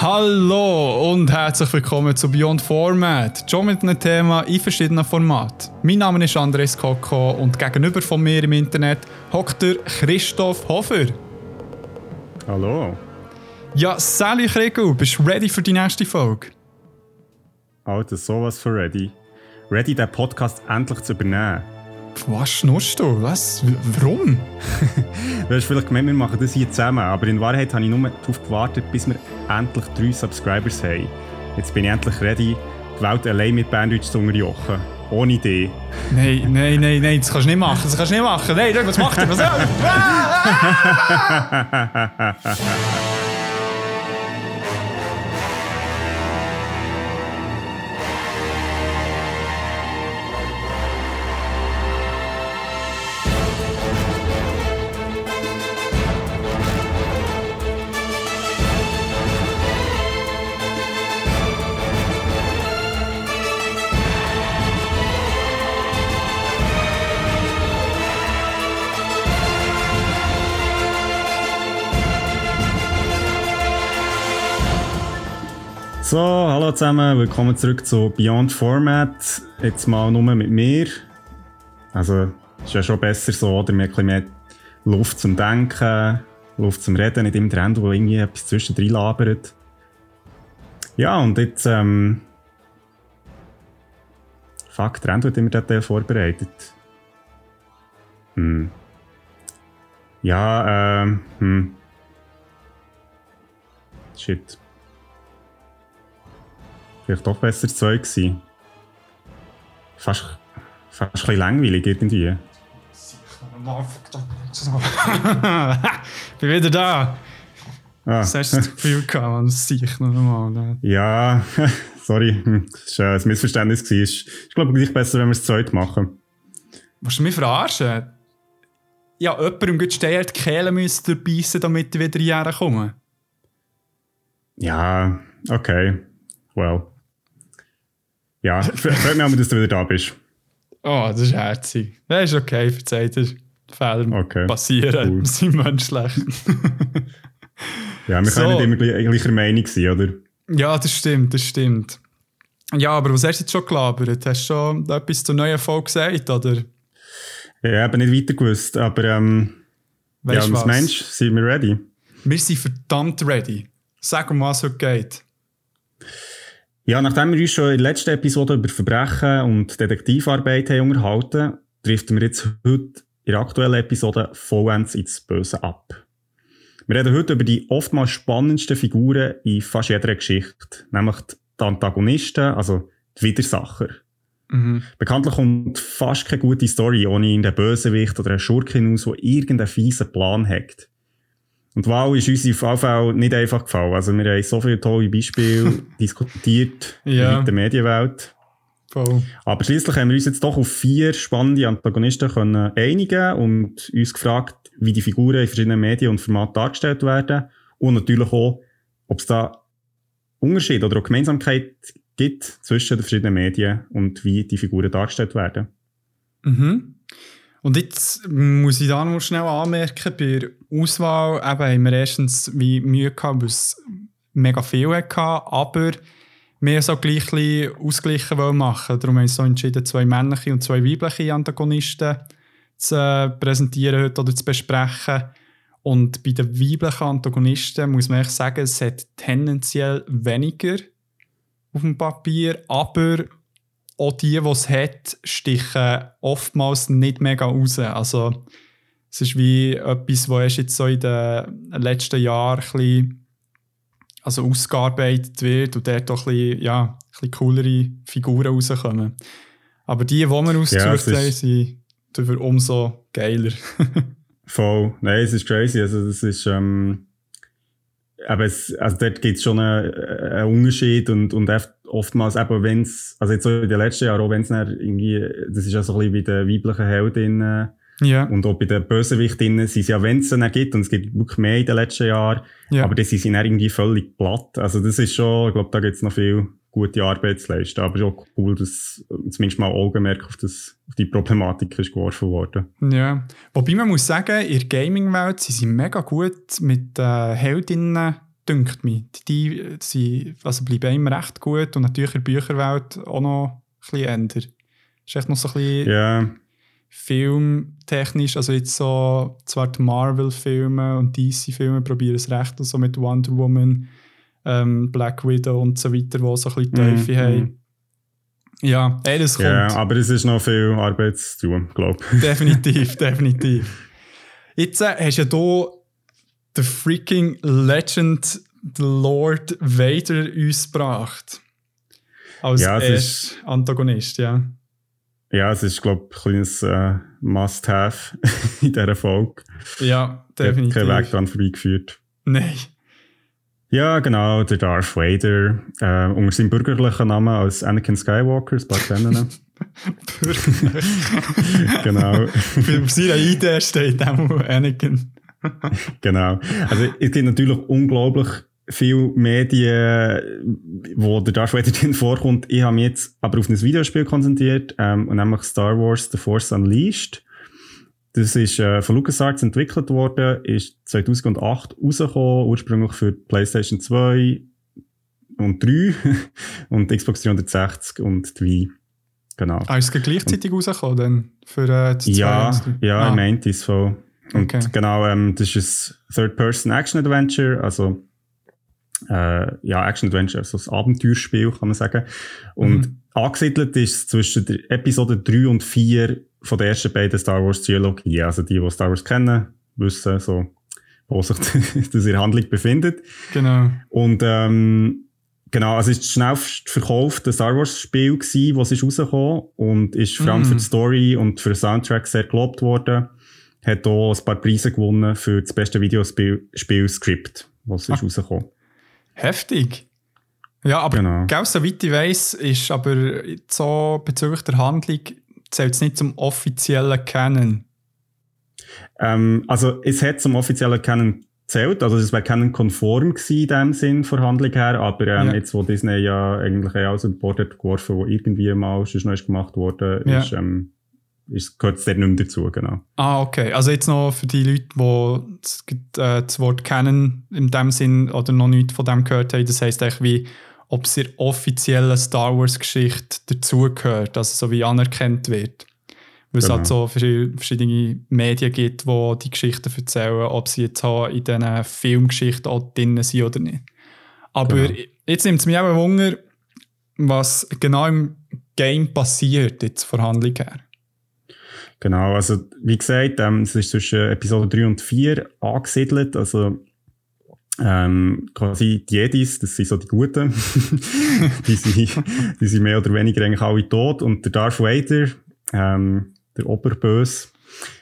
Hallo und herzlich willkommen zu Beyond Format, schon mit einem Thema in verschiedenen Formaten. Mein Name ist Andres Koko und gegenüber von mir im Internet hockt der Christoph Hofer. Hallo. Ja, Sally Kriegel, bist du ready für die nächste Folge? Alter, sowas für ready. Ready, den Podcast endlich zu übernehmen. Was schnurst du? Was? Warum? du hast vielleicht gemeint, wir machen das hier zusammen, aber in Wahrheit habe ich nur darauf gewartet, bis wir endlich drei Subscribers haben. Jetzt bin ich endlich ready, die Welt allein mit Bandage zu unterjochen. Ohne Idee. Nein, nein, nein, nein, das kannst du nicht machen. Das kannst du nicht machen. Nein, was macht ihr? Was? zusammen, willkommen zurück zu Beyond Format. Jetzt mal nur mit mir. Also, ist ja schon besser so, oder? Wir haben mehr Luft zum Denken, Luft zum Reden, nicht immer der wo irgendwie etwas zwischendrin labert. Ja, und jetzt, ähm. Fuck, Endo hat immer den vorbereitet. Hm. Ja, ähm, hm. Shit vielleicht doch besser Zeug gewesen. Fast, fast ein bisschen langweilig irgendwie. Bin wieder da. Ah. Das hast du das Gefühl gehabt, man sich noch einmal. Ja, sorry, das war ein Missverständnis. Ich glaube, gleich besser, wenn wir es Zeug machen. Musst du mich verarschen? Ja, jemandem gut stehen, die Kehle müssen beißen, damit ich wieder hierher komme. Ja, okay. Well. Ja, freut mich auch, dass du wieder da bist. Oh, das ist herzig. Das ist okay, verzeiht dir. Fehler okay. passieren, cool. sind menschlich. ja, wir so. können nicht immer gleicher Meinung sein, oder? Ja, das stimmt, das stimmt. Ja, aber was hast du jetzt schon gelabert? Hast du schon etwas zur neuen Folge gesagt, oder? Ja, ich habe nicht weiter gewusst, aber ähm, weißt ja, als Mensch sind wir ready. Wir sind verdammt ready. Sag mal, was heute geht. Ja, nachdem wir uns schon in der letzten Episode über Verbrechen und Detektivarbeit haben unterhalten, driften wir jetzt heute in der aktuellen Episode vollends ins Böse ab. Wir reden heute über die oftmals spannendsten Figuren in fast jeder Geschichte, nämlich die Antagonisten, also die Widersacher. Mhm. Bekanntlich kommt fast keine gute Story ohne einen Bösewicht oder einen Schurken aus, der irgendeinen fiesen Plan hat. Und die Wahl ist uns auf jeden nicht einfach gefallen. Also wir haben so viele tolle Beispiele diskutiert ja. in der Medienwelt. Voll. Aber schließlich haben wir uns jetzt doch auf vier spannende Antagonisten können einigen und uns gefragt, wie die Figuren in verschiedenen Medien und Formaten dargestellt werden. Und natürlich auch, ob es da Unterschiede oder auch Gemeinsamkeit gibt zwischen den verschiedenen Medien und wie die Figuren dargestellt werden. Mhm. Und jetzt muss ich da noch schnell anmerken, bei der Auswahl eben haben wir erstens wie Mühe gehabt, weil es mega viel hatte, aber wir so gleich ausgleichen machen. Darum haben wir so entschieden, zwei männliche und zwei weibliche Antagonisten zu präsentieren heute oder zu besprechen. Und bei den weiblichen Antagonisten muss man echt sagen, es hat tendenziell weniger auf dem Papier, aber auch die, die es hat, stichen oftmals nicht mega raus. Also, es ist wie etwas, was jetzt so in den letzten Jahren ein bisschen, also ausgearbeitet wird und dort auch ein bisschen, ja, ein bisschen coolere Figuren rauskommen. Aber die, die wir ausgesucht ja, haben, sind dafür umso geiler. Voll. Nein, es ist crazy. Also, das ist, ähm, aber es, also dort gibt es schon einen, einen, Unterschied und, und oftmals eben, wenn es, also jetzt so in den letzten Jahren, auch wenn es irgendwie, das ist ja so ein bisschen wie die weiblichen Heldinnen ja. und auch bei den Bösewichtinnen sind es ja, wenn es einen gibt, und es gibt wirklich mehr in den letzten Jahren, ja. aber das sind dann irgendwie völlig platt. Also das ist schon, ich glaube, da gibt es noch viel, gute Arbeit zu leisten. Aber es ist auch cool, dass zumindest mal Augenmerk auf, das, auf die Problematik ist geworfen worden. Ja, wobei man muss sagen, in der Gaming-Welt sind sie mega gut mit äh, Heldinnen, dünkt mich. Die, die also bleiben immer recht gut und natürlich in der Bücherwelt auch noch ein bisschen ändern. Ist echt noch so ein bisschen Ja, filmtechnisch, also jetzt so, zwar die Marvel-Filme und DC-Filme probieren es recht, so mit Wonder Woman, ähm, Black Widow und so weiter, wo so ein bisschen Mhm, Teufel haben. Ja, ey, das kommt. ja, aber es ist noch viel Arbeit zu tun, glaube ich. definitiv, definitiv. Jetzt äh, hast du ja hier den freaking Legend, the Lord Vader, uns gebracht. Als Ja, erster Antagonist, ja. Ja, es ist, glaube ich, ein kleines äh, Must-Have in dieser Folge. Ja, Der definitiv. Kein Weg dran vorbeigeführt. Nein. Ja, genau, der Darth Vader. Äh, unter seinem bürgerlichen Namen als Anakin Skywalker, ein paar kennen ihn. genau, Auf seiner Idee steht auch Anakin. genau. Also es gibt natürlich unglaublich viele Medien, wo der Darth Vader drin vorkommt. Ich habe mich jetzt aber auf ein Videospiel konzentriert, ähm, und nämlich Star Wars The Force Unleashed. Das ist äh, von LucasArts entwickelt worden, ist 2008 rausgekommen, ursprünglich für PlayStation 2 und 3 und Xbox 360 und die Wii. Genau. Ah, ist es gleichzeitig rausgekommen dann? Für äh, die Ja, und ja, ah, ich meinte es voll. Und Okay. genau, ähm, das ist ein Third-Person-Action-Adventure, also äh, ja, Action-Adventure, also ein Abenteuerspiel, kann man sagen. Und Mhm. angesiedelt ist es zwischen der Episode 3 und 4 von der ersten beiden Star Wars-Trilogie. Also die, die Star Wars kennen, wissen so, wo sich das in Handlung befindet. Genau. Und ähm, genau, also es ist das schnellst verkaufte Star Wars Spiel gsi, was ist rausgekommen und ist vor allem Mm. für die Story und für den Soundtrack sehr gelobt worden. Hat auch ein paar Preise gewonnen für das beste Videospiel Spiel Script, was ist Ah. rausgekommen. Heftig. Ja, aber Genau. gell, soweit ich weiss, ist aber so bezüglich der Handlung zählt es nicht zum offiziellen Canon. Ähm, also es hat zum offiziellen Canon zählt, also es wäre Canon-konform gsi in dem Sinn von Handlung her, aber ähm, Ja. jetzt wo Disney ja eigentlich alles über Bord hat geworfen, wo irgendwie mal schon ist gemacht wurde, Ja. ist, ähm, ist, gehört es dort nicht mehr dazu, genau. Ah, okay. Also jetzt noch für die Leute, die das, äh, das Wort kennen in dem Sinn oder noch nichts von dem gehört haben, das heisst eigentlich wie, ob es in offiziellen Star Wars Geschichte dazugehört, also so wie anerkannt wird. Weil es Genau. halt so verschi- verschiedene Medien gibt, die die Geschichten erzählen, ob sie jetzt in diesen Filmgeschichten auch drin sind oder nicht. Aber Genau. jetzt nimmt es mich auch Wunder, was genau im Game passiert, jetzt von Handlung her. Genau, also wie gesagt, ähm, es ist zwischen Episode 3 und 4 angesiedelt, also ähm, quasi die Jedis, das sind so die Guten, die, sind, die sind mehr oder weniger eigentlich alle tot und der Darth Vader, ähm, der Oberbös,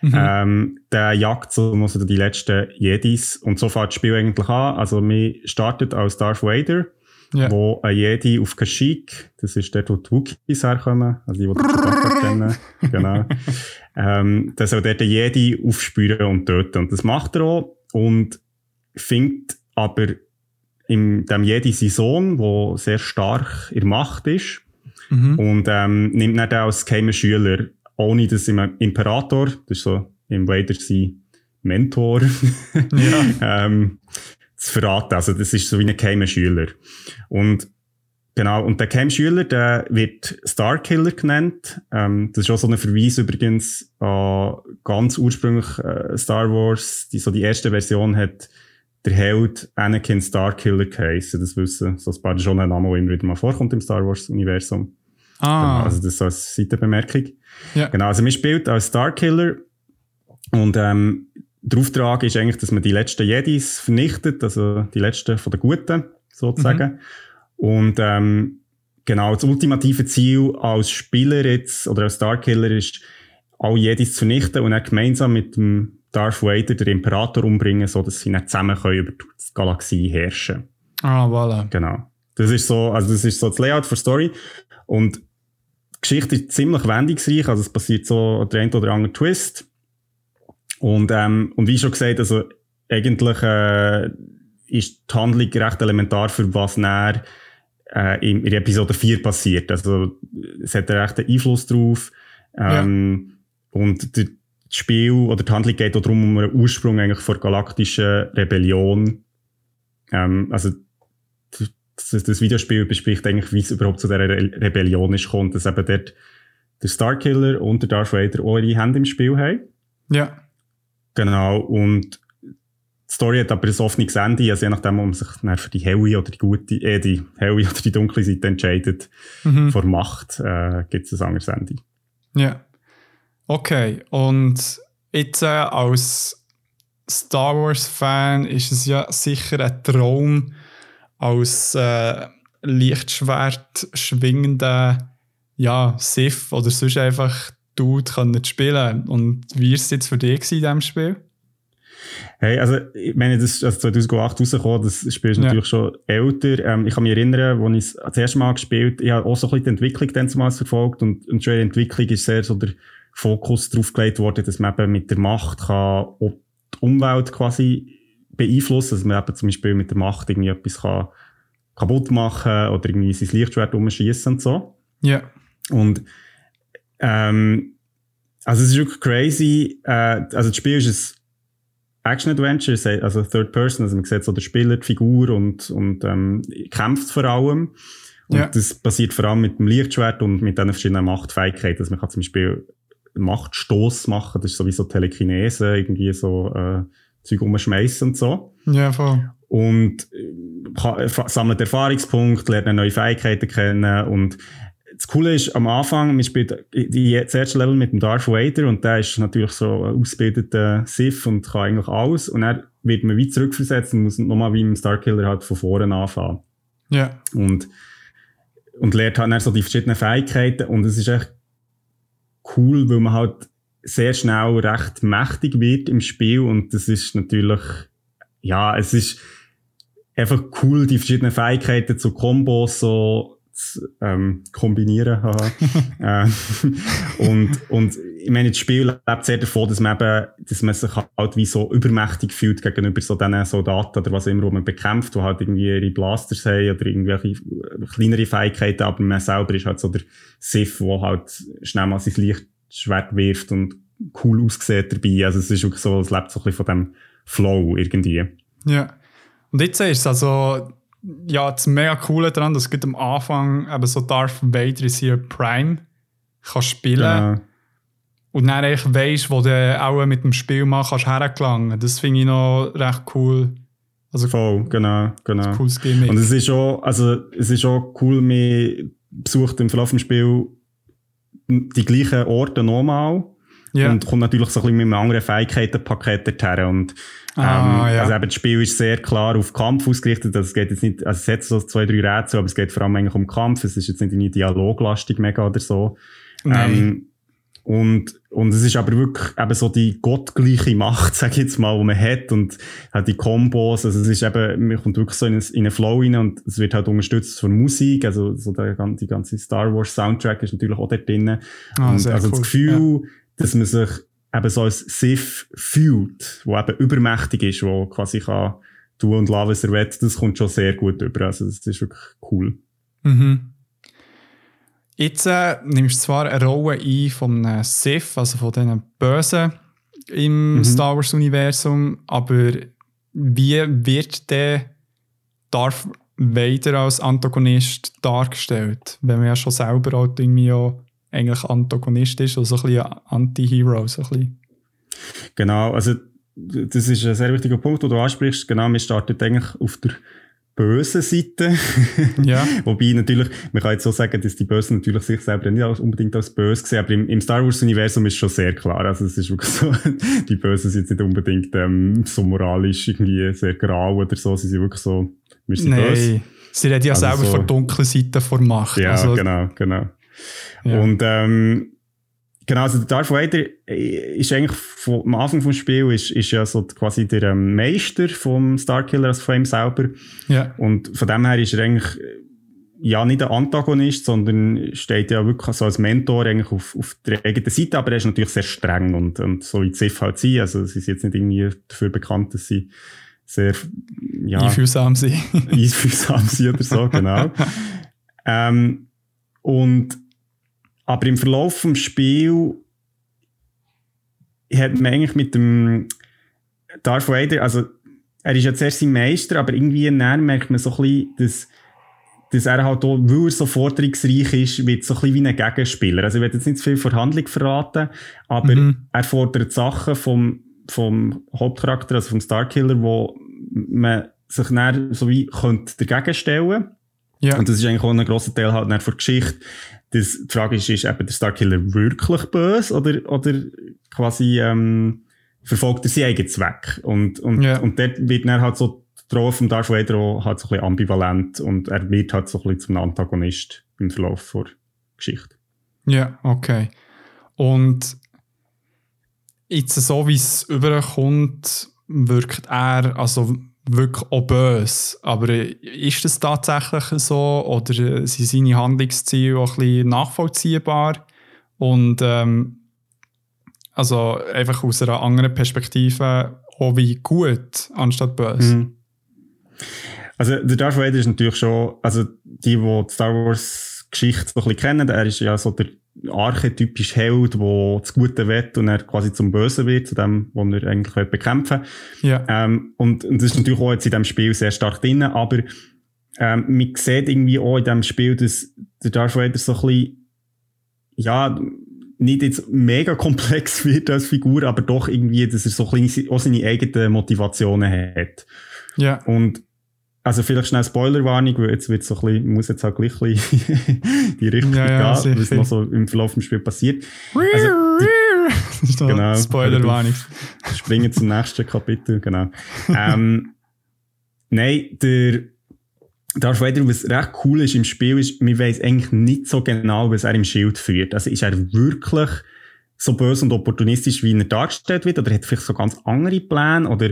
Mhm. ähm, der jagt so noch so die letzten Jedis und so fängt das Spiel eigentlich an, also wir startet als Darth Vader, Ja. wo ein Jedi auf Kashyyyk, das ist dort, wo die Wookiees herkommen, also die, die die kennen, genau, ähm, der soll dort Jedi aufspüren und töten. Und das macht er auch und findet aber in dem Jedi seinen Sohn, der sehr stark in der Macht ist, Mhm. und ähm, nimmt dann den als geheimen Schüler, ohne dass ein Imperator, das ist so im Vader sein Mentor, Ja. ähm, zu verraten. Also das ist so wie ein geheimer Schüler. Und genau, und der geheime Schüler, der wird Starkiller genannt. Ähm, das ist auch so ein Verweis übrigens an ganz ursprünglich äh, Star Wars, die so die erste Version hat der Held Anakin Starkiller geheißen. Das wissen so ein paar schon ein Name, der immer wieder mal vorkommt im Star Wars-Universum. Ah, Also das so als Seitenbemerkung. Ja. Genau, also man spielt als Starkiller und ähm, der Auftrag ist eigentlich, dass man die letzten Jedis vernichtet, also die letzten von den Guten sozusagen. Und ähm, genau, das ultimative Ziel als Spieler jetzt oder als Starkiller ist, alle Jedis zu vernichten und dann gemeinsam mit dem Darth Vader den Imperator umbringen, so dass sie dann zusammen können über die Galaxie herrschen. ah, voilà. Genau. Das ist so, also das ist so das Layout für Story. Und die Geschichte ist ziemlich wendungsreich, also es passiert so der ein oder andere Twist. Und, ähm, und wie schon gesagt, also eigentlich äh, ist die Handlung recht elementar für was näher äh, in, in Episode 4 passiert. Also es hat einen rechten Einfluss drauf. Ähm, ja. Und das Spiel oder die Handlung geht auch darum, um einen Ursprung eigentlich vor galaktischen Rebellion. Ähm, also das, das Videospiel bespricht eigentlich, wie es überhaupt zu dieser Re Rebellion ist kommt, dass eben dort der Starkiller und der Darth Vader auch ihre Hände im Spiel haben. Ja. Genau, und die Story hat aber ein offenes Ende, also je nachdem, ob man sich dann für die helle oder die gute, äh, die helle oder die dunkle Seite entscheidet, mhm. vor Macht, äh, gibt es ein anderes Ende. Ja. Okay, und jetzt äh, als Star Wars-Fan ist es ja sicher ein Traum, als äh, Lichtschwert schwingender ja, Sith oder sonst einfach Dude können spielen. Und wie war es jetzt für dich in diesem Spiel? Hey, also, ich meine, das ist also 2008 rausgekommen, das Spiel ist ja. natürlich schon älter. Ähm, ich kann mich erinnern, als ich es das erste Mal gespielt habe, ich habe auch so ein bisschen die Entwicklung dann zumal verfolgt und, und schon in der Entwicklung ist sehr so der Fokus darauf gelegt worden, dass man eben mit der Macht kann die Umwelt quasi beeinflussen, dass man eben zum Beispiel mit der Macht irgendwie etwas kann kaputt machen oder irgendwie sein Lichtschwert umschießen und so. Ja. Und ähm, also es ist wirklich crazy. Äh, also das Spiel ist ein Action-Adventure, also Third Person, also man sieht so der Spieler, die Figur und, und ähm, kämpft vor allem. Und ja. das passiert vor allem mit dem Lichtschwert und mit diesen verschiedenen Machtfähigkeiten. Also man kann zum Beispiel Machtstoß machen, das ist sowieso Telekinese, irgendwie so äh, Zeug umschmeißen und so. Ja, voll. Und äh, sammelt Erfahrungspunkte, lernt neue Fähigkeiten kennen und das Coole ist, am Anfang, man spielt die, das erste Level mit dem Darth Vader und der ist natürlich so ein ausgebildeter Sith und kann eigentlich alles. Und dann wird man wie zurückversetzt und muss nochmal wie im Starkiller halt von vorne anfangen. Ja. Und, und lernt halt dann so die verschiedenen Fähigkeiten und es ist echt cool, weil man halt sehr schnell recht mächtig wird im Spiel und das ist natürlich, ja, es ist einfach cool, die verschiedenen Fähigkeiten zu Kombos so ähm, kombinieren. äh, und, und ich meine, das Spiel lebt sehr davon, dass man eben, dass man sich halt wie so übermächtig fühlt gegenüber so diesen Soldaten oder was immer, wo man bekämpft, die halt irgendwie ihre Blasters haben oder irgendwelche kleinere Fähigkeiten, aber man selber ist halt so der Sith, der halt schnell mal sein Lichtschwert wirft und cool aussieht dabei. Also es ist wirklich so, es lebt so ein bisschen von dem Flow irgendwie. Ja. Und jetzt ist es also, ja, das mega coole daran, dass du am Anfang eben so Darth Vader ist hier Prime kann spielen genau. und dann eigentlich weisst, wo du auch mit dem Spiel mal kannst hergelangen. Das finde ich noch recht cool. Also, Voll, genau, genau. Cooles Gimmick. Und es ist auch, also, es ist auch cool, man besucht im Verlauf des Spiels die gleichen Orte nochmal. Yeah. Und kommt natürlich so ein bisschen mit einem anderen Fähigkeitenpaket dorthin. Und Ah, ähm, ja. Also eben, das Spiel ist sehr klar auf Kampf ausgerichtet. Also es geht jetzt nicht, also es hat so zwei, drei Rätsel, aber es geht vor allem eigentlich um Kampf. Es ist jetzt nicht in dialoglastig mega oder so. Ähm, und, und es ist aber wirklich eben so die gottgleiche Macht, sag ich jetzt mal, die man hat und halt die Kombos, also es ist eben, man kommt wirklich so in, einen, in einen Flow rein und es wird halt unterstützt von Musik, also so der, die ganze Star Wars Soundtrack ist natürlich auch dort drin. Ah, und also cool. das Gefühl, ja. dass man sich eben so ein Sith fühlt, wo eben übermächtig ist, wo quasi kann tun und lassen, was er will, das kommt schon sehr gut über. Also das ist wirklich cool. Mhm. Jetzt äh, nimmst du zwar eine Rolle ein von Sith, also von diesen Bösen im mhm. Star Wars-Universum, aber wie wird der Darth Vader als Antagonist dargestellt? Wenn man ja schon selber auch irgendwie auch eigentlich Antagonist ist, also ein bisschen Anti-Hero. So Genau, also das ist ein sehr wichtiger Punkt, den du ansprichst. Genau, wir starten eigentlich auf der bösen Seite. ja. Wobei natürlich, man kann jetzt so sagen, dass die Bösen natürlich sich selber nicht unbedingt als böse sehen, aber im, im Star Wars-Universum ist schon sehr klar. Also es ist wirklich so, die Bösen sind jetzt nicht unbedingt ähm, so moralisch irgendwie sehr grau oder so, sie sind wirklich so, wir sind nee. böse. Sie reden ja also selber so, von dunklen Seiten vor Macht. Ja, also, genau, genau. Ja. Und ähm, genau, also der Darth Vader ist eigentlich vom, am Anfang des Spiels ist, ist ja so quasi der ähm, Meister vom Starkiller, also von ihm selber. Ja. Und von dem her ist er eigentlich ja nicht ein Antagonist, sondern steht ja wirklich so als Mentor eigentlich auf, auf der eigenen Seite, aber er ist natürlich sehr streng und, und so wie Ziff halt sein. Also sie ist jetzt nicht irgendwie dafür bekannt, dass sie sehr ja, einfühlsam sind. einfühlsam sind oder so, genau. Ähm, und, aber im Verlauf des Spiels hat man eigentlich mit dem Darth Vader, also er ist ja zuerst sein Meister, aber irgendwie näher merkt man so ein bisschen, dass, dass er halt auch, weil er so forderungsreich ist, wird so ein bisschen wie ein Gegenspieler. Also ich werde jetzt nicht zu viel Verhandlung verraten, aber mhm. er fordert Sachen vom, vom Hauptcharakter, also vom Starkiller, wo man sich näher so wie könnte dagegen stellen. Ja. Und das ist eigentlich auch ein grosser Teil halt von der Geschichte. Das, die Frage ist, ist eben der Starkiller wirklich böse oder, oder quasi, ähm, verfolgt er seinen eigenen Zweck. Und, und, ja. und dort wird dann halt so die Rolle von Darth Vader halt so ein bisschen ambivalent und er wird halt so ein bisschen zum Antagonist im Verlauf der Geschichte. Ja, okay. Und jetzt so, wie es überkommt, wirkt er also wirklich auch böse. Aber ist das tatsächlich so oder sind seine Handlungsziele auch ein bisschen nachvollziehbar? Und ähm, also einfach aus einer anderen Perspektive auch wie gut anstatt böse. Mhm. Also der Darth Vader ist natürlich schon, also die, die die Star Wars Geschichte so ein bisschen kennen, er ist ja so der archetypische Held, der das Gute will und er quasi zum Bösen wird, zu dem, was er eigentlich will bekämpfen Ja. Ähm, und, und das ist natürlich auch jetzt in diesem Spiel sehr stark drin, aber ähm, man sieht irgendwie auch in diesem Spiel, dass der Darth Vader so ein bisschen, ja, nicht jetzt mega komplex wird als Figur, aber doch irgendwie, dass er so ein bisschen auch seine eigenen Motivationen hat. Ja. Und also vielleicht schnell Spoilerwarnung, weil jetzt wird so ein bisschen, muss jetzt halt gleich die Richtung ja, ja, gehen, was noch so im Verlauf des Spiels passiert. Also, die, genau. Spoilerwarnung. Springen zum nächsten Kapitel, genau. ähm, nein, der Darth Vader, was recht cool ist im Spiel, ist, man weiß eigentlich nicht so genau, was er im Schild führt. Also ist er wirklich so böse und opportunistisch, wie er dargestellt wird, oder hat er vielleicht so ganz andere Pläne, oder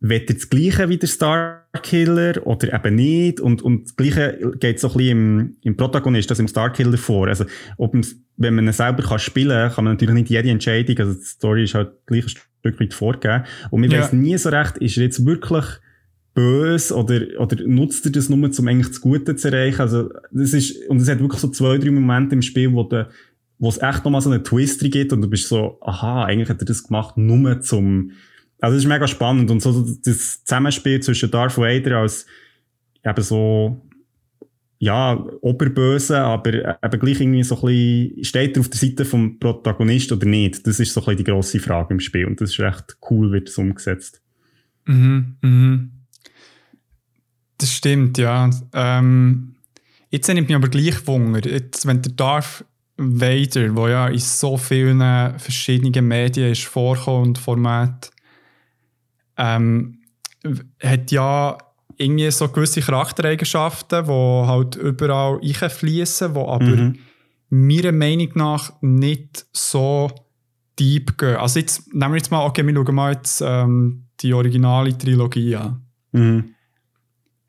wird er das Gleiche wie der Starkiller, oder eben nicht, und, und das Gleiche geht so ein bisschen im, im Protagonist, also im Starkiller vor. Also, ob wenn man ihn selber kann spielen kann, kann man natürlich nicht jede Entscheidung, also die Story ist halt gleich ein Stück weit vorgegeben, und man ja. weiß nie so recht, ist er jetzt wirklich böse oder, oder nutzt er das nur, um eigentlich das Gute zu erreichen? Also, das ist, und es hat wirklich so zwei, drei Momente im Spiel, wo der, wo es echt nochmal so einen Twist gibt und du bist so, aha, eigentlich hat er das gemacht, nur zum, also das ist mega spannend und so das Zusammenspiel zwischen Darth Vader als eben so, ja, Oberböse, aber eben gleich irgendwie so ein bisschen, steht er auf der Seite vom Protagonist oder nicht? Das ist so ein bisschen die grosse Frage im Spiel und das ist echt cool, wird das umgesetzt. Mhm, mhm. Das stimmt, ja. Ähm, jetzt nimmt mich aber gleich Wunder, jetzt, wenn der Darth Vader, der ja in so vielen verschiedenen Medien ist vorkommt und Format, ähm, hat ja irgendwie so gewisse Charaktereigenschaften, die halt überall einfließen, die aber mhm. meiner Meinung nach nicht so deep gehen. Also jetzt nehmen wir jetzt mal, okay, wir schauen mal jetzt ähm, die originale Trilogie an. Mhm.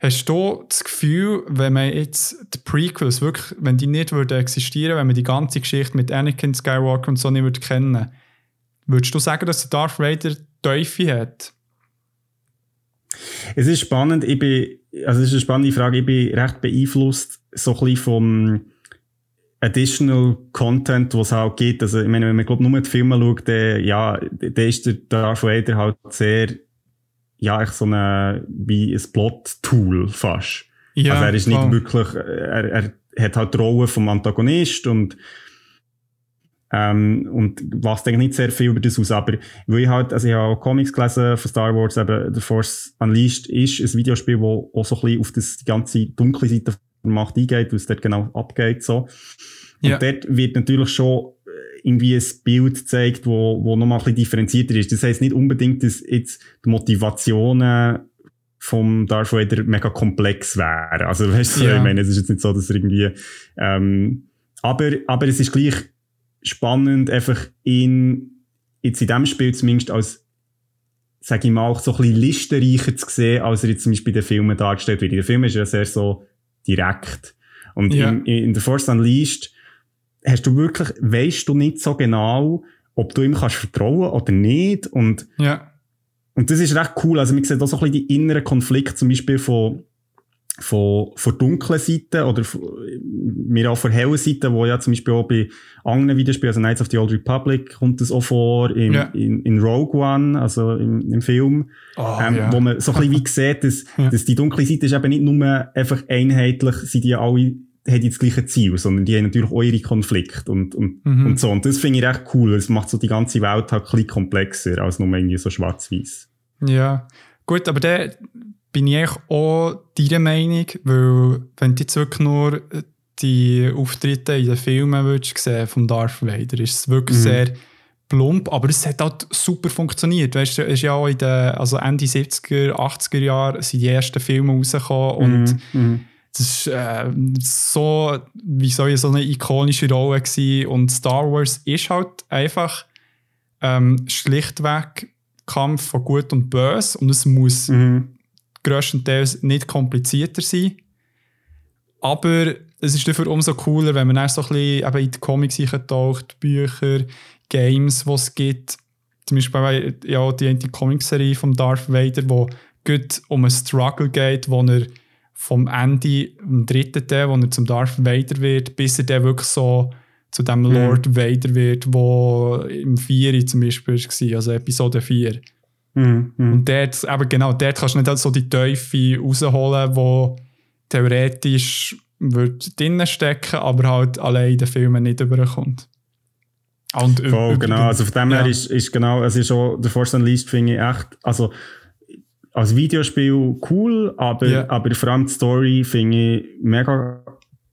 Hast du das Gefühl, wenn man jetzt die Prequels wirklich, wenn die nicht würden existieren, wenn man die ganze Geschichte mit Anakin Skywalker und so nicht würde kennen, würdest du sagen, dass der Darth Vader Teufel hat? Es ist spannend, ich bin, also es ist eine spannende Frage, ich bin recht beeinflusst so ein bisschen vom Additional Content, was es halt gibt. Also ich meine, wenn man glaub, nur die Filme schaut, dann, ja, dann ist der Darth Vader halt sehr ja, echt so eine, wie ein Plot-Tool fast. Ja, also er ist nicht wirklich, er, er hat halt die Rolle vom Antagonist und ähm, und was denke nicht sehr viel über das aus, aber weil ich halt, also ich habe auch Comics gelesen von Star Wars, eben The Force Unleashed ist ein Videospiel, das auch so ein bisschen auf das, die ganze dunkle Seite der Macht eingeht, was dort genau abgeht, so. Und ja. dort wird natürlich schon irgendwie ein Bild zeigt, wo, wo nochmal ein bisschen differenzierter ist. Das heisst nicht unbedingt, dass jetzt die Motivationen vom Darth Vader mega komplex wären. Also, weißt du, ja. ich meine, es ist jetzt nicht so, dass er irgendwie, ähm, aber, aber es ist gleich spannend, einfach ihn jetzt in diesem Spiel zumindest als, sag ich mal, auch so ein bisschen listenreicher zu sehen, als er jetzt zum Beispiel in den Filmen dargestellt wird. In den Filmen ist er sehr so direkt. Und ja. in, in The Force Unleashed hast du wirklich, weißt du nicht so genau, ob du ihm kannst vertrauen oder nicht. Und, ja. und das ist recht cool. Also, man sieht auch so ein bisschen die inneren Konflikte, zum Beispiel von, von, von dunklen Seiten oder mir auch von hellen Seiten, wo ja zum Beispiel auch bei anderen Videospielen, also Knights of the Old Republic kommt das auch vor, in, ja. in, in Rogue One, also im, im Film, oh, ähm, ja. wo man so ein bisschen wie sieht, dass, ja. dass die dunkle Seite ist eben nicht nur einfach einheitlich, sind die alle haben das gleiche Ziel, sondern die haben natürlich auch ihre Konflikte und, und, mhm. und so. Und das finde ich echt cool. Es macht so die ganze Welt halt ein bisschen komplexer als nur irgendwie so schwarz-weiß. Ja, gut, aber der bin ich auch deiner Meinung, weil wenn du jetzt wirklich nur die Auftritte in den Filmen würdest sehen vom Darth Vader, ist es wirklich mhm. sehr plump, aber es hat halt super funktioniert. Weißt du, ist ja auch in den, also Ende 70er, 80er Jahren sind die ersten Filme rausgekommen und mhm. mhm. das ist äh, so, wie soll ich so eine ikonische Rolle gewesen. und Star Wars ist halt einfach ähm, schlichtweg Kampf von Gut und Böse und es muss mhm grösstenteils nicht komplizierter sein. Aber es ist dafür umso cooler, wenn man erst so ein bisschen eben in die Comics taucht, Bücher, Games, die es gibt. Zum Beispiel bei, ja, die, die Comic-Serie von Darth Vader, wo gut um einen Struggle geht, wo er vom Ende, im dritten Teil, wo er zum Darth Vader wird, bis er dann wirklich so zu dem mhm. Lord mhm. Vader wird, wo im 4 zum Beispiel war, also Episode 4. Mhm. Und dort, eben genau, dort kannst du nicht so die Teufel rausholen, wo theoretisch wird drinnen stecken, aber halt allein in den Filmen nicht überkommt. Und Voll, genau. Also von dem ja. her ist, ist genau, es ist auch, der Force Unleashed finde ich echt, also als Videospiel cool, aber, yeah. aber vor allem die Story finde ich mega,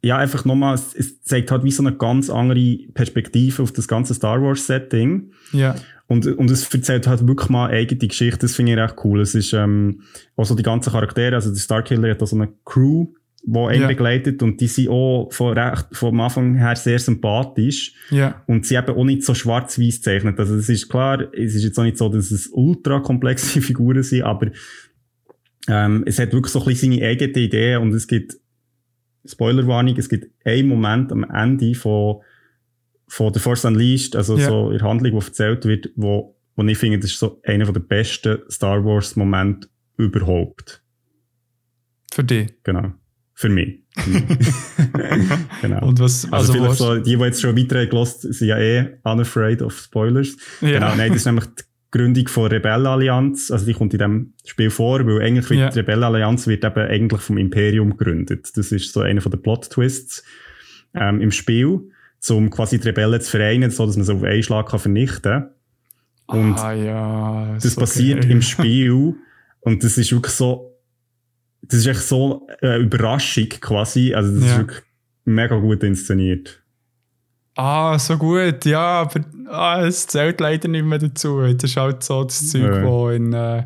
ja, einfach nochmal, es zeigt halt wie so eine ganz andere Perspektive auf das ganze Star Wars Setting. Ja. Und, und es erzählt halt wirklich mal eigene Geschichte, das finde ich recht cool. Es ist, ähm, auch so die ganzen Charaktere, also der Starkiller hat auch so eine Crew, die ihn ja. begleitet und die sind auch von recht, vom Anfang her sehr sympathisch. Ja. Und sie eben auch nicht so schwarz-weiß zeichnet. Also es ist klar, es ist jetzt auch nicht so, dass es ultra komplexe Figuren sind, aber ähm, es hat wirklich so ein bisschen seine eigene Idee und es gibt, Spoilerwarnung, es gibt einen Moment am Ende von von The Force Unleashed, also ja. so in der Handlung, die erzählt wird, wo, wo ich finde, das ist so einer der besten Star Wars Momente überhaupt. Für dich? Genau. Für mich. genau. Und was, also, also vielleicht so, die, die jetzt schon weiter gelost sind ja eh unafraid of Spoilers. Ja. Genau, nein, das ist nämlich die Gründung von Rebellenallianz. Also die kommt in dem Spiel vor, weil eigentlich wird ja. die Rebellenallianz wird eben eigentlich vom Imperium gegründet. Das ist so einer von den Plot-Twists ähm, im Spiel um quasi die Rebellen zu vereinen, so dass man sie auf einen Schlag kann vernichten kann. Und ah, ja, das okay. passiert im Spiel und das ist wirklich so, das ist echt so eine Überraschung quasi. Also das ja. ist wirklich mega gut inszeniert. Ah, so gut, ja, aber ah, es zählt leider nicht mehr dazu. Das ist halt so das Zeug, ja. wo in äh,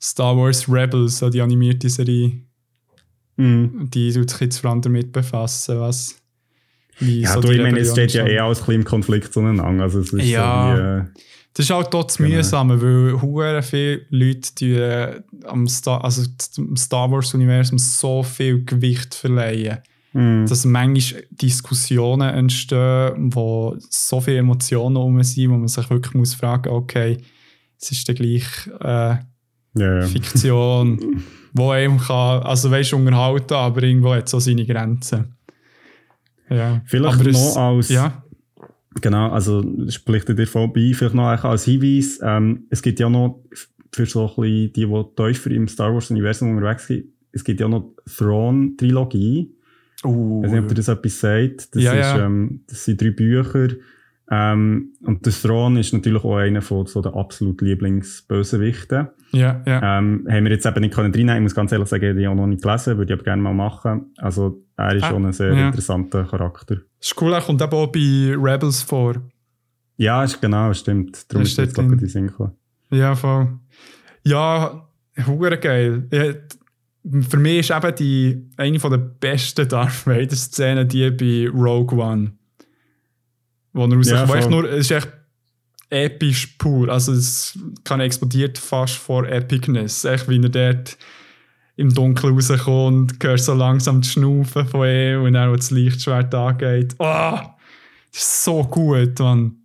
Star Wars Rebels, so die animierte Serie, mhm. die tut sich jetzt vor allem damit befassen, was ja, so du, ich meine, es steht ja eh alles im Konflikt zueinander. Also es ist ja. So wie, äh, das ist auch dort genau. mühsam, weil hure viele Leute die, äh, am Star, also dem Star Wars-Universum so viel Gewicht verleihen, mm. dass manchmal Diskussionen entstehen, wo so viele Emotionen um sind, wo man sich wirklich muss fragen okay, es ist dann gleich äh, yeah. Fiktion, wo eben kann, also weißt unterhalten, aber irgendwo hat es auch seine Grenzen. Ja. Vielleicht noch es, als. Ja. Genau, also spricht dir vorbei, vielleicht noch als Hinweis. Ähm, es gibt ja noch für so ein bisschen die, die tiefer im Star Wars-Universum unterwegs sind, es gibt ja noch Thrawn-Trilogie. Uh, ich weiß nicht, ob dir das etwas sagt. Das, ja, ist, ja. Ähm, das sind drei Bücher. Ähm, und der Thrawn ist natürlich auch einer von so der absolut Lieblingsbösewichten. Ja, ja. Ähm, haben wir jetzt eben nicht können reinnehmen. Ich muss ganz ehrlich sagen, die auch noch nicht gelesen, würde ich aber gerne mal machen. Also, er ist ah, schon ein sehr ja. interessanter Charakter. Ist cool, er kommt eben auch bei Rebels vor. Ja, ist genau, stimmt. Darum ist jetzt auch die Sinn Ja, voll. Ja, hure geil. Ja, für mich ist eben die, eine der besten Darth Vader-Szenen die bei Rogue One. Wo er ja, wo echt nur, es ist echt episch pur. Also es kann explodiert fast vor Epicness. Echt wie er dort im Dunkeln rauskommt, hörst so langsam das Schnaufen von ihm und dann, wo das Lichtschwert angeht. Oh, das ist so gut, man.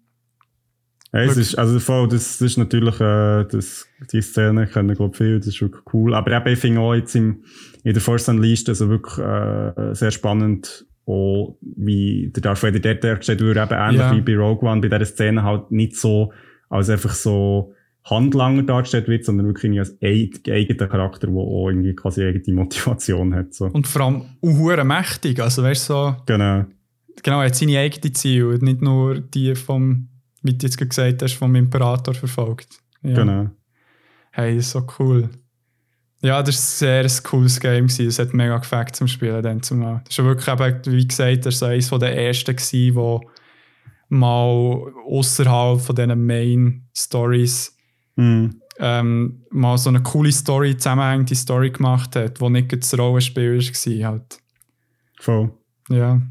Hey, es ist, also voll, das, das ist natürlich, äh, das, die Szene kennen, glaube ich, viel, das ist wirklich cool. Aber eben, ich finde auch jetzt im, in der Unleashed, also wirklich, äh, sehr spannend, auch, wie der Darth Vader dort dargestellt wird, eben ähnlich Ja. wie bei Rogue One, bei dieser Szene halt nicht so, als einfach so Handlanger dargestellt wird, sondern wirklich als eig- eigener Charakter, der auch irgendwie quasi eigene Motivation hat, so. Und vor allem auch hure mächtig. Also, weißt so, Genau. genau, er hat seine eigenen Ziele nicht nur die vom, wie du jetzt gesagt hast, vom Imperator verfolgt. Ja. Genau. Hey, so cool. Ja, das war ein sehr cooles Game. Es hat mega gefällt zum Spielen. Dann zumal. Das war wirklich, eben, wie gesagt, das war eines der ersten, gewesen, wo mal außerhalb von diesen Main Stories Mhm. ähm, mal so eine coole Story, zusammenhängende Story gemacht hat, wo nicht das Rollenspiel war. Halt. Voll. Ja.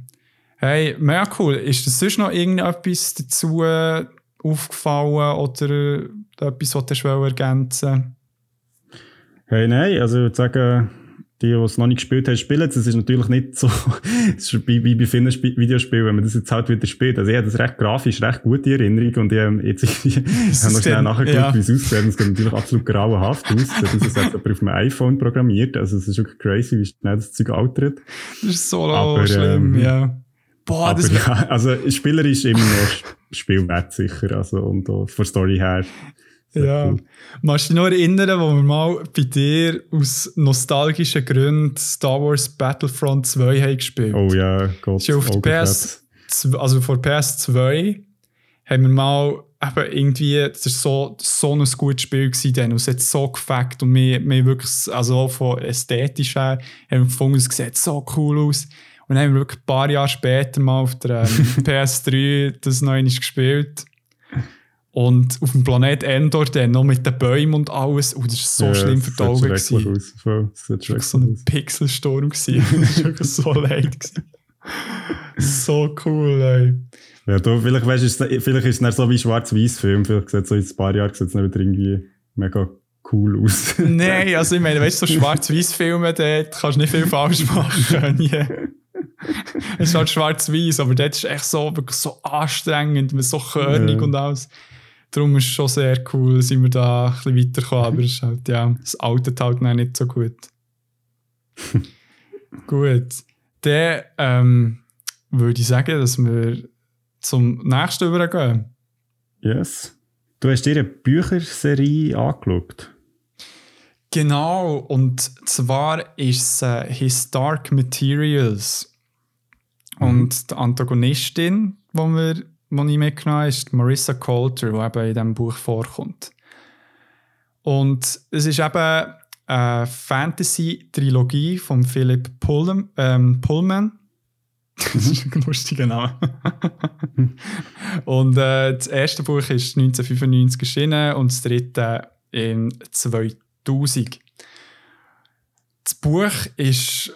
Hey, mega cool. Ist das sonst noch irgendetwas dazu äh, aufgefallen oder äh, etwas, was du ergänzen Hey, nein, also ich würde sagen, die, die es noch nicht gespielt haben, spielen es. Es ist natürlich nicht so, wie, bei vielen Sp Videospielen, wenn man das jetzt halt wieder spielt. Also ich habe das recht grafisch, recht gute Erinnerung und ich habe jetzt ich habe noch schnell nachgeschaut, ja. wie es aussieht. Es sieht natürlich absolut grauenhaft aus. Das ist jetzt jemand auf einem iPhone programmiert. Also es ist wirklich crazy, wie schnell das Zeug altert. Das ist so Aber, schlimm, ähm, ja. Boah, Aber das ja, also spielerisch immer noch sp- spielwert sicher. Also und auch von Story her. Ja. cool. Magst du dich noch erinnern, wo wir mal bei dir aus nostalgischen Gründen Star Wars Battlefront 2 haben gespielt? Oh ja, Gott. Ist ja auf. PS, also vor PS2 haben wir mal eben irgendwie, das war so, so ein gutes Spiel gewesen dann, und es hat so gefällt und wir, wir wirklich, also von ästhetisch her, haben wir gefunden, es sieht so cool aus. Und dann haben wir wirklich ein paar Jahre später mal auf der ähm, PS3 das noch einmal gespielt. Und auf dem Planet Endor dann noch mit den Bäumen und alles. Und das war so Ja, schlimm für die Augen. Das war so ein. Pixelsturm. gewesen. Das war wirklich so leid. so cool, ey. Ja, du, vielleicht, weißt, ist, es- vielleicht ist es dann so wie Schwarz-Weiß-Film. Vielleicht sieht es so in ein paar Jahren sieht es dann wieder irgendwie mega cool aus. Nein, also ich meine, weißt du, so Schwarz-Weiß-Filme, dort kannst du nicht viel falsch machen. Es ist halt schwarz-weiß, aber dort ist echt so, wirklich so anstrengend, mit so körnig Ja. und alles. Darum ist es schon sehr cool, sind wir da ein bisschen weitergekommen, aber es halt, ja, es altert halt noch nicht so gut. gut. Dann ähm, würde ich sagen, dass wir zum nächsten übergehen. yes. Du hast dir eine Bücherserie angeschaut. Genau, und zwar ist es äh, His Dark Materials. Und die Antagonistin, die wir die ich mitgenommen habe, ist Marissa Coulter, die eben in diesem Buch vorkommt. Und es ist eben eine Fantasy-Trilogie von Philip Pullman. Ähm, Pullman. Das ist ein lustiger Name. und äh, das erste Buch ist 1995 erschienen und das dritte in 2000. Das Buch ist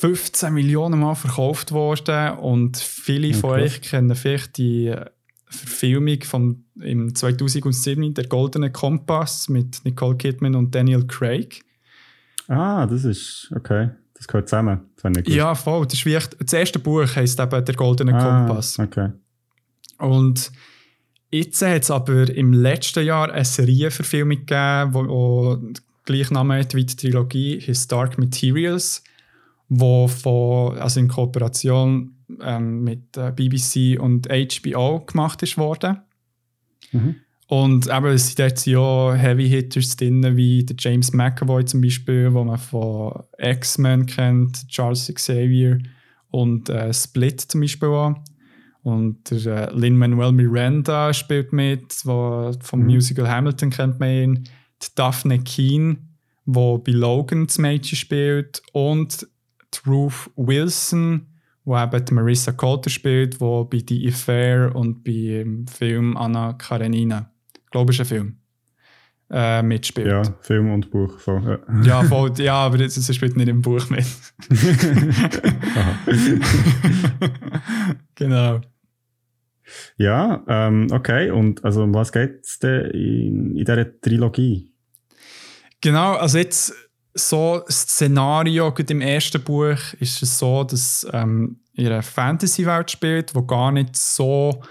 15 Millionen Mal verkauft worden und viele Ja, von euch kennen vielleicht die Verfilmung von im 2007 der Goldene Kompass mit Nicole Kidman und Daniel Craig. Ah, das ist, okay. Das gehört zusammen. Das. Ja, voll. Das, ist wie echt, das erste Buch heisst eben der Goldene ah, Kompass. Okay. Und jetzt hat es aber im letzten Jahr eine Serienverfilmung gegeben, wo, wo den gleichen Namen hat wie die Trilogie His Dark Materials, wo von, also in Kooperation ähm, mit äh, BBC und HBO gemacht ist worden. Mhm. Und eben, es sind dort ja Heavy Hitters drin, wie der James McAvoy zum Beispiel, wo man von X-Men kennt, Charles Xavier und äh, Split zum Beispiel auch. Und der äh, Lin-Manuel Miranda spielt mit, wo vom Mhm. Musical Hamilton kennt man ihn. Die Daphne Keen, wo bei Logan das Mädchen spielt. Und Ruth Wilson, wo eben die Marissa Coulter spielt, wo bei The Affair und beim Film Anna Karenina, glaube ich, ein Film, äh, mitspielt. Ja, Film und Buch. Voll, ja. Ja, voll, ja, aber das, das spielt nicht im Buch mit. genau. Ja, ähm, okay. Und also um was geht es denn in, in dieser Trilogie? Genau, also jetzt so das Szenario gerade im ersten Buch ist es so, dass ähm, in einer Fantasy-Welt spielt, wo gar nicht so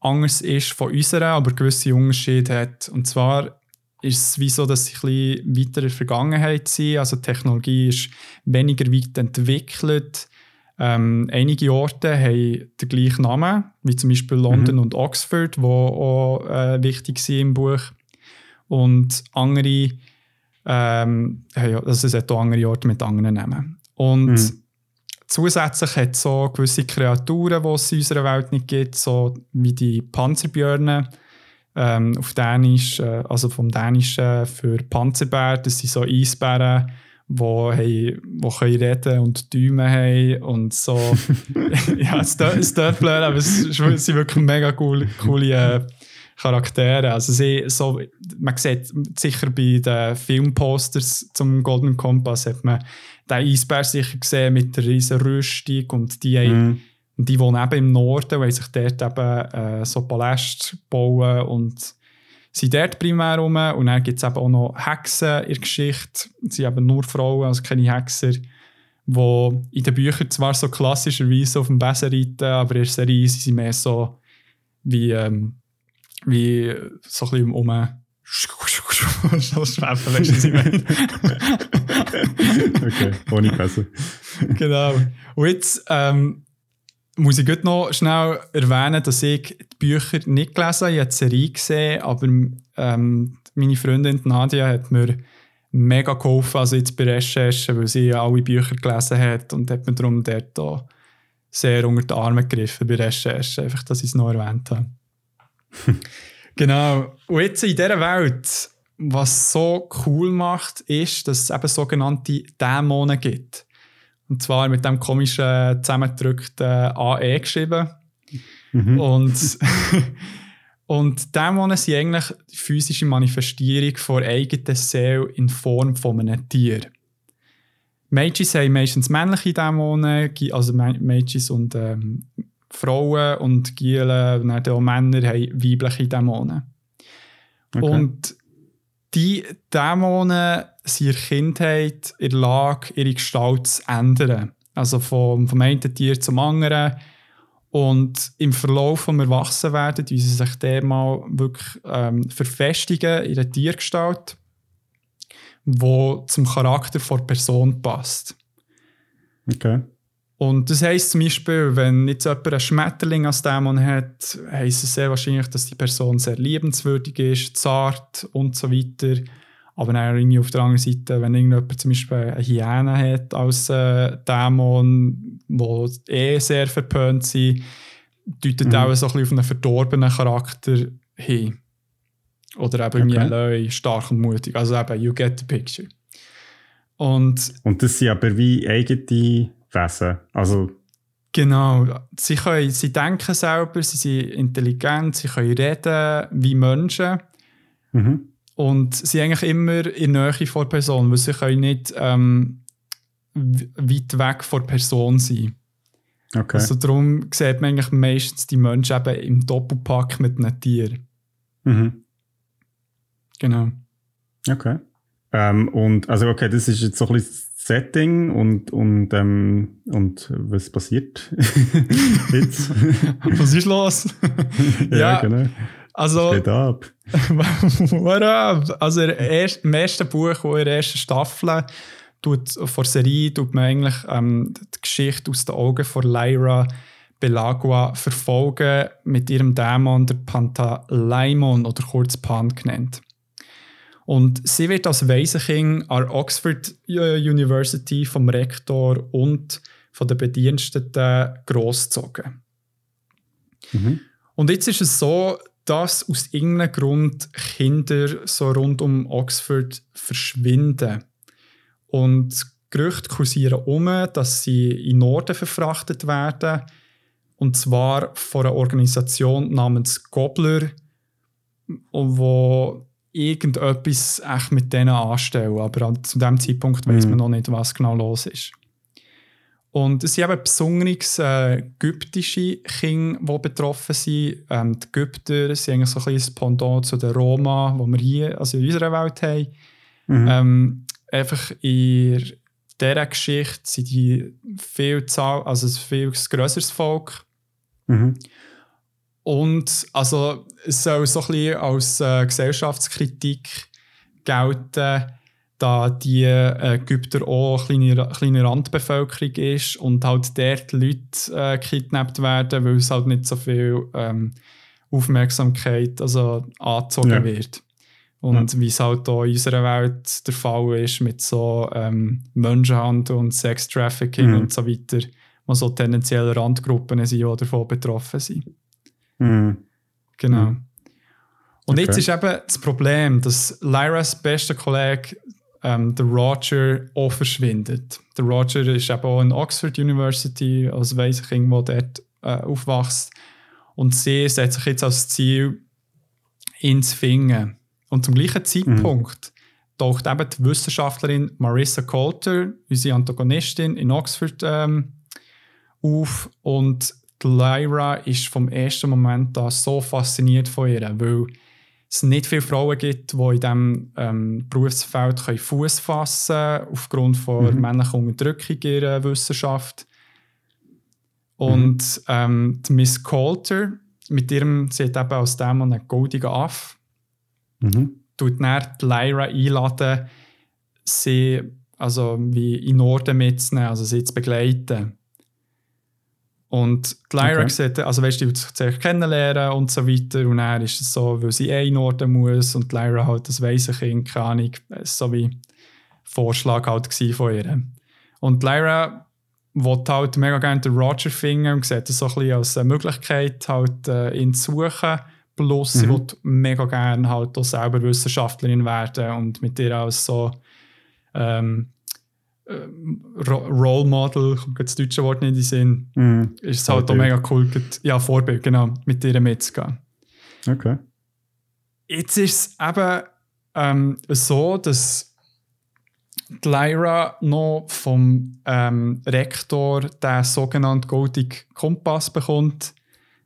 anders ist von unserer, aber gewisse Unterschiede hat. Und zwar ist es wie so, dass sie ein bisschen weiter in der Vergangenheit sind. Also die Technologie ist weniger weit entwickelt. Ähm, einige Orte haben den gleichen Namen, wie zum Beispiel London mhm. und Oxford, die auch äh, wichtig sind im Buch. Und andere, ähm, also es hat auch andere Orte mit anderen Namen. Und mhm. zusätzlich hat es so gewisse Kreaturen, die es in unserer Welt nicht gibt, so wie die Panzerbjörne ähm, auf Dänisch, äh, also vom Dänischen für Panzerbär, das sind so Eisbären, wo, hey, wo können reden und Däume haben und so. ja, es tut blöd, aber es, sind wirklich mega cool, coole äh, Charaktere. Also sie, so, man sieht sicher bei den Filmposters zum Golden Compass hat man den Eisbär sicher gesehen mit der riesen Rüstung und die mm. die wohnen eben im Norden, weil sich dort eben äh, so Paläste bauen und sind dort primär rum. Und dann gibt es eben auch noch Hexen in der Geschichte. Sie sind eben nur Frauen, also keine Hexer, die in den Büchern zwar so klassischerweise auf dem Besen reiten, aber in der Serie sind sie mehr so wie, ähm, wie so ein bisschen um so schwäfen, weißt du, was ich meine? okay, ohne Pässe. genau. Und jetzt ähm, muss ich gut noch schnell erwähnen, dass ich die Bücher nicht gelesen habe. Ich habe die Serie gesehen, aber ähm, meine Freundin Nadia hat mir mega geholfen, also jetzt bei Recherchen, weil sie alle Bücher gelesen hat und hat mir darum dort auch sehr unter die Arme gegriffen bei Recherchen, einfach, dass ich es noch erwähnt habe. genau. Und jetzt in dieser Welt, was so cool macht, ist, dass es eben sogenannte Dämonen gibt. Und zwar mit dem komischen zusammengedrückten AE geschrieben. Mhm. Und, und Dämonen sind eigentlich die physische Manifestierung von eigenen Seele in Form von einem Tier. Mages haben meistens männliche Dämonen, also Mages und ähm, Frauen und Gielen und auch Männer haben weibliche Dämonen. Okay. Und die Dämonen sind in der Kindheit in der Lage, ihre Gestalt zu ändern. Also vom, vom einen Tier zum anderen. Und im Verlauf vom Erwachsenwerden, wie sie sich der mal wirklich ähm, verfestigen in der Tiergestalt, wo zum Charakter der Person passt. Okay. Und das heisst zum Beispiel, wenn jetzt jemand einen Schmetterling als Dämon hat, heisst es sehr wahrscheinlich, dass die Person sehr liebenswürdig ist, zart und so weiter. Aber dann irgendwie auf der anderen Seite, wenn irgendjemand zum Beispiel eine Hyäne hat als äh, Dämon, die eh sehr verpönt sind, deutet mhm. auch so ein bisschen auf einen verdorbenen Charakter hin. Oder eben okay. Löwe, stark und mutig. Also eben, you get the picture. Und, und das sind aber wie eigene Wesen. Also Genau. Sie, können, sie denken selber, sie sind intelligent, sie können reden wie Menschen. Mhm. Und sie sind eigentlich immer in der Nähe von der Person, weil sie können nicht ähm, weit weg von der Person sein. Okay. Also darum sieht man eigentlich meistens die Menschen eben im Doppelpack mit einem Tier. Mhm. Genau. Okay. Ähm, und also okay, das ist jetzt so ein bisschen Setting und, und, ähm, und was passiert jetzt? was ist los? ja, ja, genau. Also, was geht ab? what up? Also erst, im ersten Buch, wo in der ersten Staffel tut, vor Serie tut man eigentlich ähm, die Geschichte aus den Augen von Lyra Belagua verfolgen mit ihrem Dämon, der Pantalaimon oder kurz Pan genannt. Und sie wird als Waisenkind an Oxford äh, University vom Rektor und von den Bediensteten großgezogen. Mhm. Und jetzt ist es so, dass aus irgendeinem Grund Kinder so rund um Oxford verschwinden. Und Gerüchte kursieren um, dass sie in Norden verfrachtet werden. Und zwar von einer Organisation namens Gobbler, wo irgendetwas echt mit denen anstellen. Aber zu dem Zeitpunkt weiß man mhm. noch nicht, was genau los ist. Und es sind eben besonders äh, ägyptische Kinder, die betroffen sind. Ähm, die Ägypter sind eigentlich so ein bisschen das Pendant zu den Roma, die wir hier also in unserer Welt haben. Mhm. Ähm, einfach in dieser Geschichte sind die viel also ein viel grösseres Volk. Mhm. Und also, es soll so ein bisschen als äh, Gesellschaftskritik gelten, da die äh, Ägypter auch eine kleine, kleine Randbevölkerung ist und halt dort Leute äh, gekidnappt werden, weil es halt nicht so viel ähm, Aufmerksamkeit also, angezogen ja. wird. Und ja. wie es halt auch in unserer Welt der Fall ist mit so ähm, Menschenhandel und Sextrafficking mhm. und so weiter, wo so tendenziell Randgruppen sind, die davon betroffen sind. Mhm. Genau. Mhm. Und okay. jetzt ist eben das Problem, dass Lyras bester Kollege, ähm, der Roger, auch verschwindet. Der Roger ist eben auch in Oxford University, als Waisenkind, der dort äh, aufwächst. Und sie setzt sich jetzt als Ziel, ihn zu finden. Und zum gleichen Zeitpunkt mhm. taucht eben die Wissenschaftlerin Marissa Coulter, unsere Antagonistin in Oxford, ähm, auf. Und Lyra ist vom ersten Moment an so fasziniert von ihr, weil es nicht viele Frauen gibt, die in diesem ähm, Berufsfeld Fuß fassen können, aufgrund von mhm. männlicher Unterdrückung in ihrer Wissenschaft. Und mhm. ähm, die Miss Coulter, mit ihrem, sie hat eben aus dem einen goldigen Aff, Mhm. Tut dann die Lyra einladen, sie also wie in Norden mitzunehmen, also sie zu begleiten. Und die Lyra okay. sieht, also weißt du, die sich kennenlernen und so weiter. Und dann ist es so, weil sie eh in Norden muss und die Lyra halt das weise Kind, keine Ahnung, so wie Vorschlag halt von ihr. Und Lyra wollte halt mega gerne den Roger finden und sieht das so ein bisschen als eine Möglichkeit, halt, äh, ihn zu suchen. Plus, mhm. sie will mega gerne halt auch selber Wissenschaftlerin werden und mit ihr als so ähm, äh, Role Model, kommt das deutsche Wort nicht in den Sinn, mhm. ist es halt auch mega cool, ja, Vorbild, genau, mit ihr mitzugehen. Okay. Jetzt ist es eben ähm, so, dass die Lyra noch vom ähm, Rektor den sogenannten Golden Kompass bekommt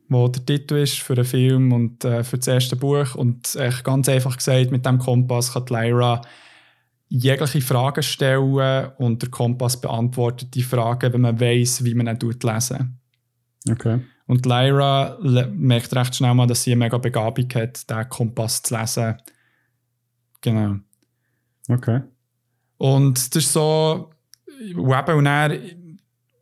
wo der Titel ist für den Film und äh, für das erste Buch. Und echt ganz einfach gesagt, mit dem Kompass kann Lyra jegliche Fragen stellen und der Kompass beantwortet die Fragen, wenn man weiß, wie man ihn lesen. Okay. Und Lyra merkt recht schnell mal, dass sie eine mega Begabung hat, den Kompass zu lesen. Genau. Okay. Und das ist so, und und er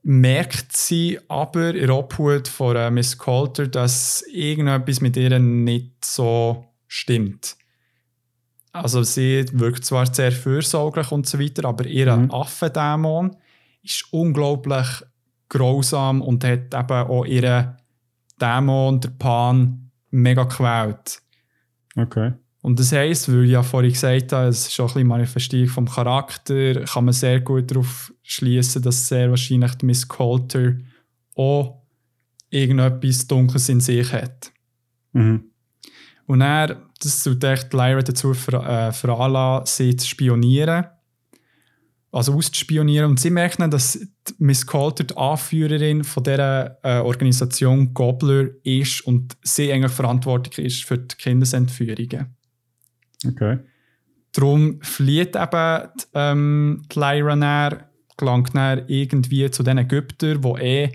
merkt sie aber in der Obhut von äh, Miss Coulter, dass irgendetwas mit ihr nicht so stimmt. Also sie wirkt zwar sehr fürsorglich und so weiter, aber ihr mhm. Affendämon ist unglaublich grausam und hat eben auch ihren Dämon, der Pan, mega gequält. Okay. Und das heisst, weil ich ja vorhin gesagt habe, es ist auch ein bisschen Manifestierung vom Charakter, kann man sehr gut darauf schließen, dass sehr wahrscheinlich Miss Coulter auch irgendetwas Dunkles in sich hat. Mhm. Und er, das tut echt Lyra dazu ver, äh, veranlassen, sie zu spionieren. Also auszuspionieren. Und sie merken, dass Miss Coulter die Anführerin von dieser äh, Organisation Gobbler ist und sie eigentlich verantwortlich ist für die Kindesentführungen. Okay. Darum flieht eben die, ähm, die Lyra näher, gelangt näher irgendwie zu den Ägyptern, die eh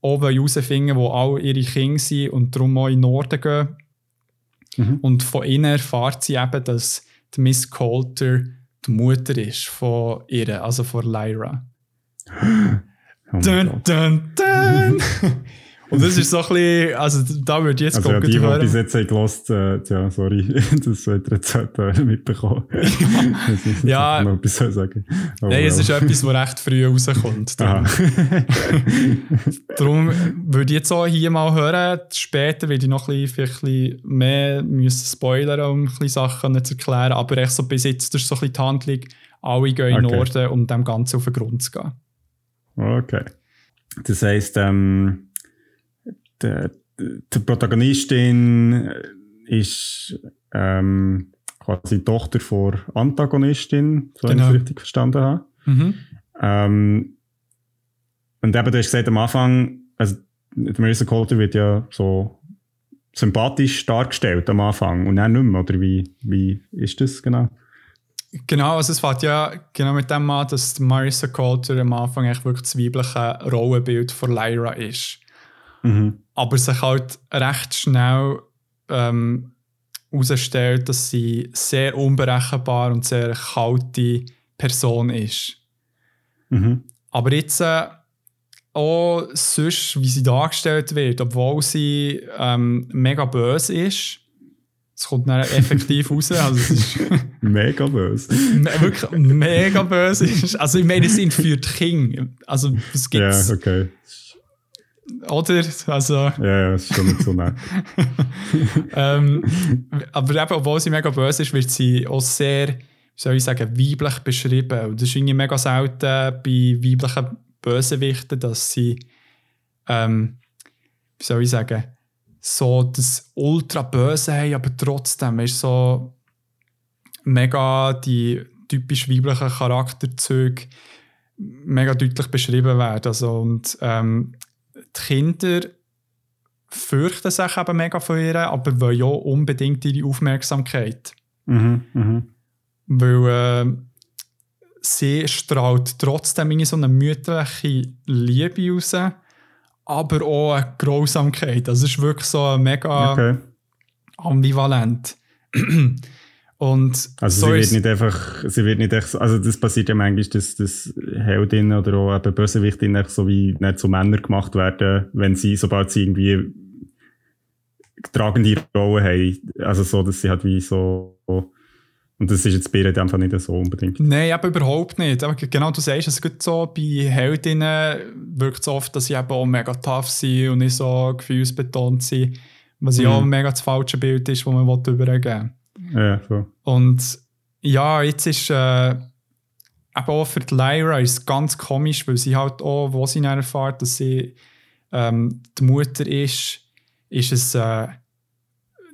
oben herausfinden, wo all ihre Kinder sind und darum auch in den Norden gehen. Mhm. Und von ihnen erfahrt sie eben, dass die Miss Coulter die Mutter ist von ihr, also von Lyra. Oh dun, dun, dun. Und das ist so ein bisschen, also da würde ich jetzt also, gucken. Ja, die, die bis jetzt haben gelost, äh, ja, sorry, das wird jetzt halt äh, mitbekommen. ja, ja. noch etwas sagen. Oh, Nein, es ist etwas, das recht früh rauskommt. Darum, darum würde ich jetzt auch hier mal hören, später werde ich noch ein bisschen, ein bisschen mehr müssen spoilern, um ein bisschen Sachen zu erklären, aber echt so bis jetzt ist so ein bisschen die Handlung, alle gehen in okay. Norden, um dem Ganzen auf den Grund zu gehen. Okay. Das heisst, ähm, der, die Protagonistin ist ähm, quasi die Tochter von Antagonistin, so genau. ich es richtig verstanden habe. Mhm. Ähm, und eben, du hast gesagt am Anfang, also Marissa Coulter wird ja so sympathisch dargestellt am Anfang und dann nicht mehr, oder wie, wie ist das genau? Genau, also es fängt ja genau mit dem an, dass Marissa Coulter am Anfang echt wirklich das weibliche Rollenbild von Lyra ist. Mhm. aber sich halt recht schnell ähm, herausstellt, dass sie sehr unberechenbar und sehr kalte Person ist. Mhm. Aber jetzt äh, auch sonst, wie sie dargestellt wird, obwohl sie ähm, mega böse ist, es kommt dann effektiv raus, also Mega böse. wirklich mega böse ist. Also ich meine, sie entführt Kinder. Also es Ja, gibt's, okay. Oder? Also, Ja, das ist schon nicht so nett. ähm, aber eben, obwohl sie mega böse ist, wird sie auch sehr, wie soll ich sagen, weiblich beschrieben. Und das ist irgendwie mega selten bei weiblichen Bösewichten, dass sie, ähm, wie soll ich sagen, so das ultra Böse haben, aber trotzdem ist so mega die typisch weiblichen Charakterzüge mega deutlich beschrieben werden. Also, und ähm, die Kinder fürchten sich eben mega von ihr, aber wollen ja unbedingt ihre Aufmerksamkeit. Mhm, mhm. Weil äh, sie strahlt trotzdem irgendwie so eine mütterliche Liebe raus, aber auch eine Grausamkeit. Das ist wirklich so mega Okay. ambivalent. Und Also so sie wird nicht einfach, sie wird nicht echt, so- also das passiert ja manchmal, dass, dass Heldinnen oder auch eben Bösewichtinnen so wie nicht zu Männern gemacht werden, wenn sie, sobald sie irgendwie tragende Rollen haben. Also so, dass sie halt wie so, und das ist jetzt bei ihr Fall nicht so unbedingt. Nein, aber überhaupt nicht. Aber genau, du sagst, es gibt so bei Heldinnen wirkt es oft, dass sie eben auch mega tough sind und nicht so gefühlsbetont sind, was ja Mhm. auch mega das falsche Bild ist, das man will übergeben Ja. Und ja, jetzt ist äh, eben auch für die Lyra ist ganz komisch, weil sie halt auch, wo sie dann erfährt, dass sie ähm, die Mutter ist, ist es, äh,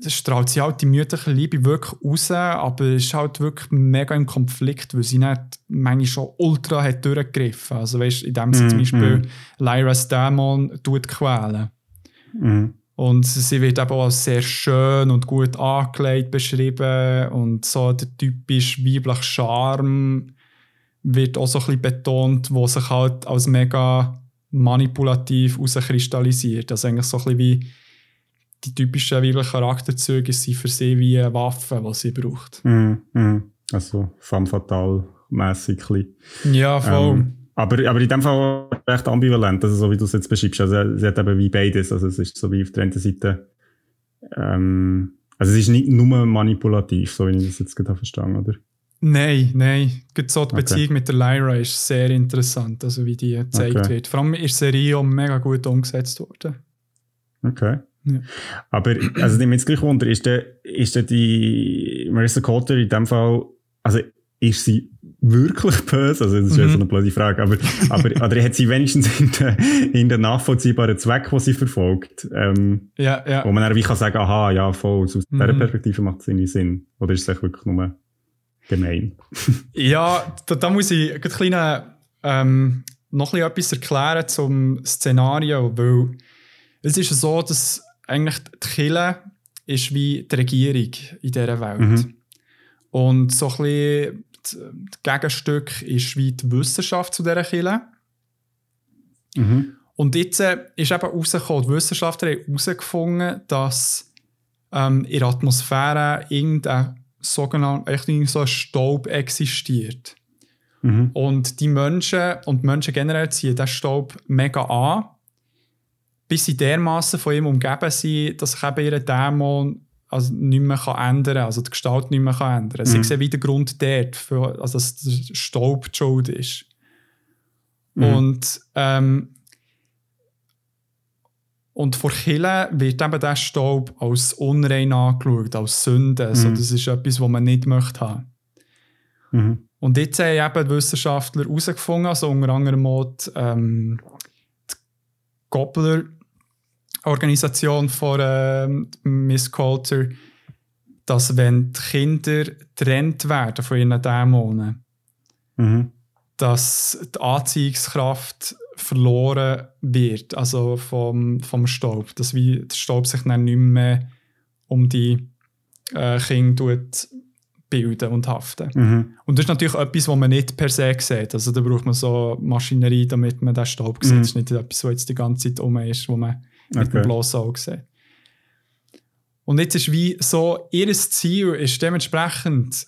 strahlt sie halt die mütterliche Liebe wirklich raus, aber es ist halt wirklich mega im Konflikt, weil sie nicht manchmal schon ultra hat durchgegriffen. Also weißt, indem sie Mhm, zum Beispiel mhm. Lyras Dämon tut quälen. Mhm. Und sie wird eben auch als sehr schön und gut angelegt beschrieben und so der typische weibliche Charme wird auch so ein bisschen betont, wo sich halt als mega manipulativ herauskristallisiert. Also eigentlich so ein bisschen wie die typischen weiblichen Charakterzüge sind für sie wie eine Waffe, die sie braucht. Mhm. Mhm. Also femme fatale mässig. Ja, voll. Ähm, aber, aber in dem Fall recht ambivalent, also so wie du es jetzt beschreibst. Also sie hat eben wie beides. Also es ist so wie auf der einen Seite, ähm, also es ist nicht nur manipulativ, so wie ich das jetzt gerade verstanden, oder? Nein, nein. Gerade so die Okay. Beziehung mit der Lyra ist sehr interessant, also wie die gezeigt Okay. wird. Vor allem ist Serie auch mega gut umgesetzt worden. Okay. Ja. Aber, also, ich jetzt gleich wunder, ist der, ist der die Marissa Cotter in dem Fall, also, ist sie wirklich böse? Also, das ist ja Mhm. so eine blöde Frage, aber, aber, oder hat sie wenigstens in den, in den nachvollziehbaren Zweck, den sie verfolgt, ähm, Ja, ja. wo man dann wie kann sagen, aha, ja, voll, aus Mhm. dieser Perspektive macht es irgendwie Sinn. Oder ist es echt wirklich nur gemein? Ja, da, da muss ich ein kleine, ähm, noch ein bisschen etwas erklären zum Szenario, weil es ist so, dass eigentlich die Kirche ist wie die Regierung in dieser Welt. Mhm. Und so ein bisschen Gegenstück ist wie die Wissenschaft zu dieser Kirche. Mhm. Und jetzt äh, ist eben herausgekommen, die Wissenschaftler haben herausgefunden, dass ähm, in der Atmosphäre irgendein sogenannter so Staub existiert. Mhm. Und die Menschen und die Menschen generell ziehen diesen Staub mega an, bis sie dermaßen von ihm umgeben sind, dass sich eben ihr Dämon also nicht mehr kann ändern kann, also die Gestalt nicht mehr kann ändern kann. Sie Mhm. sehen wie der Grund dort, für, also dass der Staub die Schuld ist. Mhm. Und, ähm, und vor Kirche wird eben der Staub als unrein angeschaut, als Sünde. Also Mhm. das ist etwas, was man nicht möchte haben. Mhm. Und jetzt haben eben die Wissenschaftler herausgefunden, also unter anderem auch die, ähm, die Gobler-Organisation von ähm, Miss Coulter, dass wenn die Kinder getrennt werden von ihren Dämonen, Mhm. dass die Anziehungskraft verloren wird, also vom, vom Staub. Dass wie der Staub sich dann nicht mehr um die äh, Kinder tut bilden und haften. Mhm. Und das ist natürlich etwas, was man nicht per se sieht. Also da braucht man so Maschinerie, damit man den Staub sieht. Mhm. Das ist nicht etwas, was jetzt die ganze Zeit um ist, wo man mit okay. dem bloßen Auge gesehen. Und jetzt ist wie so, ihr Ziel ist dementsprechend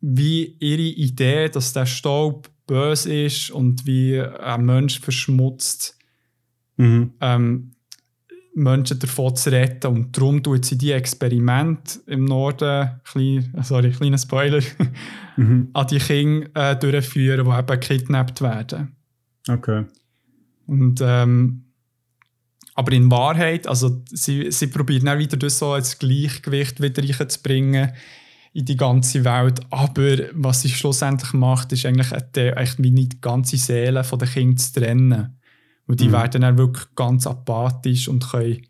wie ihre Idee, dass der Staub böse ist und wie ein Mensch verschmutzt, mhm. ähm, Menschen davon zu retten. Und darum tut sie die Experimente im Norden, klein, sorry, kleiner Spoiler, mhm. an die Kinder äh, durchführen, die eben gekidnappt werden. Okay. Und ähm, aber in Wahrheit, also sie, sie probiert dann wieder das so als Gleichgewicht wieder reinzubringen in die ganze Welt. Aber was sie schlussendlich macht, ist eigentlich echt wie nicht die ganze Seele von den Kindern zu trennen. Und die mhm. werden dann wirklich ganz apathisch und können,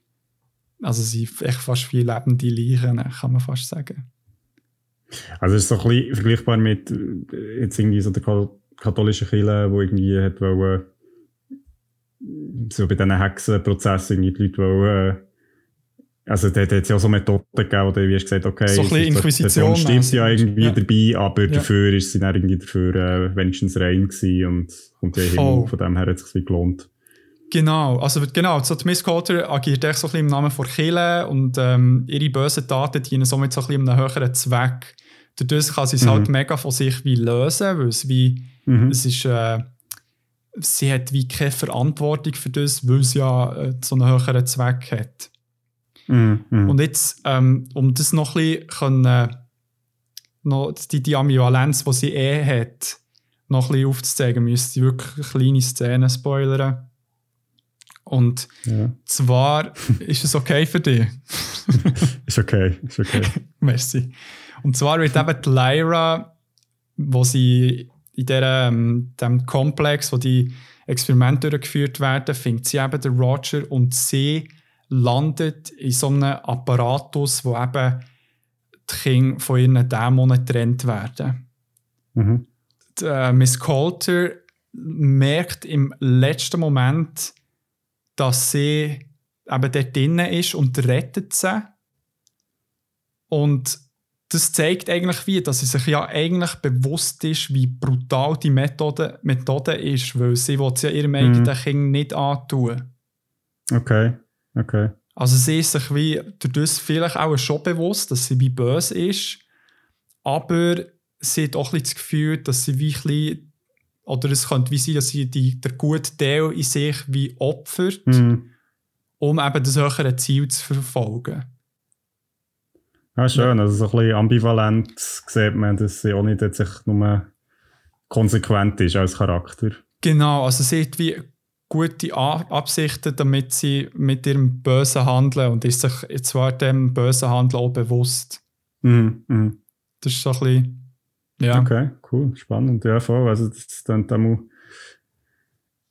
also sie echt fast wie lebende Leichen, kann man fast sagen. Also es ist so ein bisschen vergleichbar mit äh, jetzt irgendwie so der katholischen Kirche, wo irgendwie hat wollen, so bei diesen Hexenprozessen die Leute wollen, also da hat es ja auch so Methoden gegeben, wo du hast gesagt okay, so ein bisschen Inquisition stimmt ja irgendwie ja. dabei, aber ja. dafür ist sie dann irgendwie dafür äh, wenigstens rein gewesen und kommt ja Himmel, von dem her hat es sich gelohnt. Genau, also genau, so die Miss Coulter agiert echt so ein bisschen im Namen von Chile und ähm, ihre bösen Taten dienen somit so ein bisschen einem höheren Zweck. Dadurch kann sie es halt mhm. halt mega von sich wie lösen, weil es wie, mhm. es ist, äh, sie hat wie keine Verantwortung für das, weil sie ja äh, so einen höheren Zweck hat. Mhm. Und jetzt, ähm, um das noch ein bisschen können, noch die, die Ambivalenz, die sie eh hat, noch ein bisschen aufzuzeigen, müsste ich wirklich kleine Szenen spoilern. Und ja. zwar ist es okay für dich. ist okay, ist okay. Merci. Und zwar wird eben die Lyra, wo sie in der, ähm, dem Komplex, wo die Experimente durchgeführt werden, findet sie eben den Roger und sie landet in so einem Apparatus, wo eben die Kinder von ihren Dämonen getrennt werden. Mhm. Die, äh, Miss Coulter merkt im letzten Moment, dass sie eben dort drinnen ist und rettet sie. Und das zeigt eigentlich wie, dass sie sich ja eigentlich bewusst ist, wie brutal die Methode, Methode ist, weil sie will sie ja ihrem eigenen mhm. Kind nicht antun. Okay, okay. Also sie ist sich wie durch das vielleicht auch schon bewusst, dass sie wie böse ist, aber sie hat auch ein das Gefühl, dass sie wie ein bisschen, oder es könnte wie sein, dass sie die, der gute Teil in sich wie opfert, mhm. um eben das höhere Ziel zu verfolgen. Ja, schön. Ja. Also so ein bisschen ambivalent sieht man, dass sie auch nicht jetzt nur konsequent ist als Charakter. Genau, also sie hat wie gute Absichten, damit sie mit ihrem bösen Handeln und ist sich zwar dem bösen Handeln auch bewusst. Mhm, mh. Das ist so ein bisschen, ja. Okay, cool, spannend. Ja, voll. Also das dann, dann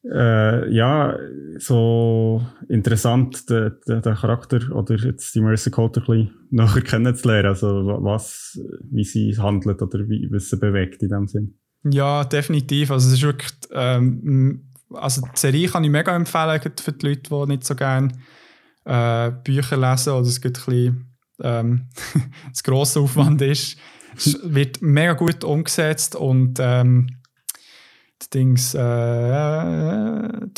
äh, ja, so interessant, den, den, den, Charakter oder jetzt die Marissa Coulter ein bisschen nachher kennenzulernen. Also was, wie sie handelt oder wie, was sie bewegt in dem Sinn. Ja, definitiv. Also es ist wirklich, ähm, also die Serie kann ich mega empfehlen für die Leute, die nicht so gerne äh, Bücher lesen oder es gibt ein bisschen ähm, das grosse Aufwand ist. Es wird mega gut umgesetzt und ähm, Dings, äh,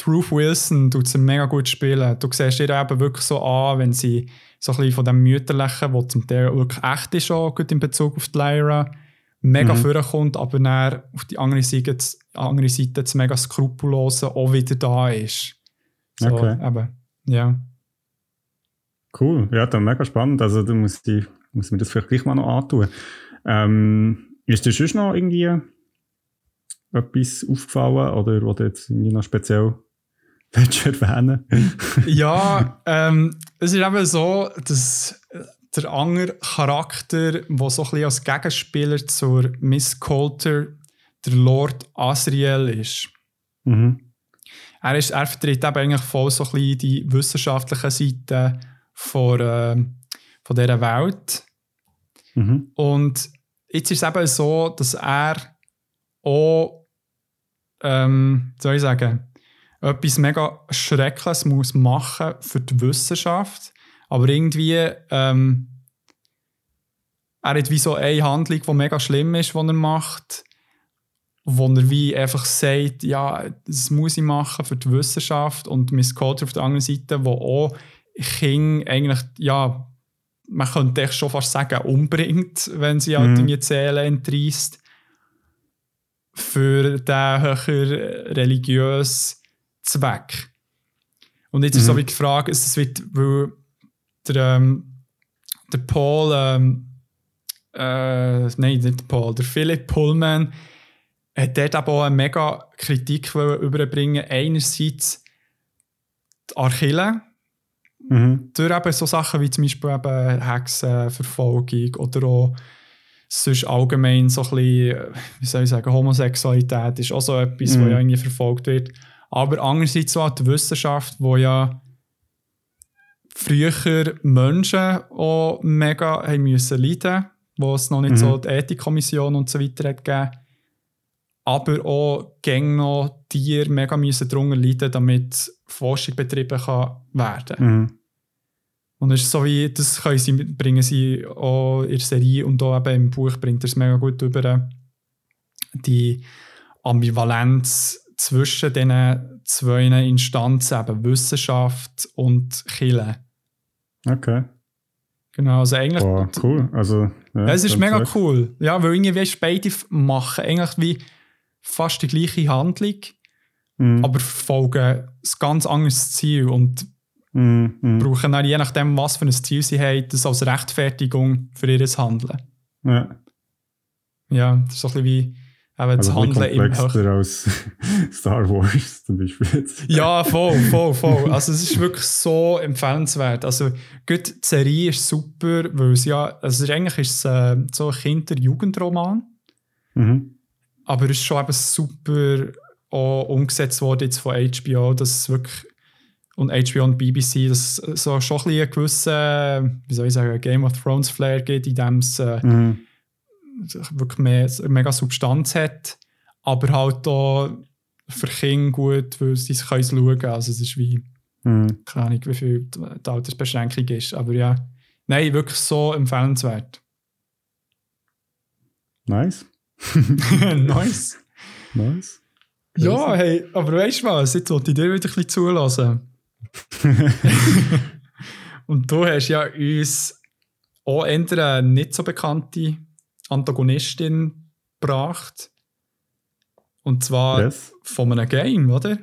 Ruth Wilson tut sie mega gut spielen. Du siehst ihr eben wirklich so an, wenn sie so ein bisschen von dem Mütterlichen, das zum Teil wirklich echt ist, auch gut in Bezug auf die Lyra, mega mhm. vorkommt, aber dann auf die andere Seite, andere Seite das mega Skrupellose auch wieder da ist. So, okay. Eben, ja. Cool, ja, dann mega spannend. Also du musst, die, musst mir das vielleicht gleich mal noch antun. Ähm, ist dir sonst noch irgendwie etwas aufgefallen oder was du jetzt irgendwie noch speziell erwähnen Ja, ähm, es ist eben so, dass der andere Charakter, der so ein bisschen als Gegenspieler zur Miss Coulter der Lord Asriel ist. Mhm. Er, ist, er vertritt eben eigentlich voll so ein bisschen die wissenschaftliche Seite von, äh, von dieser Welt. Mhm. Und jetzt ist es eben so, dass er auch ähm, soll ich sagen, etwas mega Schreckliches muss machen für die Wissenschaft. Aber irgendwie, ähm, er hat wie so eine Handlung, die mega schlimm ist, die er macht. wo er wie einfach sagt, ja, das muss ich machen für die Wissenschaft und Miss Coulter auf der anderen Seite, wo auch Kinder eigentlich, ja, man könnte echt schon fast sagen, umbringt, wenn sie halt mhm. die Zählen entreißt für den höher religiösen Zweck. Und jetzt mhm. ist so wie die Frage, es wird, weil der, ähm, der Paul, ähm, äh, nein, nicht Paul, der Philipp Pullman hat dort aber auch eine mega Kritik überbringen. Einerseits die Archille, mhm. durch eben so Sachen wie zum Beispiel eben Hexenverfolgung oder auch sonst allgemein so ein bisschen, wie soll ich sagen, Homosexualität ist auch so etwas, mhm. was ja irgendwie verfolgt wird. Aber andererseits auch die Wissenschaft, wo ja früher Menschen auch mega haben müssen leiden, wo es noch nicht mhm. so die Ethikkommission und so weiter hat gegeben. Aber auch gäng noch Tiere mega müssen darunter leiden, damit Forschung betrieben kann werden. Mhm. Und es ist so wie, das können sie, bringen sie auch in der Serie und auch eben im Buch bringt er es mega gut über die Ambivalenz zwischen diesen zwei Instanzen, eben Wissenschaft und Chile. Okay. Genau, also eigentlich. Boah, cool. Also, ja, es ist mega recht. cool. Ja, weil irgendwie beide machen eigentlich wie fast die gleiche Handlung, mm. aber verfolgen ein ganz anderes Ziel und mm. brauchen dann je nachdem, was für ein Ziel sie haben, das als Rechtfertigung für ihr Handeln. Ja. Ja, das ist so ein bisschen wie aber das also Handeln im Höchsten. als Star Wars zum Beispiel. ja, voll, voll, voll. Also es ist wirklich so empfehlenswert. Also gut, die Serie ist super, weil es ja, also eigentlich ist es äh, so ein Kinder-Jugendroman. Mhm. Aber es ist schon eben super auch umgesetzt worden jetzt von HBO, dass es wirklich und HBO und BBC, dass es so schon ein bisschen einen gewissen, wie soll ich sagen, Game of Thrones Flair gibt, in dem es äh, mhm wirklich mehr, mega Substanz hat, aber halt auch für Kinder gut, weil sie es schauen können. Also es ist wie, mhm. keine Ahnung, wie viel die Altersbeschränkung ist. Aber ja, nein, wirklich so empfehlenswert. Nice. nice. Nice. Ja, hey, aber weißt du was, jetzt wollte ich dir wieder ein bisschen zulassen. Und du hast ja uns auch eher nicht so bekannte Antagonistin gebracht. Und zwar yes. von einem Game, oder?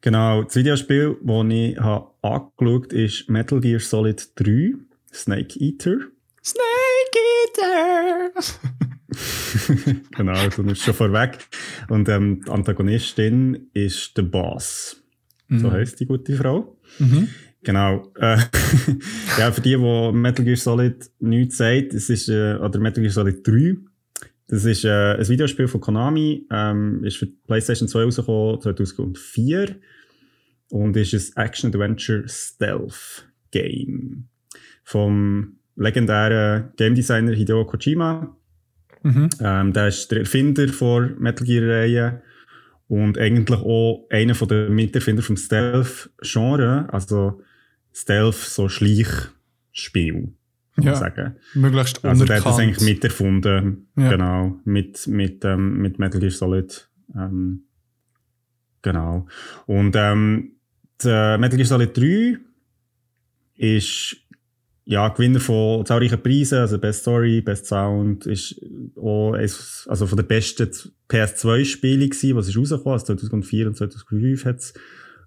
Genau, das Videospiel, das ich habe angeschaut habe, ist Metal Gear Solid 3, Snake Eater. Snake Eater! genau, du bist schon vorweg. Und ähm, die Antagonistin ist der Boss. Mhm. So heisst die gute Frau. Mhm. Genau. Äh, ja, für die, die Metal Gear Solid nichts sagt, es ist, äh, oder Metal Gear Solid 3, das ist äh, ein Videospiel von Konami, ähm, ist für PlayStation 2 rausgekommen 2004 und ist ein Action-Adventure Stealth Game vom legendären Game Designer Hideo Kojima. Mhm. Ähm, der ist der Erfinder der Metal Gear-Reihe und eigentlich auch einer der Miterfinder vom Stealth-Genre. Also Stealth, so Schleichspiel, kann ja, man sagen. Möglichst Also der hat das eigentlich miterfunden, ja. genau, mit, mit, ähm, mit Metal Gear Solid. Ähm, genau. Und ähm, der Metal Gear Solid 3 ist ja, Gewinner von zahlreichen Preisen, also Best Story, Best Sound, ist auch eines, also von den besten PS2-Spielen gewesen, was ist rausgekommen, also 2004 und 2005 hat es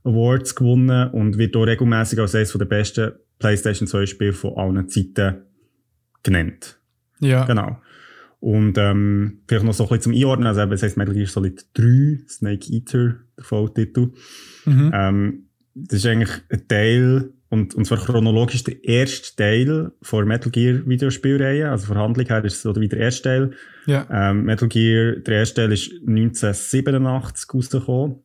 Awards gewonnen und wird auch regelmäßig als eines der besten PlayStation 2 Spiele von allen Zeiten genannt. Ja. Genau. Und ähm, vielleicht noch so ein bisschen zum Einordnen, also es heißt Metal Gear Solid 3, Snake Eater, der Volltitel. Mhm. Ähm, das ist eigentlich ein Teil, und, und zwar chronologisch der erste Teil von Metal Gear Videospielreihe, also von Handlung her ist es so wie der erste Teil. Ja. Ähm, Metal Gear, der erste Teil ist 1987 rausgekommen.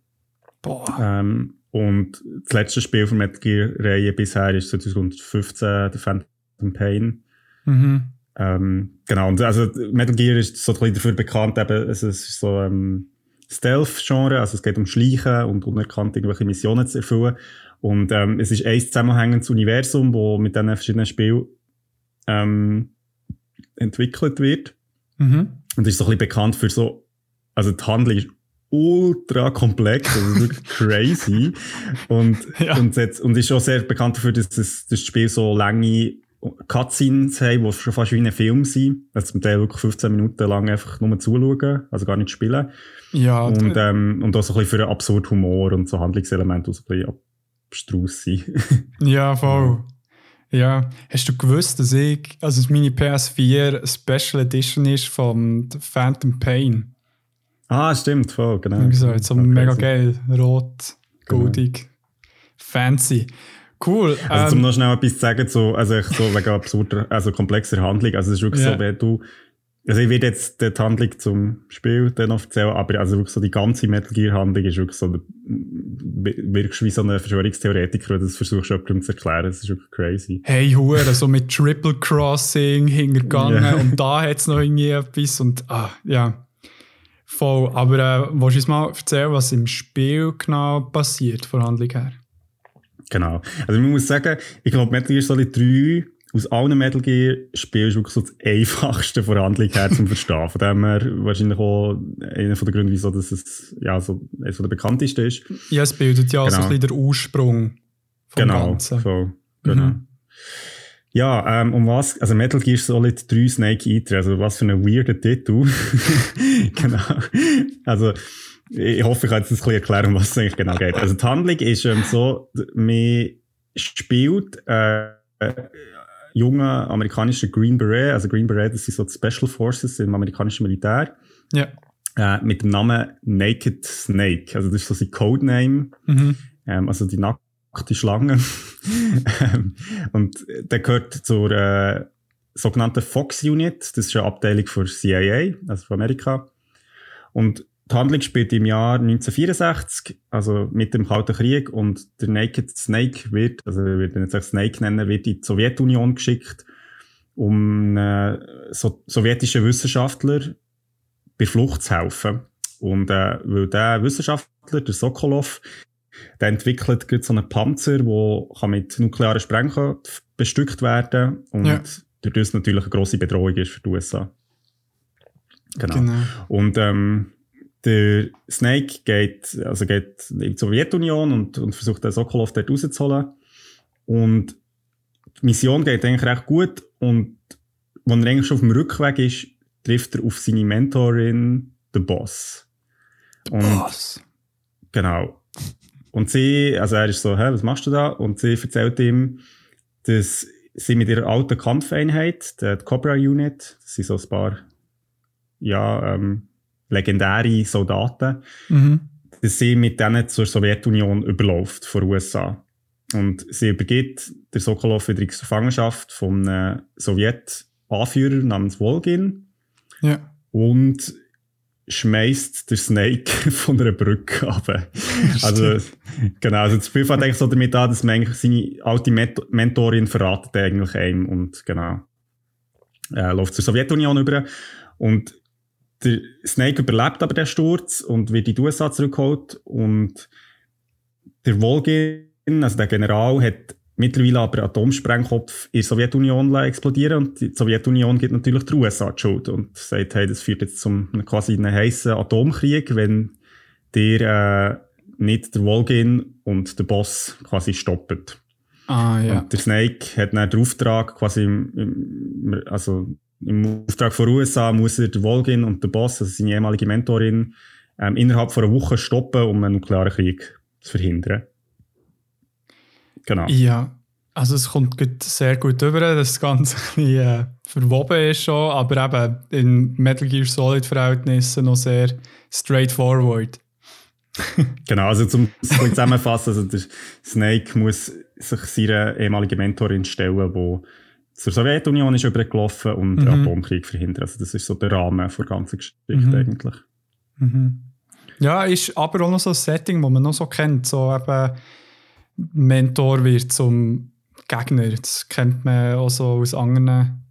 Boah. Ähm, und das letzte Spiel von Metal Gear-Reihe bisher ist 2015 The Phantom Pain. Mhm. Ähm, genau, und also Metal Gear ist so ein bisschen dafür bekannt, eben, es ist so ähm, Stealth-Genre, also es geht um Schleichen und unerkannt irgendwelche Missionen zu erfüllen. Und ähm, es ist ein zusammenhängendes Universum, wo mit diesen verschiedenen Spielen ähm, entwickelt wird. Mhm. Und ist so ein bisschen bekannt für so also die Handlung ist ultra komplex, also wirklich crazy. Und, ja. und, jetzt, und ist auch sehr bekannt dafür, dass das, das Spiel so lange Cutscenes haben, die schon fast wie ein Film sind. Also zum Teil wirklich 15 Minuten lang einfach nur zuschauen, also gar nicht spielen. Ja. Und, ähm, und auch so ein bisschen für einen absurden Humor und so Handlungselemente, die so ein bisschen abstrus sind. ja, voll. Ja, hast du gewusst, dass ich, also meine PS4 Special Edition ist von Phantom Pain? Ah, stimmt, voll, genau. Wie gesagt, so mega geil, rot, genau. goldig, fancy. Cool. Also, um ähm, noch schnell etwas zu sagen, so, also ich, so wegen absurder, also komplexer Handlung. Also, es ist wirklich yeah. so, wenn du, also ich werde jetzt die Handlung zum Spiel dann erzählen, aber also wirklich so die ganze Metal Gear Handlung ist wirklich so, wirkst wie so ein Verschwörungstheoretiker, wenn du das versuchst, jemandem zu erklären. Das ist wirklich crazy. Hey, Hure, so mit Triple Crossing hingegangen yeah. und da hat es noch irgendwie etwas und, ah, ja. Voll. Aber äh, willst du uns mal erzählen, was im Spiel genau passiert, von Handlung her? Genau. Also man muss sagen, ich glaube, Metal Gear Solid 3 aus allen Metal Gear Spielen ist wirklich so das einfachste von Handlung her zum Verstehen. Von dem her wahrscheinlich auch einer der Gründe, wieso das es, ja, so, eines der bekanntesten ist. Ja, es bildet ja genau. so ein bisschen der Ursprung vom genau, Ganzen. So, genau. Mhm. Ja, ähm, um was, also Metal Gear Solid 3 Snake Eater, also was für ein weirder Titel. genau. Also, ich hoffe, ich kann jetzt ein bisschen erklären, um was es eigentlich genau geht. Also die Handlung ist ähm, so, man spielt äh, junge amerikanische Green Beret, also Green Beret, das sind so die Special Forces im amerikanischen Militär. Ja. Äh, mit dem Namen Naked Snake, also das ist so sein Codename. Mhm. Ähm, also die nackte Schlange. Ähm, und der gehört zur äh, sogenannten Fox Unit, das ist eine Abteilung für CIA, also von Amerika. Und die Handlung spielt im Jahr 1964, also mit dem Kalten Krieg, und der Naked Snake wird, also wir würden jetzt auch Snake nennen, wird in die Sowjetunion geschickt, um äh, so, sowjetische Wissenschaftler bei Flucht zu helfen. Und äh, weil der Wissenschaftler, der Sokolov, der entwickelt so einen Panzer, der mit nuklearen Sprengstoff bestückt werden und ja. dadurch natürlich eine grosse Bedrohung ist für die USA. Genau. genau. Und ähm, der Snake geht, also geht in die Sowjetunion und, und versucht den Sokolov dort rauszuholen. Und die Mission geht eigentlich recht gut und wenn er eigentlich schon auf dem Rückweg ist, trifft er auf seine Mentorin, den Boss. Und, Boss? Genau. Und sie, also er ist so, hä, was machst du da? Und sie erzählt ihm, dass sie mit ihrer alten Kampfeinheit, der Cobra Unit, das sind so ein paar, ja, ähm, legendäre Soldaten, mhm. dass sie mit denen zur Sowjetunion überläuft, von den USA. Und sie übergibt der Sokolov wieder in Gefangenschaft von einem Sowjet-Anführer namens Volgin. Ja. Und schmeißt der Snake von einer Brücke ab. also, genau, also das Spiel fängt eigentlich so damit an, dass man eigentlich seine alte Mentorin verratet eigentlich einem und genau, äh, läuft zur Sowjetunion über. Und der Snake überlebt aber den Sturz und wird in die USA zurückgeholt. Und der Volgin, also der General, hat mittlerweile aber Atomsprengkopf in der Sowjetunion explodieren und die Sowjetunion gibt natürlich die USA die Schuld und sagt, hey, das führt jetzt zum quasi einen heißen Atomkrieg, wenn der äh, nicht der Volgin und der Boss quasi stoppt. Ah, ja. Und der Snake hat dann den Auftrag quasi, im, im, also im Auftrag von USA muss er der Volgin und der Boss, also seine ehemalige Mentorin, ähm, innerhalb von einer Woche stoppen, um einen nuklearen Krieg zu verhindern. Genau. Ja, also es kommt sehr gut über, dass das Ganze ein bisschen, äh, verwoben ist schon, aber eben in Metal Gear Solid Verhältnissen noch sehr straightforward. genau, also zum Zusammenfassen, also der Snake muss sich seiner ehemaligen Mentorin stellen, die zur Sowjetunion ist übergelaufen und mhm. Atomkrieg verhindert. Also das ist so der Rahmen der ganzen Geschichte mhm. eigentlich. Mhm. Ja, ist aber auch noch so ein Setting, das man noch so kennt, so eben Mentor wird zum Gegner. Das kennt man auch so aus anderen,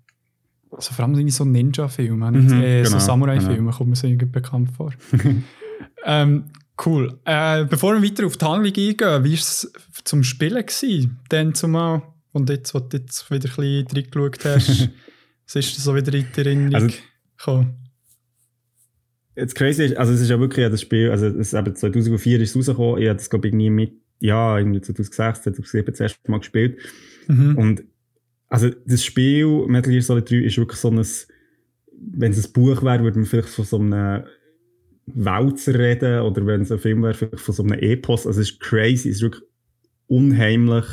also vor allem so Ninja-Filmen, mhm, äh, genau, so Samurai-Filme genau. kommt mir so irgendwie bekannt vor. ähm, cool. Äh, bevor wir weiter auf die Handlung eingehen, wie war es zum Spielen gewesen? Dann zumal und jetzt, wo du jetzt wieder ein bisschen reingeschaut hast, was ist so wieder in die Erinnerung also, gekommen? jetzt crazy ist, also es ist ja wirklich ja, das Spiel, also es ist eben 2004 ist es rausgekommen, ich habe das glaube ich nie mit, ja, irgendwie 2006, 2007 das erste Mal gespielt. Mhm. Und also das Spiel Metal Gear Solid 3 ist wirklich so ein, wenn es ein Buch wäre, würde man vielleicht von so einem Wälzer reden oder wenn es ein Film wäre, vielleicht von so einem Epos. Also es ist crazy, es ist wirklich unheimlich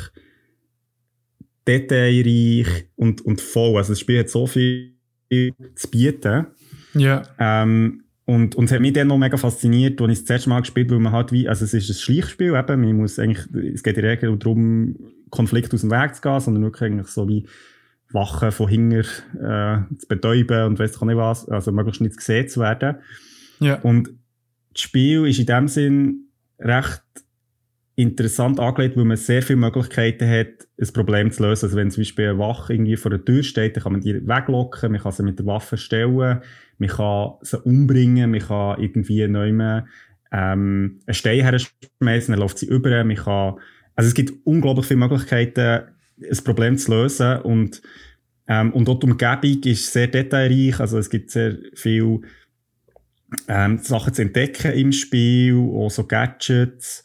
detailreich und, und voll. Also das Spiel hat so viel zu bieten. Ja. Ähm, und, und es hat mich dann noch mega fasziniert, als ich das erste Mal gespielt habe, weil man halt wie, also es ist ein Schleichspiel eben, man muss eigentlich, es geht in der Regel darum, Konflikt aus dem Weg zu gehen, sondern wirklich eigentlich so wie Wachen von hinger äh, zu betäuben und weiss ich nicht was, also möglichst nicht gesehen zu werden. Ja. Und das Spiel ist in dem Sinn recht interessant angelegt, weil man sehr viele Möglichkeiten hat, ein Problem zu lösen. Also wenn zum Beispiel eine Wache irgendwie vor der Tür steht, dann kann man die weglocken, man kann sie mit der Waffe stellen, man kann sie umbringen, man kann irgendwie neu ähm, einen Stein herschmeißen, dann läuft sie über, man kann, also es gibt unglaublich viele Möglichkeiten, ein Problem zu lösen und ähm, und auch die Umgebung ist sehr detailreich, also es gibt sehr viel ähm, Sachen zu entdecken im Spiel, auch so Gadgets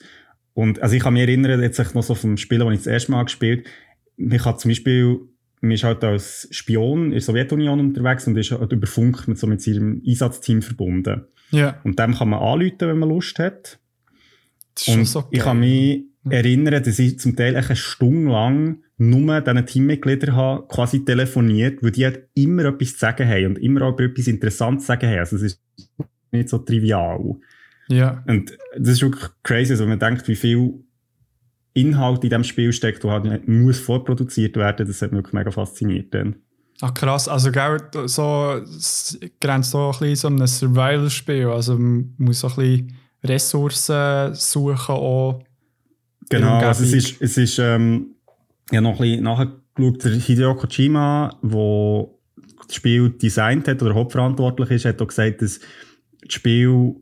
und also ich kann mich erinnern, jetzt noch so vom Spiel, das ich das erste Mal gespielt habe, ich habe zum Beispiel, man ist halt als Spion in der Sowjetunion unterwegs und ist halt über Funk mit, so mit seinem Einsatzteam verbunden. Ja. Und dem kann man anrufen, wenn man Lust hat. Das ist und so ich kann mich erinnern, dass ich zum Teil eine Stunde lang nur diesen Teammitgliedern habe quasi telefoniert, weil die halt immer etwas zu sagen haben und immer auch etwas Interessantes zu sagen haben. Also es ist nicht so trivial. Ja. Und das ist wirklich crazy, also wenn man denkt, wie viel Inhalt in diesem Spiel steckt, der halt muss vorproduziert werden, das hat mich wirklich mega fasziniert. Dann. Ach krass, also gell, so grenzt so ein bisschen so ein Survival-Spiel, also man muss so ein bisschen Ressourcen suchen auch. Genau, also es ist, es ist ähm, ja noch ein bisschen nachgeschaut, der Hideo Kojima, der das Spiel designt hat oder hauptverantwortlich ist, hat auch gesagt, dass das Spiel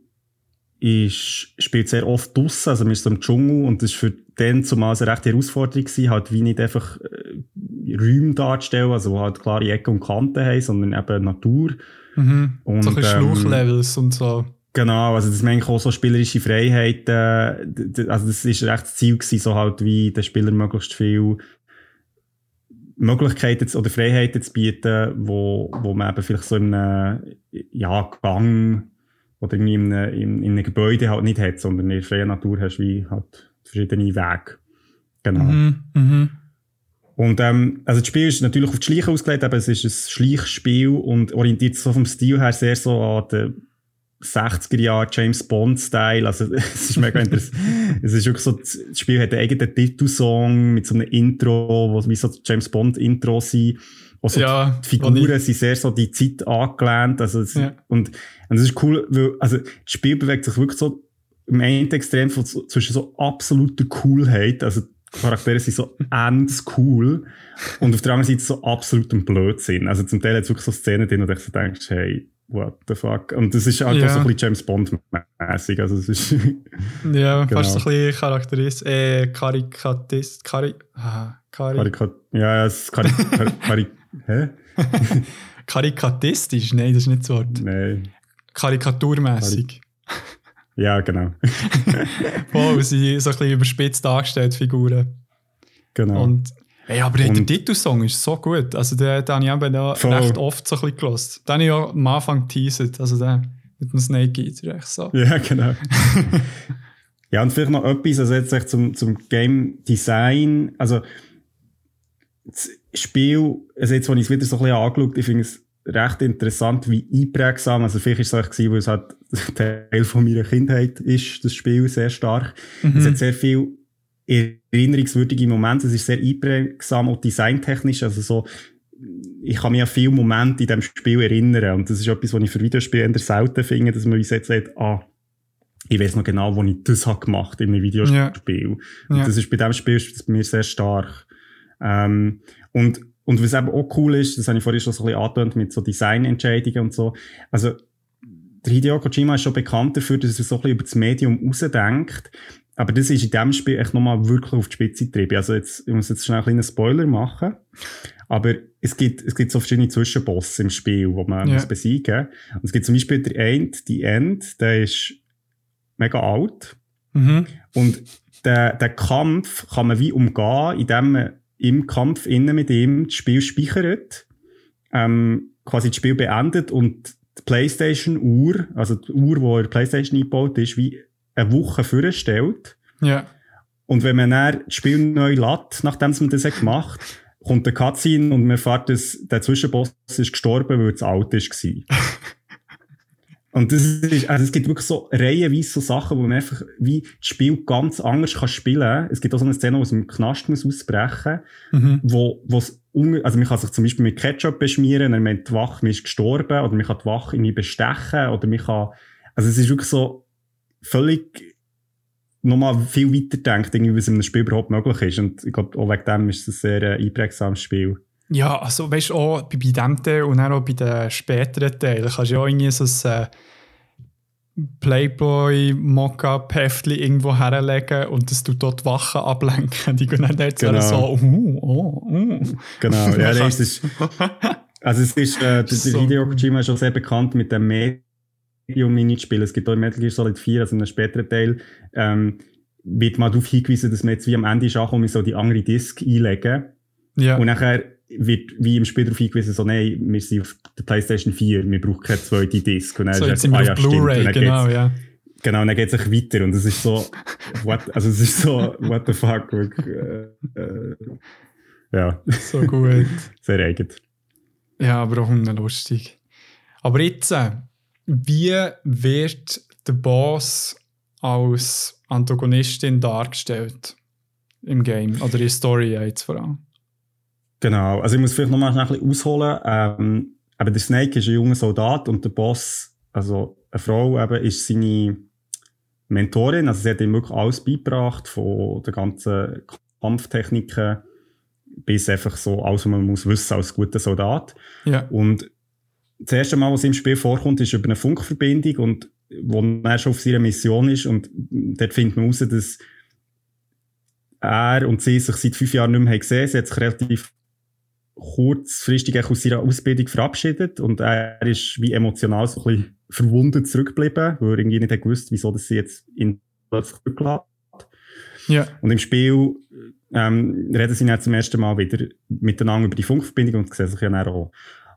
ist, spielt sehr oft draussen, also wir sind so im Dschungel und das war für den zumal eine rechte Herausforderung gewesen, halt wie nicht einfach äh, Räume darzustellen, also halt klare Ecken und Kanten haben, sondern eben Natur. Mhm. Und, so ein bisschen ähm, Schluchlevels und so. Genau, also das meine ich auch so spielerische Freiheiten, also das ist recht das Ziel gewesen, so halt wie den Spieler möglichst viel Möglichkeiten oder Freiheiten zu bieten, wo, wo man eben vielleicht so in einem ja, Gang oder irgendwie in einem, in, in einem Gebäude halt nicht hat, sondern in der freien Natur hast wie halt verschiedene Wege. Genau. Mhm, mh. Und ähm, also das Spiel ist natürlich auf die Schleiche ausgelegt, aber es ist ein Schleichspiel und orientiert sich so vom Stil her sehr so an den 60er Jahre James Bond Style. Also es ist mega interessant. es ist wirklich so, das Spiel hat einen eigenen Titelsong mit so einem Intro, wo wie so James Bond Intro sind. Also ja, die Figuren sind sehr so die Zeit angelehnt. Also es, Ja. und, und das ist cool, weil also das Spiel bewegt sich wirklich so im einen Extrem von, so- zwischen so absoluter Coolheit, also die Charaktere sind so ends cool und auf der anderen Seite so absolutem Blödsinn. Also zum Teil hat es wirklich so Szenen drin, wo du so denkst, hey, what the fuck? Und das ist halt Ja. auch so ein bisschen James Bond-mäßig. Also es ist, Ja, Genau. fast so ein bisschen Charakterist, äh, Karikatist, Kari, ah, Kari, Karika ja, ja, es ist Kari Kari Kari hä? Karikatistisch? Nein, das ist nicht das Wort. Nein. Karikaturmäßig. Ja, genau. Voll, sie so ein bisschen überspitzt dargestellt, Figuren. genau. Und, ey, aber der Titelsong ist so gut. Also, den, den habe ich eben da Voll. recht oft so ein bisschen gelost. Den habe ich auch am Anfang teasert. Also, der mit dem Snake Eater, so. Ja, genau. ja, und vielleicht noch etwas, also jetzt zum, zum Game Design. Also, Spiel, also jetzt, als ich es wieder so ein bisschen angeschaut ich finde es recht interessant, wie einprägsam, also vielleicht ist es auch gewesen, weil es halt Teil von meiner Kindheit ist, das Spiel, sehr stark. Es hat sehr viel erinnerungswürdige Momente, es ist sehr einprägsam, auch designtechnisch, also so, ich kann mich an viele Momente in diesem Spiel erinnern und das ist etwas, was ich für Videospiele eher selten finde, dass man uns jetzt sagt, ah, ich weiß noch genau, wo ich das habe gemacht in einem Videospiel. Und Ja. das ist bei diesem Spiel bei mir sehr stark. Ähm, und, und was eben auch cool ist, das habe ich vorhin schon so ein bisschen angetönt mit so Designentscheidungen und so. Also, der Hideo Kojima ist schon bekannt dafür, dass er so ein bisschen über das Medium rausdenkt. aber das ist in diesem Spiel echt nochmal wirklich auf die Spitze getrieben. Also jetzt, ich muss jetzt schnell einen kleinen Spoiler machen. Aber es gibt, es gibt so verschiedene Zwischenbosse im Spiel, die man ja. muss besiegen muss. Und es gibt zum Beispiel der End, die End, der ist mega alt. Mhm. Und der, der Kampf kann man wie umgehen, indem man im Kampf innen mit ihm das Spiel speichert, ähm, quasi das Spiel beendet und die Playstation-Uhr, also die Uhr, die in Playstation eingebaut ist, wie eine Woche vorstellt. Ja. Und wenn man dann das Spiel neu lädt, nachdem man das gemacht hat, kommt der Cutscene und man erfährt, dass der Zwischenboss ist gestorben, weil es alt war. und das ist, also es gibt wirklich so reihenweise so Sachen, wo man einfach wie das Spiel ganz anders kann spielen kann. Es gibt auch so eine Szene, wo es im Knast muss ausbrechen mhm. wo, es also man kann sich zum Beispiel mit Ketchup beschmieren, dann meint die Wache, man ist gestorben, oder man kann die Wache irgendwie bestechen, oder man kann, also es ist wirklich so völlig nochmal viel weiter denkt, irgendwie, was in einem Spiel überhaupt möglich ist. Und ich glaube, auch wegen dem ist es ein sehr äh, einprägsames Spiel. Ja, also weißt du, auch bei, bei dem Teil und auch bei den späteren Teilen kannst du ja auch irgendwie so ein äh, Playboy Mockup-Heftchen irgendwo herlegen und das tut dort Wachen ablenken. Die gehen dann dort genau. so, uh, oh, uh. Genau, ja, das ist, also es ist, äh, der, so. Hideo Kojima ist schon sehr bekannt mit dem Med Medium-Minispiel. Es gibt auch in Metal Gear Solid 4, also in einem späteren Teil, ähm, wird mal darauf hingewiesen, dass man jetzt wie am Ende ist ankommt, so die andere Disk einlegen. Ja. Und nachher wird wie im Spiel darauf hingewiesen, so, nein, wir sind auf der PlayStation 4, wir brauchen keine zweite Disk. Und dann so, jetzt sind wir ah, auf Blu-ray, genau, ja. Genau, und dann geht es weiter und es ist so, what, also es ist so, what the fuck, wirklich, äh, äh, ja. So gut. Sehr eigen. Ja, aber auch lustig. Aber jetzt, äh, wie wird der Boss als Antagonistin dargestellt im Game? Oder in der Story jetzt vor allem? Genau, also ich muss vielleicht nochmal ein bisschen ausholen. Ähm, aber der Snake ist ein junger Soldat und der Boss, also eine Frau, eben, ist seine Mentorin. Also sie hat ihm wirklich alles beigebracht, von den ganzen Kampftechniken bis einfach so alles, was man muss wissen als guter Soldat. Ja. Und das erste Mal, was im Spiel vorkommt, ist über eine Funkverbindung und wo er schon auf seiner Mission ist und dort findet man heraus, dass er und sie sich seit fünf Jahren nicht mehr gesehen haben. Sie hat sich relativ kurzfristig aus ihrer Ausbildung verabschiedet und er ist wie emotional so ein bisschen verwundet zurückgeblieben, weil er irgendwie nicht gewusst wieso dass sie jetzt in plötzlich zurücklässt. Ja. Und im Spiel ähm, reden sie dann zum ersten Mal wieder miteinander über die Funkverbindung und sehen sich ja dann auch.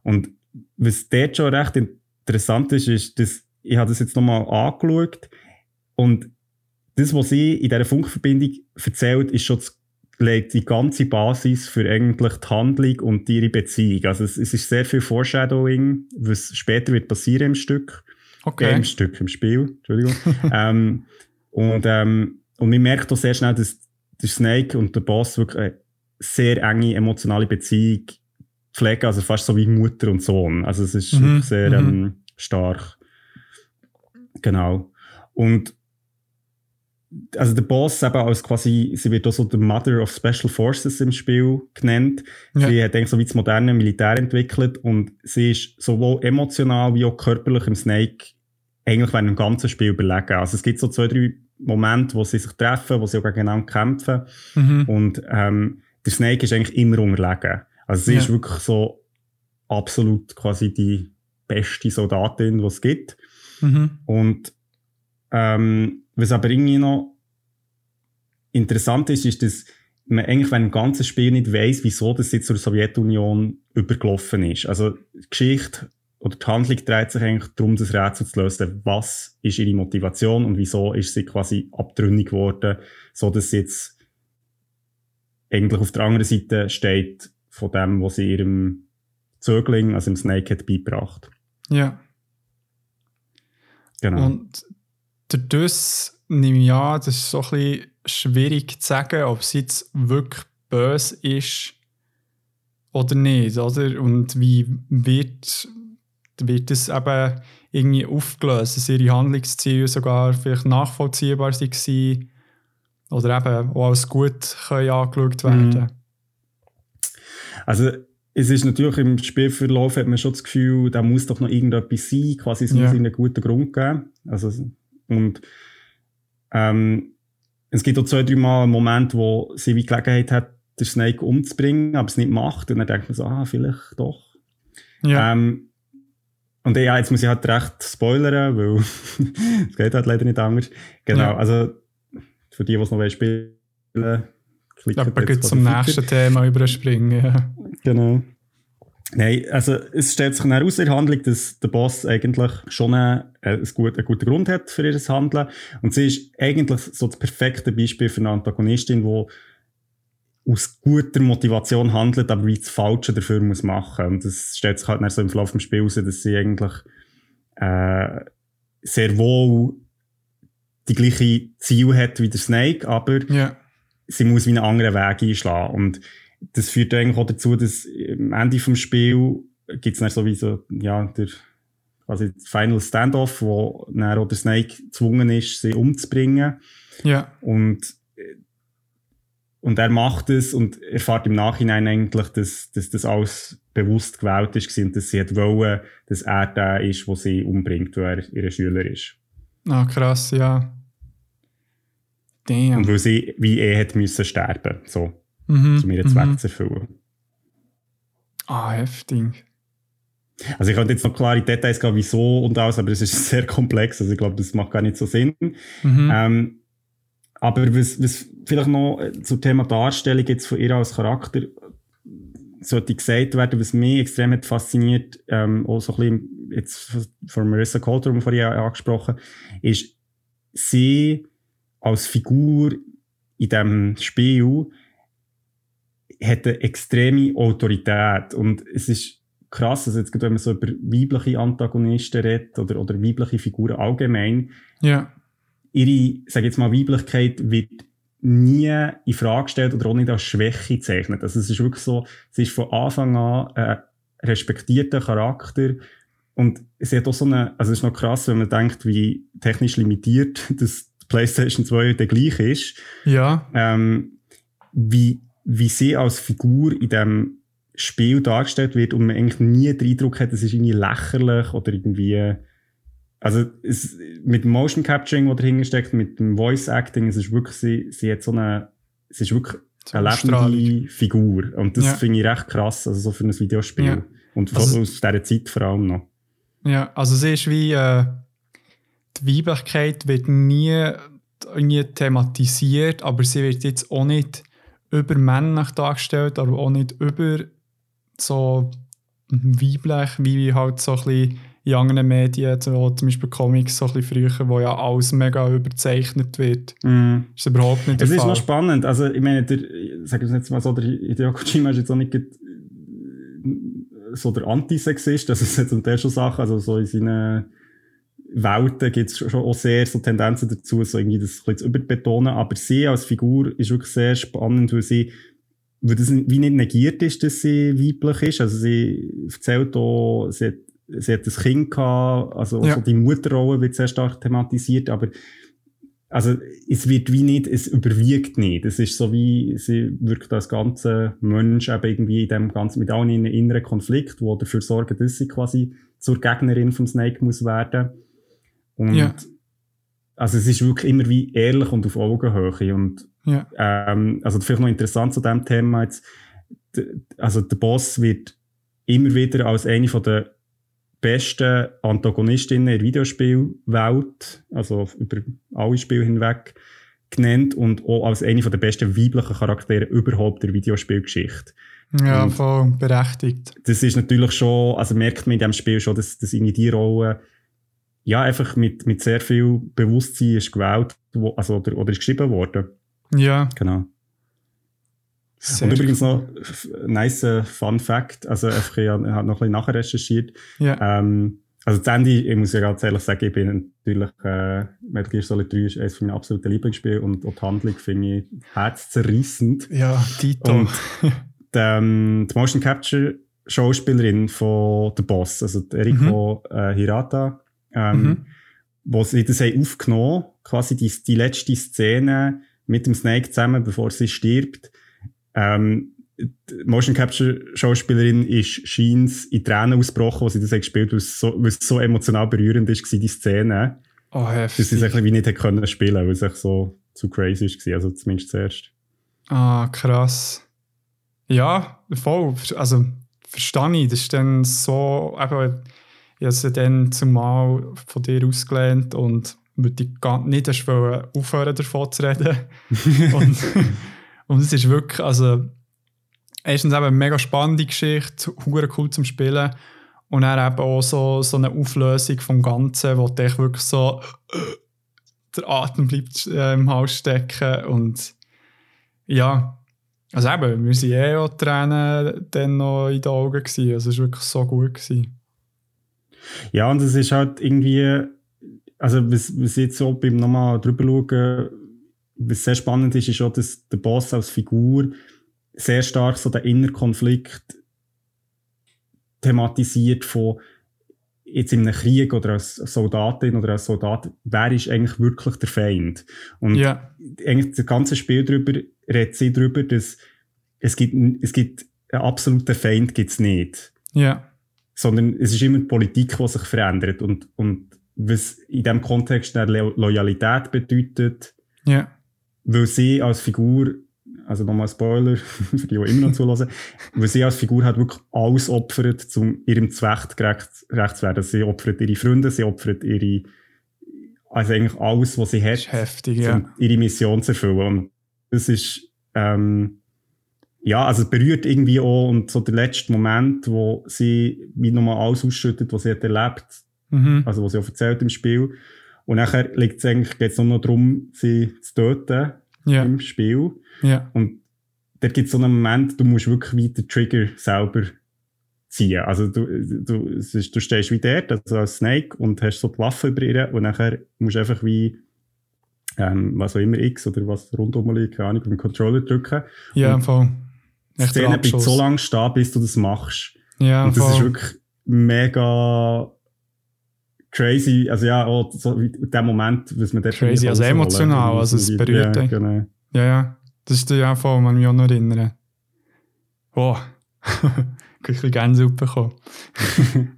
Und was dort schon recht interessant ist, ist, dass ich habe das jetzt nochmal angeschaut und das, was sie in dieser Funkverbindung erzählt, ist schon legt die ganze Basis für eigentlich die Handlung und ihre Beziehung. Also es, es ist sehr viel Foreshadowing, was später wird passieren im Stück. Okay. Äh, Im Stück, im Spiel, Entschuldigung. ähm, und, ähm, und man merkt auch sehr schnell, dass der Snake und der Boss wirklich eine sehr enge emotionale Beziehung pflegen, also fast so wie Mutter und Sohn. Also es ist mhm. sehr mhm. ähm, stark. Genau. Und also der Boss eben als quasi, sie wird auch so der Mother of Special Forces im Spiel genannt. Ja. Sie hat eigentlich so wie das moderne Militär entwickelt und sie ist sowohl emotional wie auch körperlich im Snake eigentlich während dem ganzen Spiel überlegen. Also es gibt so zwei, drei Momente, wo sie sich treffen, wo sie auch gegeneinander kämpfen mhm. und ähm, der Snake ist eigentlich immer unterlegen. Also sie ja. ist wirklich so absolut quasi die beste Soldatin, die es gibt. Mhm. Und ähm, was aber irgendwie noch interessant ist, ist, dass man eigentlich wenn ein ganzes Spiel nicht weiß, wieso das jetzt zur Sowjetunion übergelaufen ist. Also die Geschichte oder die Handlung dreht sich eigentlich darum, das Rätsel zu lösen. Was ist ihre Motivation und wieso ist sie quasi abtrünnig geworden, so dass sie jetzt eigentlich auf der anderen Seite steht von dem, was sie ihrem Zögling, also im Snake, hat beigebracht. Ja. Genau. Und das nehme ich an, das ist so ein bisschen schwierig zu sagen, ob es jetzt wirklich böse ist oder nicht, oder? Und wie wird, wird das eben irgendwie aufgelöst, dass ihre Handlungsziele sogar vielleicht nachvollziehbar waren oder eben auch als gut können angeschaut werden mhm. Also es ist natürlich im Spielverlauf hat man schon das Gefühl, da muss doch noch irgendetwas sein, quasi es ja. muss einen guten Grund geben. Also, und ähm, es gibt auch zwei, drei Mal einen Moment, wo sie wie Gelegenheit hat, den Snake umzubringen, aber es nicht macht. Und dann denkt man so, ah, vielleicht doch. Ja. Ähm, und ja, jetzt muss ich halt recht spoilern, weil es geht halt leider nicht anders. Genau, ja. also für die, die es noch spielen wollen, klicken Aber jetzt zum nächsten Thema überspringen, ja. Genau. Nein, also es stellt sich heraus in der Handlung, dass der Boss eigentlich schon einen, äh, einen, guten, einen guten Grund hat für ihr Handeln. Und sie ist eigentlich so das perfekte Beispiel für eine Antagonistin, die aus guter Motivation handelt, aber wie das Falsche dafür muss machen. Und das stellt sich halt dann so im Verlauf des Spiels heraus, dass sie eigentlich äh, sehr wohl die gleiche Ziel hat wie der Snake, aber yeah. sie muss wie einen anderen Weg einschlagen. Und das führt eigentlich auch dazu, dass am Ende vom Spiel gibt es dann sowieso, ja, der quasi Final Standoff, wo dann auch der Snake gezwungen ist, sie umzubringen. Ja. Und, und er macht es und erfahrt im Nachhinein eigentlich, dass, dass das alles bewusst gewählt ist und dass sie hat wollen, dass er der ist, der sie umbringt, weil er ihr Schüler ist. Ah, krass, ja. Damn. Und weil sie wie er hat müssen sterben, so mhm. um ihren Zweck mhm. zu erfüllen. Ah, heftig. Also ich könnte jetzt noch klare Details geben, wieso und alles, aber es ist sehr komplex, also ich glaube, das macht gar nicht so Sinn. Mhm. Ähm, aber was, was vielleicht noch äh, zum Thema Darstellung jetzt von ihr als Charakter sollte gesagt werden, was mich extrem hat fasziniert, ähm, auch so ein bisschen jetzt von Marissa Coulter, die vorhin angesprochen, ist sie als Figur in diesem Spiel hat eine extreme Autorität. Und es ist krass, also jetzt, wenn man so über weibliche Antagonisten redet oder, oder weibliche Figuren allgemein, ja. ihre, sag jetzt mal, Weiblichkeit wird nie in Frage gestellt oder auch nicht als Schwäche gezeichnet. Also es ist wirklich so, sie ist von Anfang an ein respektierter Charakter und sie hat auch so eine, also es ist noch krass, wenn man denkt, wie technisch limitiert das PlayStation 2 der gleich ist. Ja. Ähm, wie wie sie als Figur in dem Spiel dargestellt wird und man eigentlich nie den Eindruck hat, es ist irgendwie lächerlich oder irgendwie, also es, mit dem Motion Capturing, das dahinter steckt, mit dem Voice Acting, es ist wirklich, sie, sie hat so eine, es ist wirklich so eine lebende Figur und das ja. finde ich recht krass, also so für ein Videospiel ja. und also, aus dieser Zeit vor allem noch. Ja, also sie ist wie, äh, die Weiblichkeit wird nie, nie thematisiert, aber sie wird jetzt auch nicht übermännlich dargestellt, aber auch nicht über so weiblich, wie halt so ein bisschen in anderen Medien, so zum Beispiel Comics, so ein bisschen früher, wo ja alles mega überzeichnet wird. Mm. Ist überhaupt nicht der Es ist noch spannend. Also, ich meine, der, sag ich jetzt mal so, der Hideo Kojima ist jetzt auch nicht so der Antisexist, das ist jetzt und der schon Sachen, also so in seinen Welten gibt es schon auch sehr so Tendenzen dazu, so irgendwie das ein zu überbetonen. Aber sie als Figur ist wirklich sehr spannend, weil sie, weil das wie nicht negiert ist, dass sie weiblich ist. Also sie erzählt auch, sie hat, sie hat ein Kind gehabt, also ja. so die Mutterrolle wird sehr stark thematisiert, aber also es wird wie nicht, es überwiegt nicht. Es ist so wie, sie wirkt als ganzer Mensch eben irgendwie in dem ganzen, mit allen inneren Konflikt, wo dafür sorgen, dass sie quasi zur Gegnerin vom Snake muss werden. Und ja. also es ist wirklich immer wie ehrlich und auf Augenhöhe. Und ja. ähm, also vielleicht noch interessant zu dem Thema jetzt, also der Boss wird immer wieder als eine von der besten Antagonistinnen in der Videospielwelt, also über alle Spiele hinweg, genannt und auch als eine der besten weiblichen Charaktere überhaupt der Videospielgeschichte. Ja, voll berechtigt. Das ist natürlich schon, also merkt man in dem Spiel schon, dass, dass in die Rolle ja, einfach mit, mit sehr viel Bewusstsein ist gewählt, wo, also, oder, oder ist geschrieben worden. Ja. Genau. Sehr und übrigens noch ein nice Fun Fact, also einfach, ich habe noch ein bisschen nachher recherchiert. Ja. Ähm, also das Ende, ich muss ja ganz ehrlich sagen, ich bin natürlich, äh, Metal Gear Solid 3 ist eines meiner absoluten Lieblingsspiele und auch die Handlung finde ich herzzerrissend. Ja, Tito. Und ähm, die Motion Capture Schauspielerin von The Boss, also Eriko mhm. äh, Hirata, ähm, mhm. wo sie das haben aufgenommen, quasi die, die letzte Szene mit dem Snake zusammen, bevor sie stirbt. Ähm, die Motion Capture Schauspielerin ist scheins in Tränen ausgebrochen, als sie das hat gespielt, es so, weil es so emotional berührend ist, die Szene. Oh, heftig. Dass sie es wie nicht können spielen, weil es so, zu crazy war, also zumindest zuerst. Ah, krass. Ja, voll. Also, verstehe ich. Das ist dann so, eben, ich habe sie dann zumal von dir ausgelehnt und würde gar nicht erst aufhören, davon zu reden. und, und es ist wirklich, also, erstens eben eine mega spannende Geschichte, cool zum Spielen. Und dann eben auch so, so eine Auflösung vom Ganzen, wo dich wirklich so der Atem bleibt äh, im Hals stecken. Und ja, also eben, wir waren eh auch Tränen dann noch in den Augen. Gewesen. Also es war wirklich so gut. Gewesen. Ja, und es ist halt irgendwie, also was, was jetzt so beim nochmal drüber schauen, was sehr spannend ist, ist auch, dass der Boss als Figur sehr stark so den Innerkonflikt thematisiert von jetzt in einem Krieg oder als Soldatin oder als Soldat, wer ist eigentlich wirklich der Feind? Und ja. eigentlich das ganze Spiel darüber redet sie darüber, dass es gibt, es gibt einen absoluten Feind gibt's nicht. Ja. Sondern es ist immer die Politik, die sich verändert und, und was in diesem Kontext eine Loyalität bedeutet, ja. weil sie als Figur also nochmal Spoiler für die, die immer noch zulassen, weil sie als Figur hat wirklich alles opfert, um ihrem Zweck gerecht, gerecht zu werden. Sie opfert ihre Freunde, sie opfert ihre, also eigentlich alles, was sie hat, heftig, um ja. ihre Mission zu erfüllen. Und das ist, ähm, ja, also es berührt irgendwie auch und so der letzte Moment, wo sie wie nochmal alles ausschüttet, was sie hat erlebt, mhm. also was sie auch erzählt im Spiel. Und nachher geht es eigentlich geht's nur noch darum, sie zu töten ja. im Spiel. Ja. Und da gibt es so einen Moment, du musst wirklich wie den Trigger selber ziehen. Also du, du, ist, du stehst wie dort, also als Snake, und hast so die Waffe über ihr und nachher musst du einfach wie ähm, was auch immer X oder was rundum liegt, keine Ahnung, den Controller drücken. Ja, und voll. Szene bleibt so lange stehen, bis du das machst. Ja, und das voll. ist wirklich mega crazy, also ja, auch so in dem Moment, was man dort Crazy, also emotional, also es berührt ja, genau. Ja, ja, das ist ja voll, man mich auch noch erinnern. Wow, ich ein bisschen Gänsehaut bekommen.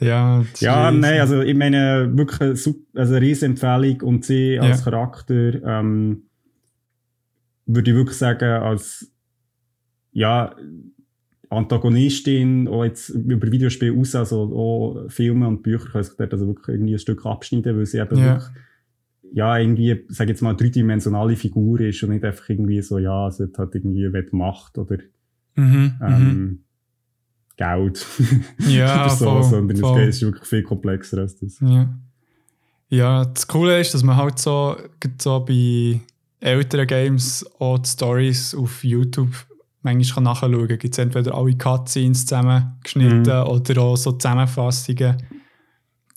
ja, ja, nein, also ich meine, wirklich eine, also eine riesen Empfehlung und sie als ja. Charakter, ähm, würde ich wirklich sagen, als ja, Antagonistin, auch jetzt über Videospiele aus, also auch Filme und Bücher können sich dort also wirklich irgendwie ein Stück abschneiden, weil sie eben Ja. wirklich, ja, irgendwie, sag jetzt mal, eine dreidimensionale Figur ist und nicht einfach irgendwie so, ja, sie hat halt irgendwie wett Macht oder Mhm, mhm. ähm, Geld Ja, oder so, voll, sondern voll. es ist wirklich viel komplexer als das. Ja. ja, das Coole ist, dass man halt so, so bei älteren Games auch die Stories auf YouTube manchmal nachschauen kann. Gibt es entweder alle Cutscenes zusammengeschnitten Mhm. oder auch so Zusammenfassungen.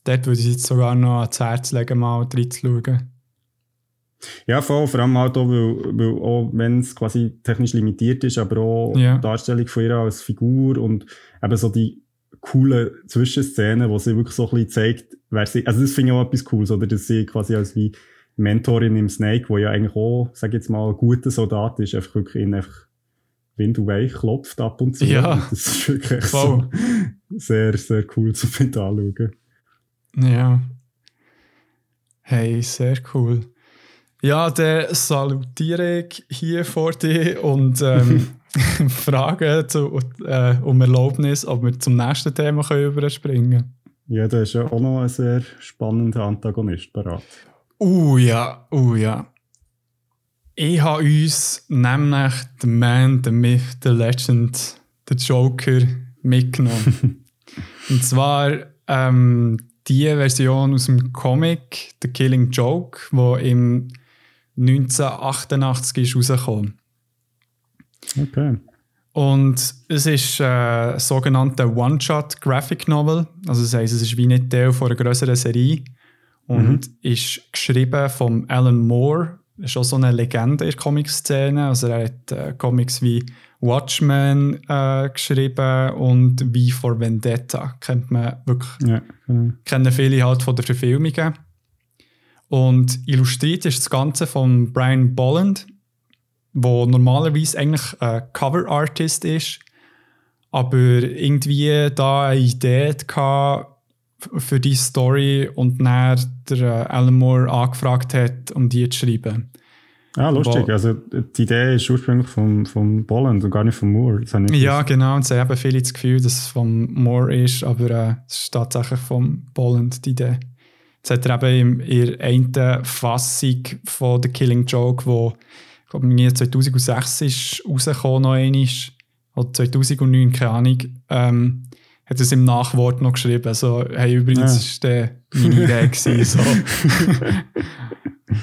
Dort würde ich jetzt sogar noch ans Herz legen, mal reinzuschauen. Ja, voll, vor allem halt auch, weil, weil auch wenn es quasi technisch limitiert ist, aber auch Ja. die Darstellung von ihr als Figur und eben so die coolen Zwischenszenen, wo sie wirklich so ein bisschen zeigt, wer sie, also das finde ich auch etwas Cooles, oder, dass sie quasi als wie Mentorin im Snake, wo ja eigentlich auch, sag ich jetzt mal, ein guter Soldat ist, einfach wirklich ihn einfach Wind und Weich klopft ab und zu. Ja. Das ist wirklich so sehr, sehr cool zu anschauen. Ja. Hey, sehr cool. Ja, dann salutiere ich hier vor dir und ähm, frage zu, äh, um Erlaubnis, ob wir zum nächsten Thema können überspringen können. Ja, da ist ja auch noch ein sehr spannender Antagonist parat. Uh ja, uh ja. Ich habe uns nämlich den Man, den Myth, den Legend, den Joker mitgenommen. Und zwar ähm, die Version aus dem Comic The Killing Joke, wo im 1988 ist rausgekommen. Okay. Und es ist äh, ein sogenannter One-Shot Graphic Novel. Also das heisst, es ist wie nicht Teil von einer größeren Serie. Und ist geschrieben von Alan Moore. Auch so eine Legende in der Comic-Szene. Also er hat äh, Comics wie Watchmen äh, geschrieben und wie for Vendetta. Kennt man wirklich Ja, kennen viele halt von den Verfilmungen. Und illustriert ist das Ganze von Brian Bolland, wo normalerweise eigentlich ein Cover Artist ist, aber irgendwie da eine Idee hatte für die Story und dann der äh, Alan Moore angefragt hat, um die zu schreiben. Ah, lustig. Wo, also die Idee ist ursprünglich von, von Bolland und gar nicht von Moore. ja, genau. Und sie haben viele das Gefühl, dass es von Moore ist, aber äh, es ist tatsächlich von Bolland die Idee. Jetzt hat er eben in der einen Fassung von The Killing Joke, wo ich glaube, 2006 ist rausgekommen, noch einmal, oder 2009, keine Ahnung, ähm, hat es im Nachwort noch geschrieben. Also, hey, übrigens ja. war meine Idee. Gewesen, so.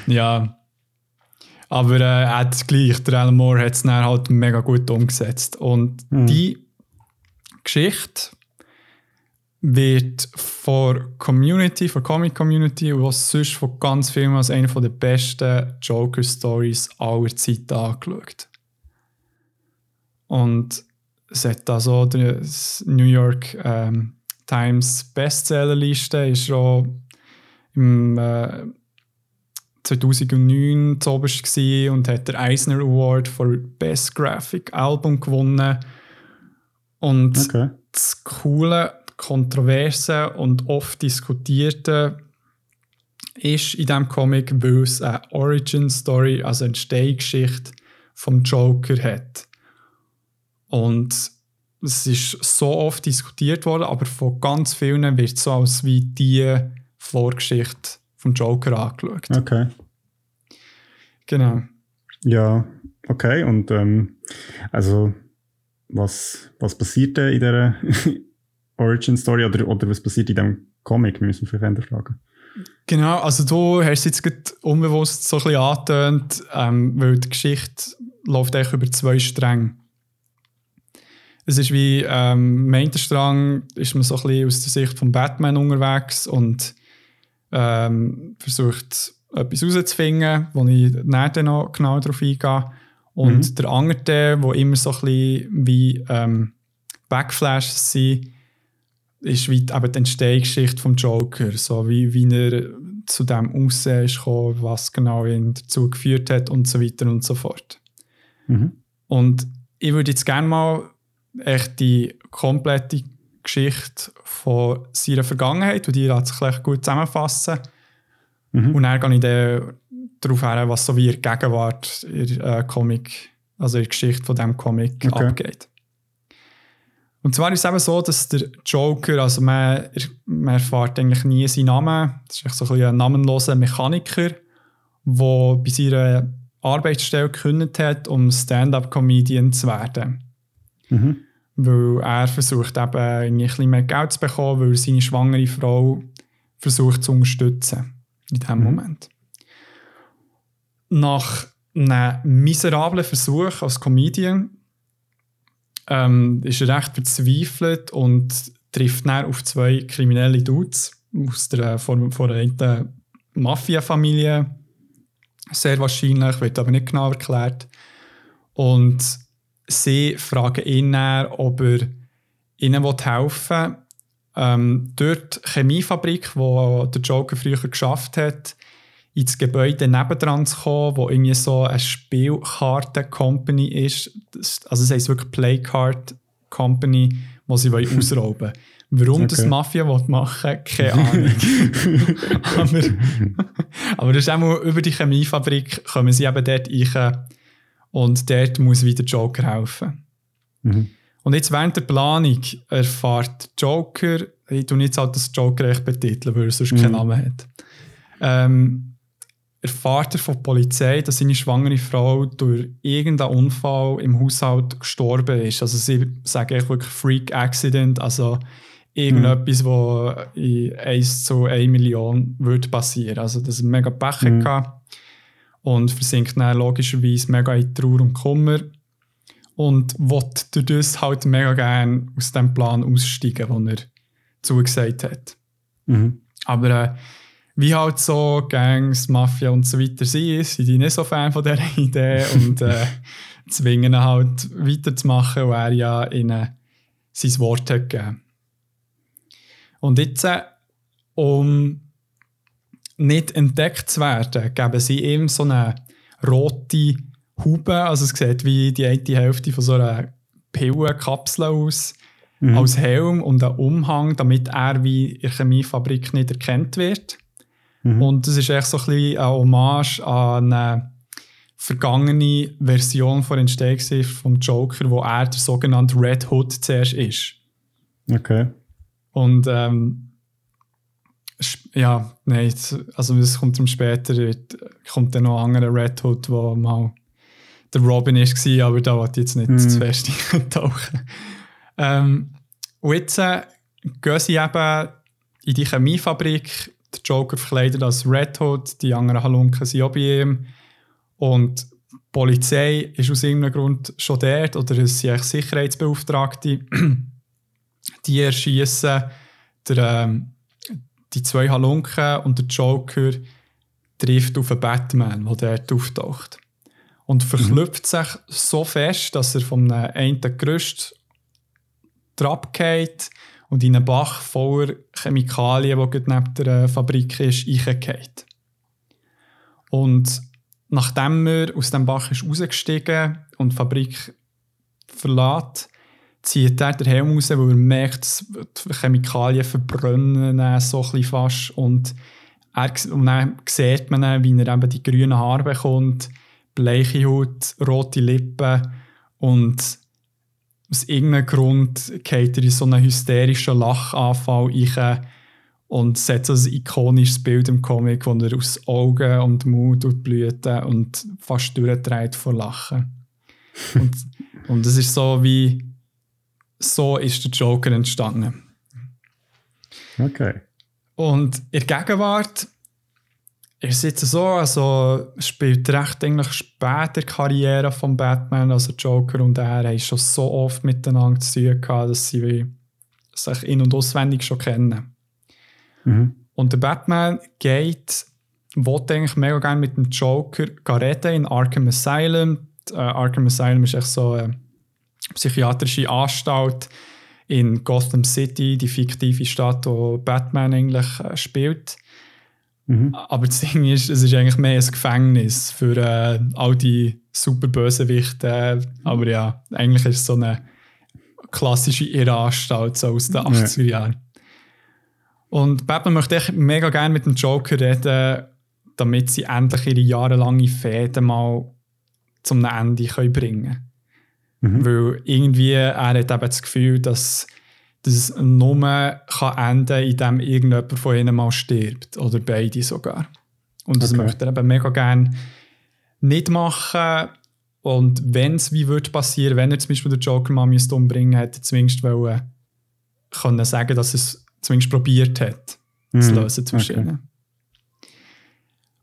ja. Aber äh, er hat gleich, der Alan Moore hat es dann halt mega gut umgesetzt. Und mhm. die Geschichte wird von Community, von Comic Community, was sonst von ganz vielen als eine der besten Joker-Stories aller Zeiten angeschaut. Und es hat also die New York ähm, Times Bestsellerliste ist schon im äh, 2009 zu oberst und hat den Eisner Award für Best Graphic Album gewonnen. Und okay. das coole, kontroverse und oft diskutierte ist in diesem Comic, weil es eine Origin Story, also eine Stehgeschichte vom Joker hat. Und es ist so oft diskutiert worden, aber von ganz vielen wird es so als wie die Vorgeschichte vom Joker angeschaut. Okay. Genau. Ja, okay. Und ähm, also was, was passiert in dieser Origin Story oder, oder was passiert in diesem Comic? Wir müssen vielleicht fragen. Genau, also du hast jetzt unbewusst so ein bisschen angetönt, ähm, weil die Geschichte läuft eigentlich über zwei Stränge. Es ist wie ähm, im einen Strang ist man so ein bisschen aus der Sicht von Batman unterwegs und ähm, versucht etwas herauszufinden, wo ich nachher noch genau darauf eingehe. Und mhm. der andere, wo immer so ein bisschen wie ähm, Backflashes sind, ist wie eben die Entstehungsgeschichte vom Joker, so wie, wie er zu dem Aussehen ist gekommen, was genau ihn dazu geführt hat und so weiter und so fort. Mhm. Und ich würde jetzt gerne mal echt die komplette Geschichte von seiner Vergangenheit, und die lässt sich gleich gut zusammenfassen. Mhm. Und dann gehe ich dann darauf her, was so wie der Gegenwart der äh, Comic, also der Geschichte von diesem Comic okay. abgeht. Und zwar ist es eben so, dass der Joker, also man, man erfährt eigentlich nie seinen Namen. Das ist so ein, ein namenloser Mechaniker, der bei seiner Arbeitsstelle gekündigt hat, um Stand-up-Comedian zu werden. Mhm. Weil er versucht eben ein bisschen mehr Geld zu bekommen, weil er seine schwangere Frau versucht zu unterstützen. In diesem mhm. Moment. Nach einem miserablen Versuch als Comedian ähm, ist er recht verzweifelt und trifft dann auf zwei kriminelle Dudes aus der, von, von einer Mafia-Familie. Sehr wahrscheinlich, wird aber nicht genau erklärt. Und sie fragen ihn dann, ob er ihnen helfen will. Ähm, dort die Chemiefabrik, wo der Joker früher geschafft hat, ins Gebäude nebendran zu kommen, wo irgendwie so eine Spielkarten-Company ist. Also es heißt wirklich Playcard Company, wo sie ausrauben wollen. Warum okay. das Mafia machen will, keine Ahnung. aber, aber das ist auch über die Chemiefabrik kommen sie eben dort rein und dort muss wieder Joker helfen. Mhm. Und jetzt während der Planung erfahrt Joker, ich tue jetzt halt das Joker echt betiteln, weil er sonst mhm. keinen Namen hat. Ähm, erfahrt er von der Polizei, dass seine schwangere Frau durch irgendeinen Unfall im Haushalt gestorben ist. Also sie sagen echt wirklich Freak Accident, also irgendetwas, mhm. was in 1 zu 1 Million würde passieren. Also das ist mega Pech mhm. Und versinkt dann logischerweise mega in Trauer und Kummer und will durch das halt mega gerne aus dem Plan aussteigen, den er zugesagt hat. Mhm. Aber äh, wie halt so Gangs, Mafia und so weiter sind, sind die nicht so Fan von dieser Idee und äh, zwingen ihn halt weiterzumachen, weil er ja ihnen sein Wort hat gegeben. Und jetzt, äh, um nicht entdeckt zu werden, geben sie ihm so eine rote Haube, also es sieht wie die eine Hälfte von so einer Pillenkapsel aus. mhm. als Helm und einen Umhang, damit er wie in der Chemiefabrik nicht erkannt wird. Mhm. Und das ist echt so ein bisschen eine Hommage an eine vergangene Version von Entstehung vom Joker, wo er der sogenannte Red Hood zuerst ist. Okay. Und ähm, ja, nein, also es kommt dann später, kommt dann noch ein anderer Red Hood, wo mal der Robin war, aber da wollte ich jetzt nicht mm. zu fest eintauchen. Ähm, und jetzt äh, gehen sie eben in die Chemiefabrik, der Joker verkleidet als Red Hood, die anderen Halunken sind auch bei ihm. Und die Polizei ist aus irgendeinem Grund schon dort, oder es sind eigentlich Sicherheitsbeauftragte, die erschießen ähm, die zwei Halunken und der Joker trifft auf einen Batman, der dort auftaucht. Und verklüpft mhm. sich so fest, dass er vom einen Gerüst abgeht und in einen Bach voller Chemikalien, der neben der Fabrik ist, reingeht. Und nachdem er aus dem Bach ist rausgestiegen und die Fabrik verlässt, zieht er den Helm raus, weil er merkt, die Chemikalien verbrennen so fast. Und, er, und dann sieht man, wie er eben die grünen Haare bekommt, bleiche Haut, rote Lippen und aus irgendeinem Grund geht er in so einen hysterischen Lachanfall rein und setzt ein ikonisches Bild im Comic, wo er aus Augen und Mund und Blüten und fast durchdreht vor Lachen. und, und es ist so wie so ist der Joker entstanden. Okay. Und in der Gegenwart ist es jetzt so, also spielt recht eigentlich später die Karriere von Batman, also Joker und er haben schon so oft miteinander zu tun gehabt, dass sie sich in- und auswendig schon kennen. Mhm. Und der Batman geht, wollte eigentlich mega gerne mit dem Joker reden in Arkham Asylum. Uh, Arkham Asylum ist echt so eine psychiatrische Anstalt in Gotham City, die fiktive Stadt, wo Batman eigentlich äh, spielt. Mhm. Aber das Ding ist, es ist eigentlich mehr ein Gefängnis für äh, all die super Bösewichte. Aber ja, eigentlich ist es so eine klassische Irrenanstalt so aus den 80er Jahren. Und Batman möchte echt mega gerne mit dem Joker reden, damit sie endlich ihre jahrelange Fäden mal zum Ende können bringen können. Mhm. Weil irgendwie er hat eben das Gefühl, dass das nur kann enden indem irgendjemand von ihnen mal stirbt. Oder beide sogar. Und das okay. möchte er eben mega gerne nicht machen. Und wenn es wie würde passieren, wenn er zum Beispiel den Joker mal umbringen hätte er zumindest wollen, können sagen, dass er es zumindest probiert hat, mhm. zu lösen zwischen okay. ihnen.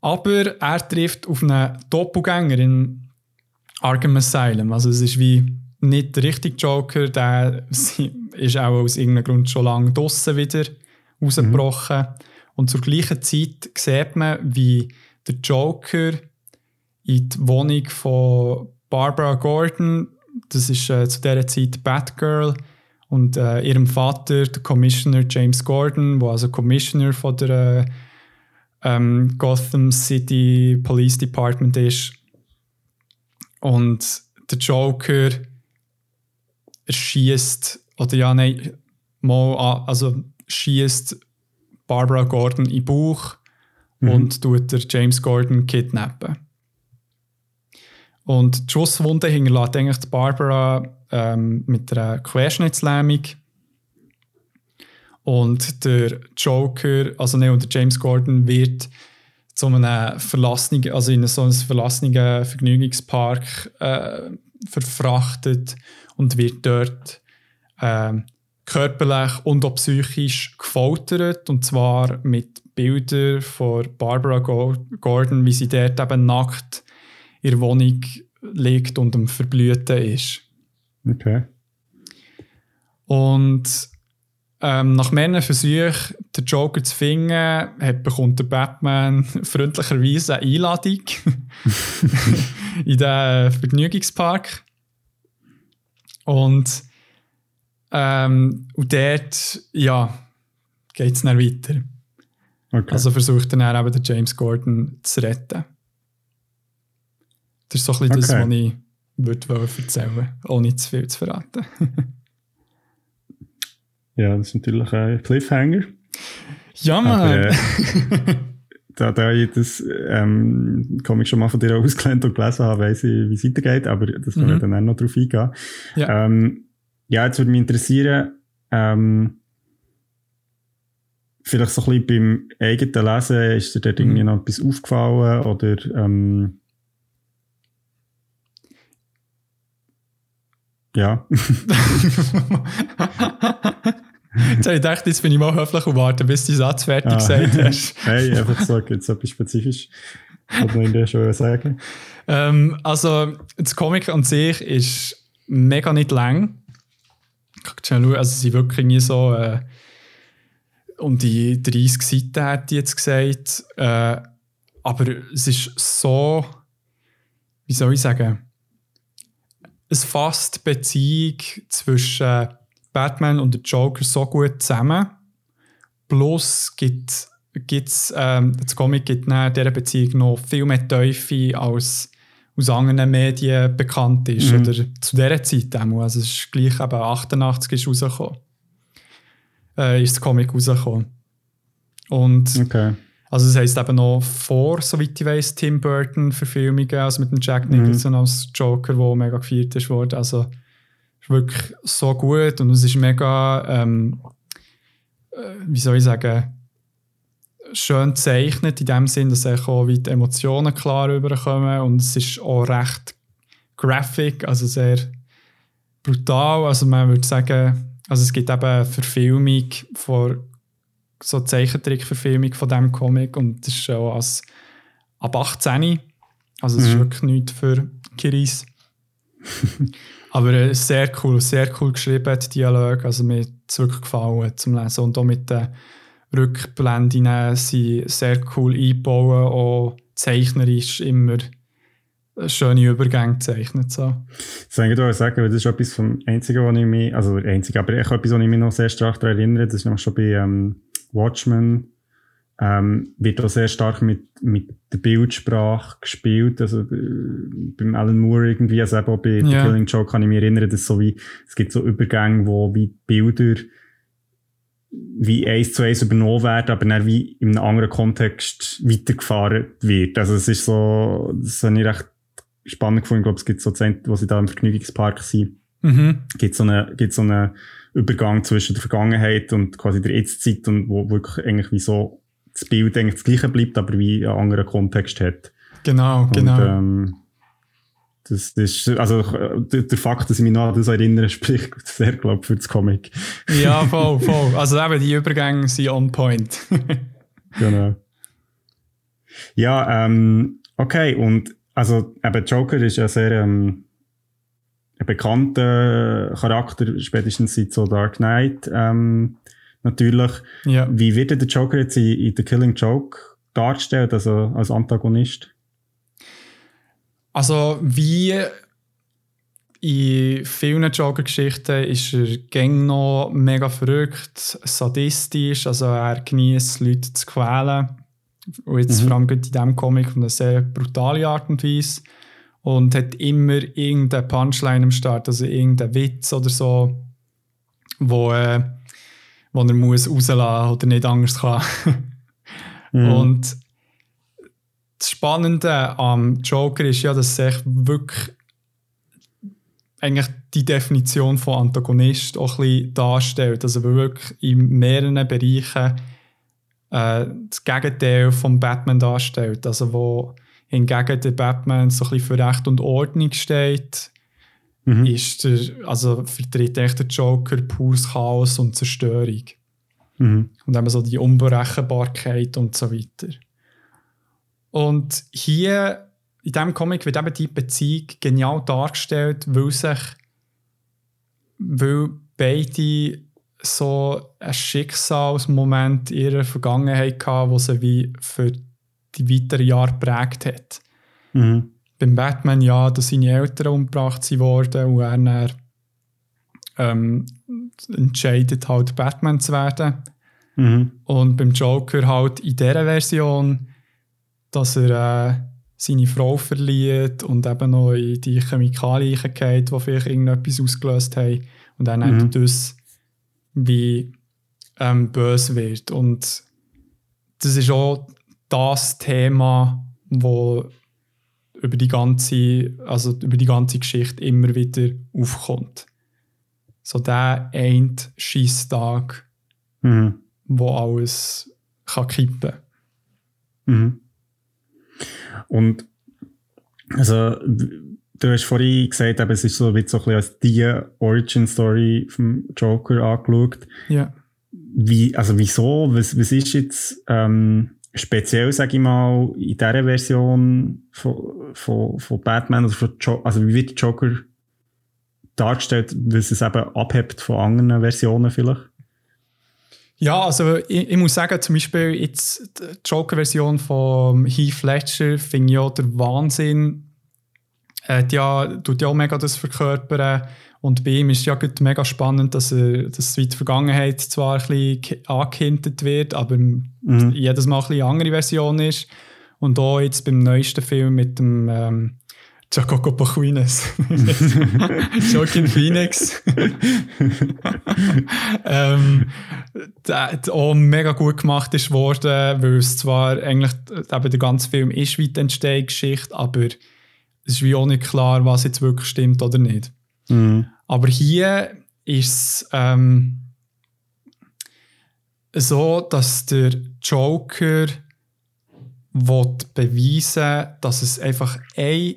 Aber er trifft auf einen Doppelgänger in Arkham Asylum. Also es ist wie nicht der richtige Joker, der ist auch aus irgendeinem Grund schon lange draussen wieder rausgebrochen. Mhm. Und zur gleichen Zeit sieht man, wie der Joker in die Wohnung von Barbara Gordon, das ist äh, zu dieser Zeit Batgirl, und äh, ihrem Vater, der Commissioner James Gordon, der also Commissioner von der äh, ähm, Gotham City Police Department ist. Und der Joker erschießt oder ja, nein, mal, also schießt Barbara Gordon in den Bauch mhm. und tut der James Gordon kidnappen. Und die Schusswunde hinterlässt eigentlich die Barbara ähm, mit einer Querschnittslähmung. Und der Joker, also ne, und der James Gordon wird zu einem verlassenen, also in so einem verlassenen Vergnügungspark äh, verfrachtet und wird dort äh, körperlich und auch psychisch gefoltert. Und zwar mit Bildern von Barbara Gordon, wie sie dort eben nackt in der Wohnung liegt und am Verblüten ist. Okay. Und ähm, nach mehreren Versuchen, den Joker zu finden, hat, bekommt der Batman freundlicherweise eine Einladung in den Vergnügungspark. Und, ähm, und dort, ja, geht es dann weiter. Okay. Also versucht dann eben den James Gordon zu retten. Das ist so ein bisschen okay. das, was ich würde erzählen ohne zu viel zu verraten. Ja, das ist natürlich ein Cliffhanger. Ja, Mann. Aber, äh, da, da ich das ähm, Comic schon mal von dir ausgelernt und gelesen habe, weiss ich, wie es weitergeht, aber das mhm. wir dann auch noch drauf eingehen. Ja, ähm, ja jetzt würde mich interessieren, ähm, vielleicht so ein bisschen beim eigenen Lesen, ist dir dort mhm. irgendwie noch etwas aufgefallen oder ähm, ja. Jetzt habe ich gedacht, jetzt bin ich mal höflich und warte, bis du den Satz fertig ah. gesagt hast. hey, einfach so, jetzt etwas spezifisch. Was man dir schon sagen. Ähm, also, das Comic an sich ist mega nicht lang. Also sie sind wirklich nie so äh, um die 30 Seiten, hätte ich jetzt gesagt. Äh, aber es ist so, wie soll ich sagen, es fasst die Beziehung zwischen Batman und der Joker so gut zusammen. Plus gibt es, ähm, das Comic gibt in dieser Beziehung noch viel mehr Teufel als aus anderen Medien bekannt ist. Mhm. Oder zu dieser Zeit auch. Also es ist gleich eben 88 ist rausgekommen. Äh, ist das Comic rausgekommen. Und okay. also das heisst eben noch vor, soweit ich weiß, Tim Burton Verfilmungen, also mit dem Jack Nicholson mhm. als Joker, der mega gefeiert ist worden. Also ist wirklich so gut und es ist mega, ähm, äh, wie soll ich sagen, schön gezeichnet in dem Sinn, dass auch wie die Emotionen klar rüberkommen und es ist auch recht graphic, also sehr brutal. Also man würde sagen, also es gibt eben eine Verfilmung von so Zeichentrickverfilmung von diesem Comic und das ist schon als ab 18. Also es mhm. ist wirklich nichts für Kiris. Aber äh, sehr cool, sehr cool geschrieben, die Dialoge. Also mir hat es wirklich gefallen zum Lesen. Und auch mit den Rückblenden sind sehr cool eingebaut, auch zeichnerisch immer schöne Übergänge gezeichnet. So. Das kann ich dir sagen, das ist etwas vom Einzigen, was ich mich, also Einzige, aber ich etwas, was ich mich noch sehr stark daran erinnere, das ist nämlich schon bei ähm, Watchmen ähm, wird auch sehr stark mit, mit der Bildsprache gespielt. Also äh, beim Alan Moore irgendwie, also eben auch bei ja. The Killing Joke kann ich mich erinnern, dass so wie, es gibt so Übergänge, wo wie Bilder wie eins zu eins übernommen werden, aber dann wie in einem anderen Kontext weitergefahren wird. Also es ist so, das habe ich recht spannend gefunden. Ich glaube, es gibt so Zeit, wo sie da im Vergnügungspark sind, mhm. gibt so eine, gibt so einen Übergang zwischen der Vergangenheit und quasi der Jetztzeit und wo wirklich eigentlich wie so das Bild eigentlich das gleiche bleibt, aber wie einen anderen Kontext hat. Genau, und, genau. Ähm, das, das ist, also der, der, Fakt, dass ich mich noch an das erinnere, spricht sehr, glaube ich, für das Comic. Ja, voll, voll. Also eben, die Übergänge sind on point. genau. Ja, ähm, okay, und also eben Joker ist ja sehr ähm, ein bekannter Charakter, spätestens seit so Dark Knight. Ähm, natürlich. Ja. Wie wird der Joker jetzt in, in The Killing Joke dargestellt, also als Antagonist? Also wie in vielen Joker-Geschichten ist er gäng noch mega verrückt, sadistisch, also er genießt Leute zu quälen. Und jetzt mhm. vor allem in diesem Comic auf eine sehr brutale Art und Weise. Und hat immer irgendeine Punchline am Start, also irgendeinen Witz oder so, wo äh, wo er muss rauslassen oder nicht anders kann. mhm. Und das Spannende am Joker ist ja, dass sich wirklich eigentlich die Definition von Antagonist auch ein bisschen darstellt. Also wirklich in mehreren Bereichen äh, das Gegenteil vom Batman darstellt. Also wo hingegen der Batman so ein bisschen für Recht und Ordnung steht, mhm. ist der, also vertritt echt der Joker pures Chaos und Zerstörung. Mhm. Und eben so die Unberechenbarkeit und so weiter. Und hier in diesem Comic wird eben die Beziehung genial dargestellt, weil sich weil beide so ein Schicksalsmoment in ihrer Vergangenheit hatten, wo sie wie für die weiteren Jahre geprägt hat. Mhm beim Batman ja, dass seine Eltern umgebracht wurden und er dann, ähm, entscheidet halt Batman zu werden. Mhm. Und beim Joker halt in dieser Version, dass er äh, seine Frau verliert und eben noch in die Chemikalien geht, die vielleicht irgendetwas ausgelöst haben. Und dann mhm. das wie ähm, böse wird. Und das ist auch das Thema, wo über die ganze, also über die ganze Geschichte immer wieder aufkommt. So der ein Schießtag, mhm. wo alles kann kippen. Mhm. Und also du hast vorhin gesagt, eben, es ist so, wie so ein bisschen als die Origin-Story vom Joker angeschaut. Ja. Wie, also wieso? Was, was ist jetzt ähm, speziell, sage ich mal, in dieser Version von, von, von Batman oder von jo also wie wird Joker dargestellt, was es eben abhebt von anderen Versionen vielleicht? Ja, also ich, ich, muss sagen, zum Beispiel jetzt die Joker-Version von Heath Ledger finde ich ja der Wahnsinn. Äh, ja, tut ja auch mega das verkörpern. Und bei ihm ist es ja mega spannend, dass, er, dass die Vergangenheit zwar ein bisschen angehintet wird, aber mhm. jedes Mal eine andere Version ist. Und auch jetzt beim neuesten Film mit dem ähm, Jacopo Pachuines. Joaquin Phoenix. ähm, der auch mega gut gemacht ist worden, weil es zwar eigentlich eben der ganze Film ist wie die Entstehungsgeschichte, aber es ist wie auch nicht klar, was jetzt wirklich stimmt oder nicht. Mhm. Aber hier ist es ähm, so, dass der Joker will beweisen dass es einfach ein,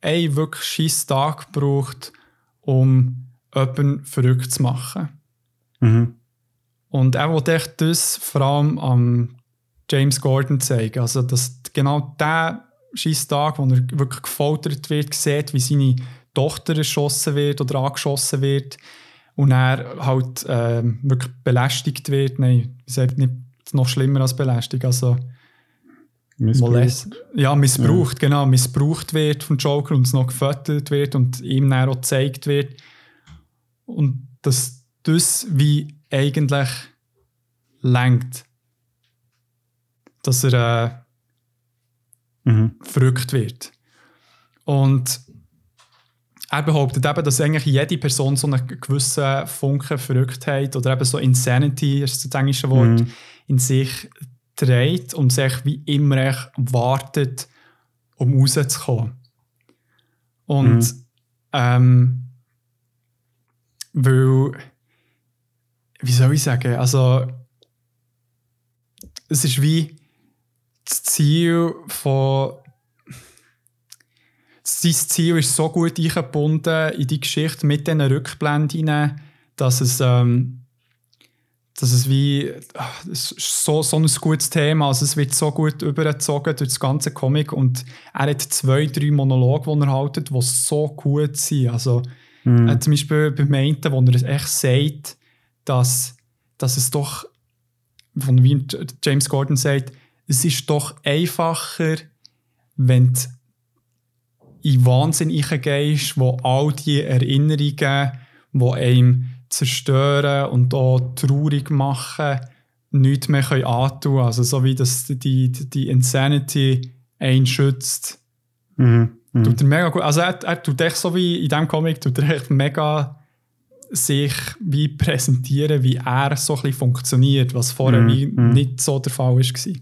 ein wirklich scheiß Tag braucht, um jemanden verrückt zu machen. Mhm. Und er will echt das vor allem am James Gordon zeigen. Also, dass genau der scheiß Tag, wo er wirklich gefoltert wird, sieht, wie seine Tochter erschossen wird oder angeschossen wird und er halt äh, wirklich belästigt wird. Nein, ich sage nicht noch schlimmer als belästigt. Also, Missbraucht. Ja, missbraucht, ja. genau. Missbraucht wird vom Joker und es noch gefüttert wird und ihm dann auch gezeigt wird. Und dass das wie eigentlich lenkt. Dass er äh, mhm. verrückt wird. Und er behauptet eben, dass eigentlich jede Person so einen gewissen Funken Verrücktheit oder eben so Insanity, ist das englische Wort, mhm. in sich trägt und sich wie immer wartet, um rauszukommen. Und mhm. ähm, weil, wie soll ich sagen, also es ist wie das Ziel von sein Ziel ist so gut eingebunden in die Geschichte mit diesen Rückblenden, dass es, ähm, dass es wie ach, es ist so, so ein gutes Thema also es wird so gut übergezogen durch das ganze Comic und er hat zwei, drei Monologe, die er haltet, die so gut sind. Also mhm. äh, zum Beispiel beim einen, wo er echt sagt, dass, dass es doch, von wie James Gordon sagt, es ist doch einfacher, wenn die in Wahnsinn reingehst, wo all die Erinnerungen, die einem zerstören und auch traurig machen, nichts mehr können antun können. Also so wie das, die, die Insanity einen schützt. Mhm. Mhm. Tut er mega gut. Also er, er tut echt so wie in diesem Comic, tut er echt mega sich wie präsentieren, wie er so ein bisschen funktioniert, was vorher mhm. mhm. nicht so der Fall war.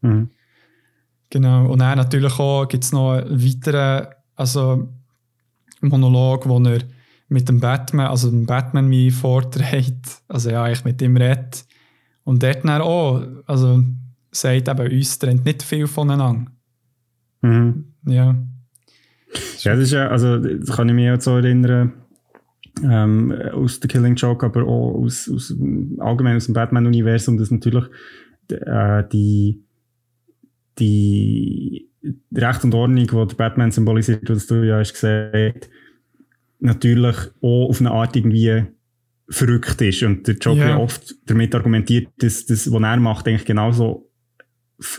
Mhm. Genau. Und dann natürlich auch gibt es noch einen weiteren also Monolog, wo er mit dem Batman, also dem Batman wie vorträgt, also ja, ich mit ihm rede. Und dort dann auch, also sagt eben, uns trennt nicht viel voneinander. Mhm. Ja. Ja, das ist ja, also das kann ich mich auch so erinnern, ähm, aus The Killing Joke, aber auch aus, aus allgemein aus dem Batman-Universum, dass natürlich äh, die die Recht und Ordnung, die der Batman symbolisiert, was du ja hast gesagt, natürlich auch auf eine Art irgendwie verrückt ist. Und der Joker yeah. oft damit argumentiert, dass das, was er macht, eigentlich genauso,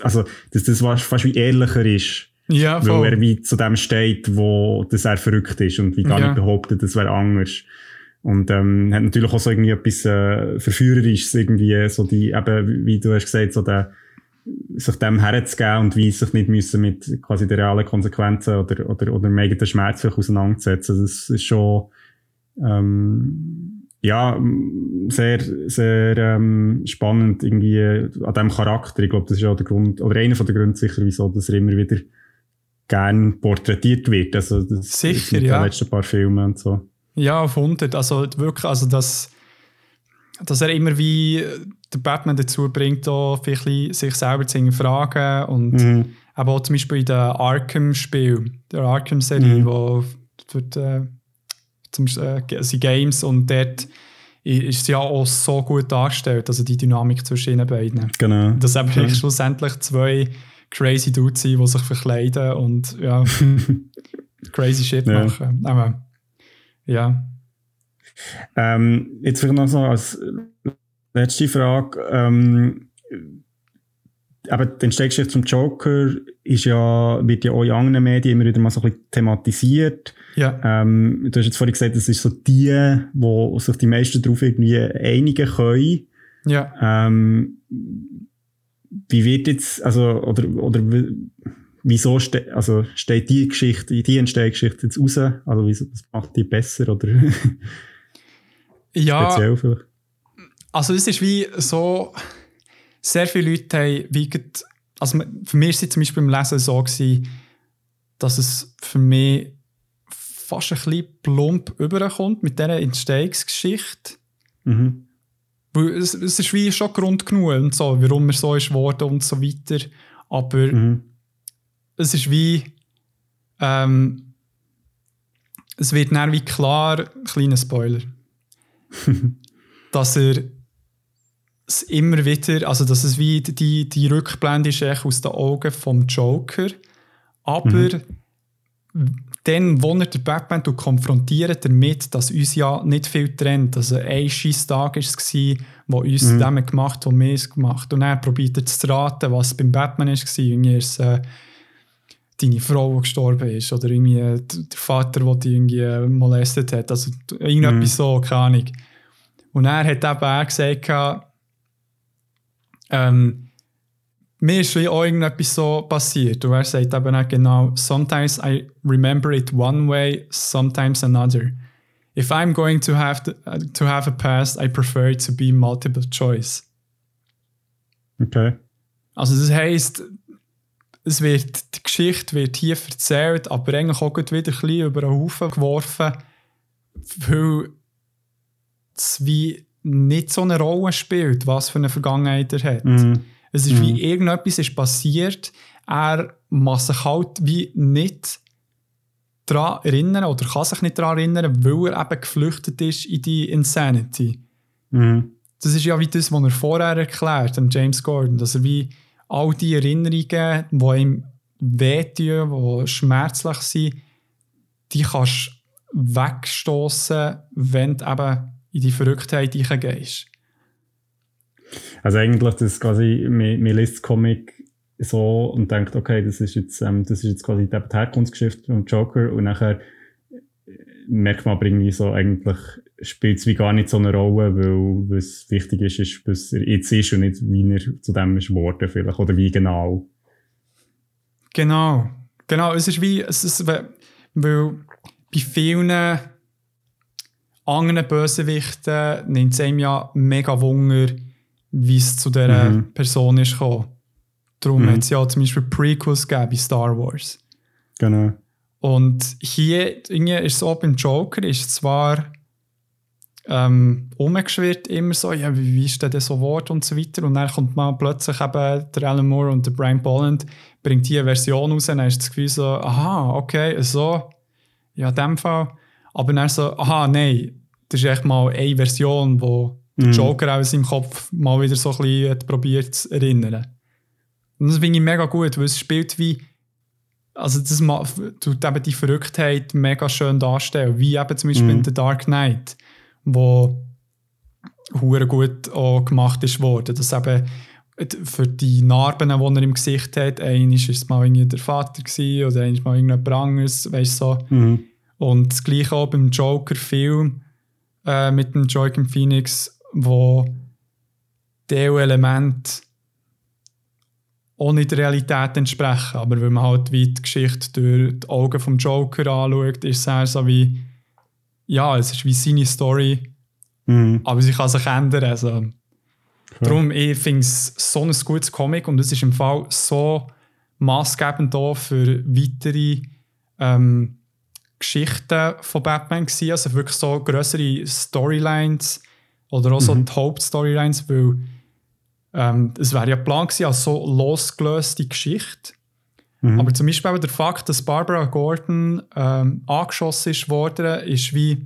also, dass das fast wie ehrlicher ist. Ja, voll. Weil er wie zu dem steht, wo das er verrückt ist und wie gar ja. nicht behauptet, das wäre anders. Und ähm, hat natürlich auch so irgendwie etwas äh, Verführerisches, irgendwie so die, eben, wie du hast gesagt, so der sich dem herzugeben und wie sich nicht müssen mit quasi den realen Konsequenzen oder, oder, oder dem eigenen Schmerz auseinandersetzen. Das ist schon, ähm, ja, sehr, sehr ähm, spannend irgendwie an diesem Charakter. Ich glaube, das ist auch der Grund, oder einer der Gründe sicher, wieso dass er immer wieder gern porträtiert wird. Also das Sicher, mit ja. den letzten paar Filmen und so. Ja, auf 100. Also wirklich, also dass, dass er immer wie der Batman dazu bringt, auch sich selber zu hinterfragen und Mhm. aber auch zum Beispiel in der Arkham-Spiel, der Arkham-Serie, Mhm. wo wird, äh, zum, äh, sind Games und dort ist sie ja auch so gut dargestellt, also die Dynamik zwischen ihnen beiden. Genau. Dass eben Ja. schlussendlich zwei crazy Dudes sind, die sich verkleiden und ja, crazy Shit Ja. machen. Aber ja. Ähm, jetzt vielleicht noch so als letzte Frage. Ähm, aber die Entstehungsgeschichte zum Joker ist ja, wird ja auch in anderen Medien immer wieder mal so ein bisschen thematisiert. Ja. Ähm, du hast jetzt vorhin gesagt, das ist so die, wo sich die meisten darauf irgendwie einigen können. Ja. Ähm, wie wird jetzt, also, oder, oder wieso ste also steht die Geschichte, die Entstehungsgeschichte jetzt raus? Also, wieso, was macht die besser oder Ja, speziell vielleicht? Also es ist wie so, sehr viele Leute haben wie also für mich war es zum Beispiel beim Lesen so, gewesen, dass es für mich fast ein bisschen plump überkommt mit dieser Entstehungsgeschichte. Mhm. Weil es, es ist wie schon Grund genug und so, warum er so ist worden und so weiter. Aber Mhm. es ist wie ähm, es wird dann wie klar, kleiner Spoiler, dass er es immer wieder, also dass es wie die, die Rückblende ist echt aus den Augen vom Joker, aber dann, wo er den Batman konfrontiert damit, dass uns ja nicht viel trennt, also ein scheiß Tag war es, wo uns Mhm. dem gemacht wo wir es gemacht. Und er probiert er zu raten, was beim Batman war, irgendwie ist äh, deine Frau, die gestorben ist, oder irgendwie äh, der Vater, der dich irgendwie äh, molestet hat, also irgendetwas so, keine Ahnung. Und er hat eben auch gesagt, ähm, mir ist wie auch irgendetwas so passiert. Und er sagt eben auch genau, sometimes I remember it one way, sometimes another. If I'm going to have, to, uh, to have a past, I prefer it to be multiple choice. Okay. Also das heisst, es wird, die Geschichte wird hier erzählt, aber eigentlich auch wieder ein bisschen über einen Haufen geworfen, weil es wie nicht so eine Rolle spielt, was für eine Vergangenheit er hat. Mhm. Es ist wie irgendetwas ist passiert, er muss sich halt wie nicht daran erinnern oder kann sich nicht daran erinnern, weil er eben geflüchtet ist in die Insanity. Mhm. Das ist ja wie das, was er vorher erklärt, dem James Gordon, dass er wie all die Erinnerungen, die ihm wehtun, die schmerzlich sind, die kannst du wegstoßen, wenn du eben in die Verrücktheit hineingehst. Also eigentlich, das quasi, man, man liest das Comic so und denkt, okay, das ist jetzt, ähm, das ist jetzt quasi die Herkunftsgeschichte vom Joker und nachher äh, merkt man aber irgendwie so, eigentlich spielt es wie gar nicht so eine Rolle, weil was wichtig ist, ist, was er jetzt ist und nicht, wie er zu dem ist geworden vielleicht oder wie genau. Genau, genau. Es ist wie, es ist, weil bei vielen anderen Bösewichten nimmt es einem ja mega Wunder, wie es zu dieser Mhm. Person ist gekommen. Darum Mhm. hat es ja zum Beispiel Prequels gegeben bei Star Wars. Genau. Und hier irgendwie ist es auch beim Joker, ist zwar ähm, umgeschwirrt immer so, ja, wie, wie ist denn das so Wort und so weiter. Und dann kommt man plötzlich eben, der Alan Moore und der Brian Bolland bringt hier eine Version raus, dann ist das Gefühl so, aha, okay, so, ja, in dem Fall. Aber dann so, aha, nein, das ist echt mal eine Version, wo der Mhm. Joker aus seinem Kopf mal wieder so ein bisschen probiert zu erinnern. Und das finde ich mega gut, weil es spielt wie also das tut eben die Verrücktheit mega schön darstellen, wie eben zum Beispiel Mhm. in The Dark Knight, wo hure gut auch gemacht ist worden, dass eben für die Narben, die er im Gesicht hat, einmal ist es mal irgendwie der Vater gewesen, oder einmal mal irgendjemand anderes, weißt so. Mhm. Und das gleiche auch beim Joker-Film äh, mit dem Joaquin Phoenix, wo Elemente auch nicht der Realität entsprechen. Aber wenn man halt wie die Geschichte durch die Augen vom Joker anschaut, ist es eher so wie, ja, es ist wie seine Story Mhm. Aber sie kann sich ändern. Also. Ja. Darum, ich finde es so ein gutes Comic und es ist im Fall so maßgebend auch für weitere ähm, Geschichten von Batman gewesen. Also wirklich so größere Storylines oder auch so mhm. die Hauptstorylines, weil ähm, es wäre ja Plan gewesen als so losgelöste Geschichte. Mhm. Aber zum Beispiel der Fakt, dass Barbara Gordon ähm, angeschossen ist worden, ist wie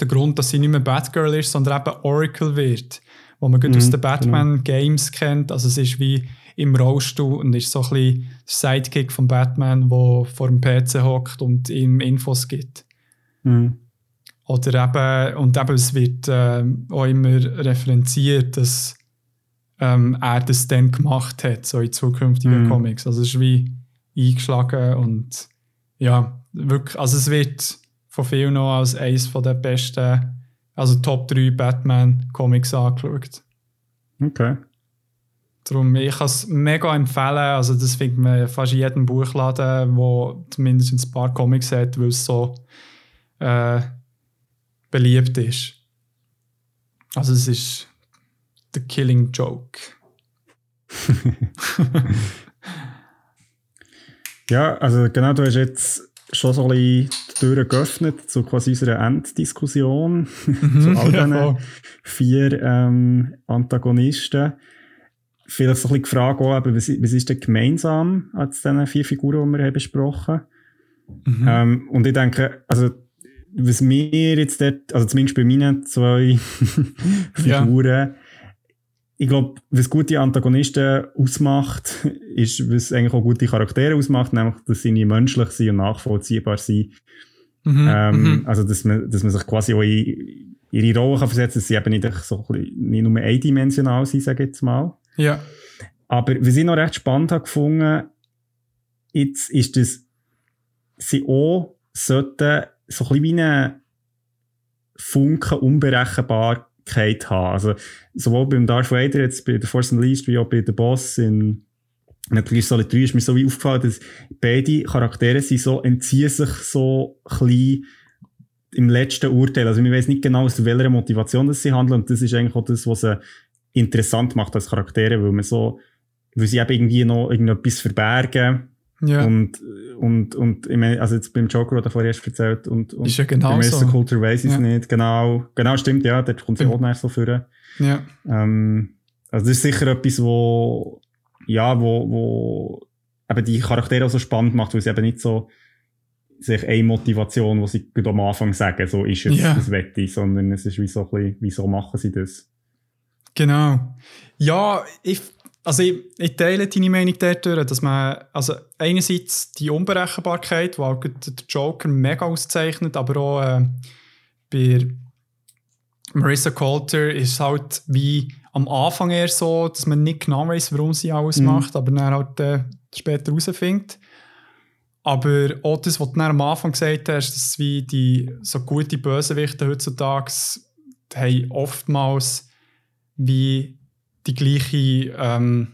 der Grund, dass sie nicht mehr Batgirl ist, sondern eben Oracle wird. Wo man mhm. aus den Batman-Games genau. kennt. Also es ist wie im Rollstuhl und ist so ein bisschen Sidekick von Batman, der vor dem PC hockt und ihm Infos gibt. Mhm. Oder eben, und eben es wird äh, auch immer referenziert, dass ähm, er das dann gemacht hat, so in zukünftigen mhm. Comics. Also es ist wie eingeschlagen und ja, wirklich, also es wird von vielen noch als eines der besten, also Top 3 Batman-Comics angeschaut. Okay. Darum, ich kann es mega empfehlen. Also, das findet man fast in jedem Buchladen, wo zumindest ein paar Comics hat, weil es so äh, beliebt ist. Also, es ist The Killing Joke. ja, also genau, du hast jetzt schon so ein bisschen die Türen geöffnet zu quasi unserer Enddiskussion mhm, zu all diesen ja, vier ähm, Antagonisten. Vielleicht so ein bisschen die Frage auch, aber was, was ist denn gemeinsam als diesen vier Figuren, die wir haben besprochen mhm. ähm, Und ich denke, also was mir jetzt dort, also zumindest bei meinen zwei Figuren, ja ich glaube, was gute Antagonisten ausmacht, ist, was eigentlich auch gute Charaktere ausmacht, nämlich, dass sie nicht menschlich sind und nachvollziehbar sind. Mhm, ähm, mhm. Also, dass man, dass man sich quasi auch in ihre Rolle kann versetzen dass sie eben nicht, so nicht nur eindimensional sind, sage ich jetzt mal. Ja. Aber was ich noch recht spannend habe gefunden, jetzt ist, dass sie auch sollten so ein wie eine Funken unberechenbar Möglichkeit haben. Also sowohl beim Darth Vader, jetzt bei The Force Unleashed, wie auch bei The Boss in Metal Solid 3 ist mir so wie aufgefallen, dass beide Charaktere sind so, entziehen sich so klein im letzten Urteil. Also ich weiß nicht genau, aus welcher Motivation das sie handeln und das ist eigentlich auch das, was sie interessant macht als Charaktere, weil man so, weil sie eben irgendwie noch irgendetwas verbergen ja. Und, und, und ich meine, also jetzt beim Joker, der vorher erst erzählt, und, und ist ja genau beim so. Culture weiß ich es nicht. Genau, genau stimmt, ja, dort kommt es auch nicht so vor. Ja. Ähm, also das ist sicher etwas, wo, ja, wo, wo eben die Charaktere auch so spannend macht, weil sie eben nicht so sich eine Motivation, die sie am Anfang sagen, so ist jetzt ja. das Wette, sondern es ist wie so ein bisschen, wieso machen sie das? Genau. Ja, ich also ich, ich, teile deine Meinung dort, dass man, also einerseits die Unberechenbarkeit, die auch der Joker mega auszeichnet, aber auch äh, bei Marissa Coulter ist es halt wie am Anfang eher so, dass man nicht genau weiß, warum sie alles mhm. macht, aber dann halt äh, später herausfindet. Aber auch das, was du am Anfang gesagt hast, dass wie die so gute Bösewichte heutzutage haben oftmals wie die gleiche ähm,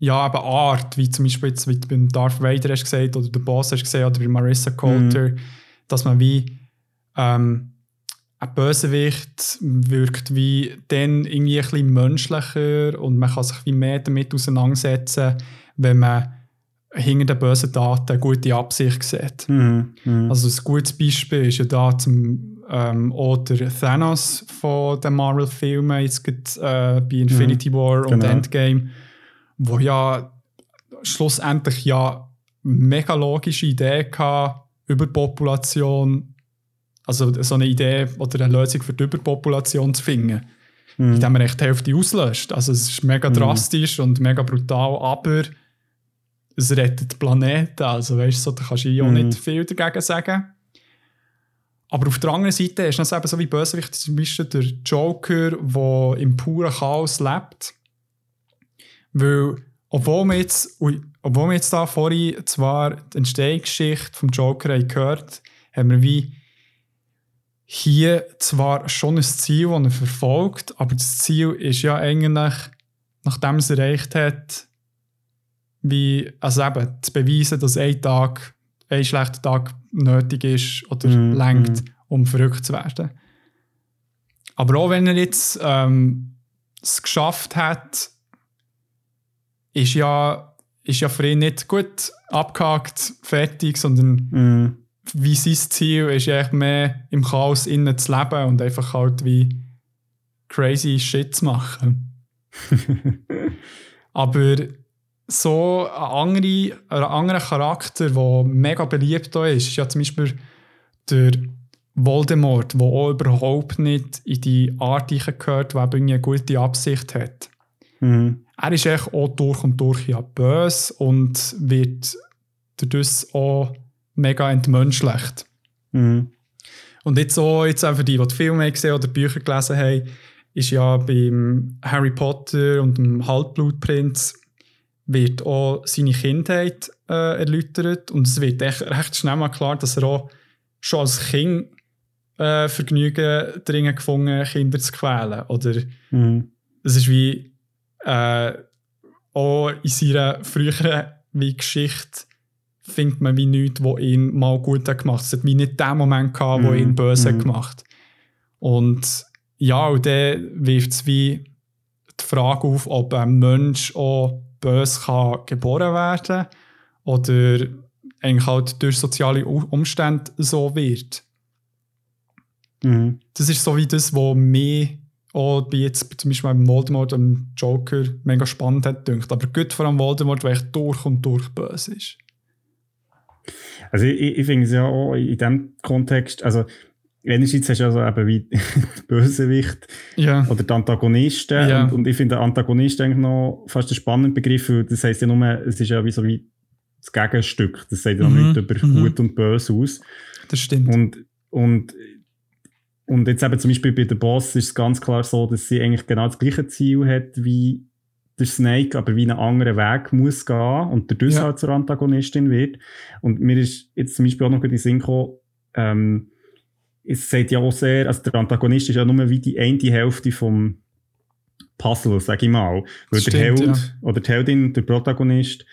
ja, eben Art, wie zum Beispiel jetzt, wie du beim Darth Vader hast gesagt oder der Boss hast gesehen oder bei Marissa Coulter, mhm. dass man wie ähm, ein Bösewicht wirkt wie dann irgendwie ein bisschen menschlicher und man kann sich wie mehr damit auseinandersetzen, wenn man hinter den bösen Taten eine gute Absicht sieht. Mhm. Mhm. Also ein gutes Beispiel ist ja da zum ähm, oder Thanos von den Marvel-Filmen, jetzt gibt, äh, bei Infinity mhm. War und genau. Endgame, wo ja schlussendlich ja mega logische Idee hatte, Überpopulation, also so eine Idee oder eine Lösung für die Überpopulation zu finden. Mhm. Indem man echt die Hälfte auslöscht. Also es ist mega mhm. drastisch und mega brutal, aber es rettet Planeten. Also weißt du, so, da kannst du ja auch mhm. nicht viel dagegen sagen. Aber auf der anderen Seite ist es eben so wie Bösewicht, zum Beispiel der Joker, der im puren Chaos lebt. Weil, obwohl wir jetzt, obwohl wir jetzt da vorhin zwar die Entstehungsgeschichte vom Joker haben gehört haben wir wie hier zwar schon ein Ziel, das er verfolgt, aber das Ziel ist ja eigentlich, nachdem es erreicht hat, wie, also eben, zu beweisen, dass ein Tag ein schlechter Tag nötig ist oder mm, lenkt, mm. um verrückt zu werden. Aber auch wenn er jetzt ähm, es geschafft hat, ist ja, ist ja für ihn nicht gut abgehakt, fertig, sondern Mhm. wie sein Ziel ist ja echt mehr im Chaos innen zu leben und einfach halt wie crazy Shit zu machen. Aber so ein anderer, ein anderer Charakter, der mega beliebt da ist, ist ja zum Beispiel der Voldemort, der auch überhaupt nicht in die Art gehört, eben irgendwie eine gute Absicht hat. Mhm. Er ist echt auch durch und durch ja böse und wird dadurch auch mega entmenschlicht. Mhm. Und jetzt auch, jetzt auch für die, die die Filme gesehen oder Bücher gelesen haben, ist ja beim Harry Potter und dem Halbblutprinz wird auch seine Kindheit äh, erläutert und es wird echt recht schnell mal klar, dass er auch schon als Kind äh, Vergnügen dringend gefunden Kinder zu quälen. Oder Mhm. es ist wie äh, auch in seiner früheren wie Geschichte findet man wie nichts, wo ihn mal gut hat gemacht. Es hat wie nicht den Moment gehabt, wo Mhm. ihn böse hat Mhm. gemacht. Und ja, und dann wirft es wie die Frage auf, ob ein Mensch auch böse kann geboren werden oder eigentlich halt durch soziale Umstände so wird. Mhm. Das ist so wie das, was mich auch bei jetzt zum Beispiel beim Voldemort und Joker mega spannend hat gedacht. Aber gut vor allem Voldemort, weil echt durch und durch böse ist. Also ich, ich, ich finde es ja auch in diesem Kontext, also einerseits hast du ja so eben wie die Bösewicht Ja. oder die Antagonisten Ja. und, und ich finde Antagonist eigentlich noch fast ein spannender Begriff, weil das heisst ja nur, es ist ja wie so wie das Gegenstück, das sagt ja noch Mhm. nicht über Mhm. gut und böse aus Das stimmt. und, und und jetzt eben zum Beispiel bei der Boss ist es ganz klar so, dass sie eigentlich genau das gleiche Ziel hat wie der Snake, aber wie einen anderen Weg muss gehen und dadurch Ja. halt zur Antagonistin wird. Und mir ist jetzt zum Beispiel auch noch in den Sinn gekommen, ähm, es sagt ja auch sehr, also der Antagonist ist ja nur wie die eine Hälfte vom Puzzle, sag ich mal. Weil Das der stimmt, Held ja. oder die Heldin, der Protagonist,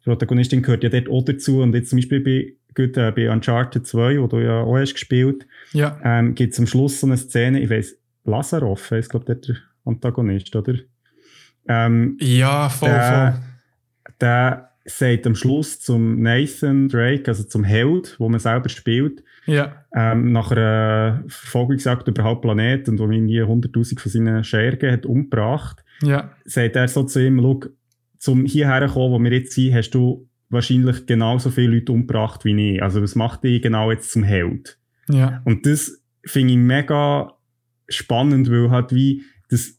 die Protagonistin gehört ja dort auch dazu. Und jetzt zum Beispiel bei, gut, äh, bei Uncharted 2, wo du ja auch hast gespielt, Ja. ähm, gibt es am Schluss so eine Szene, ich weiss, Lazarov ist, glaube ich, der Antagonist, oder? Ähm, Ja, voll, der, voll. der sagt am Schluss zum Nathan Drake, also zum Held, wo man selber spielt, Ja. ähm, nach einer Verfolgungsjagd über den halben Planet und wo man irgendwie 100.000 von seinen Schergen hat umgebracht, Ja. sagt er so zu ihm, schau, zum hierher kommen, wo wir jetzt sind, hast du wahrscheinlich genauso viele Leute umgebracht wie ich. Also was macht dich genau jetzt zum Held? Ja. Und das finde ich mega spannend, weil halt wie das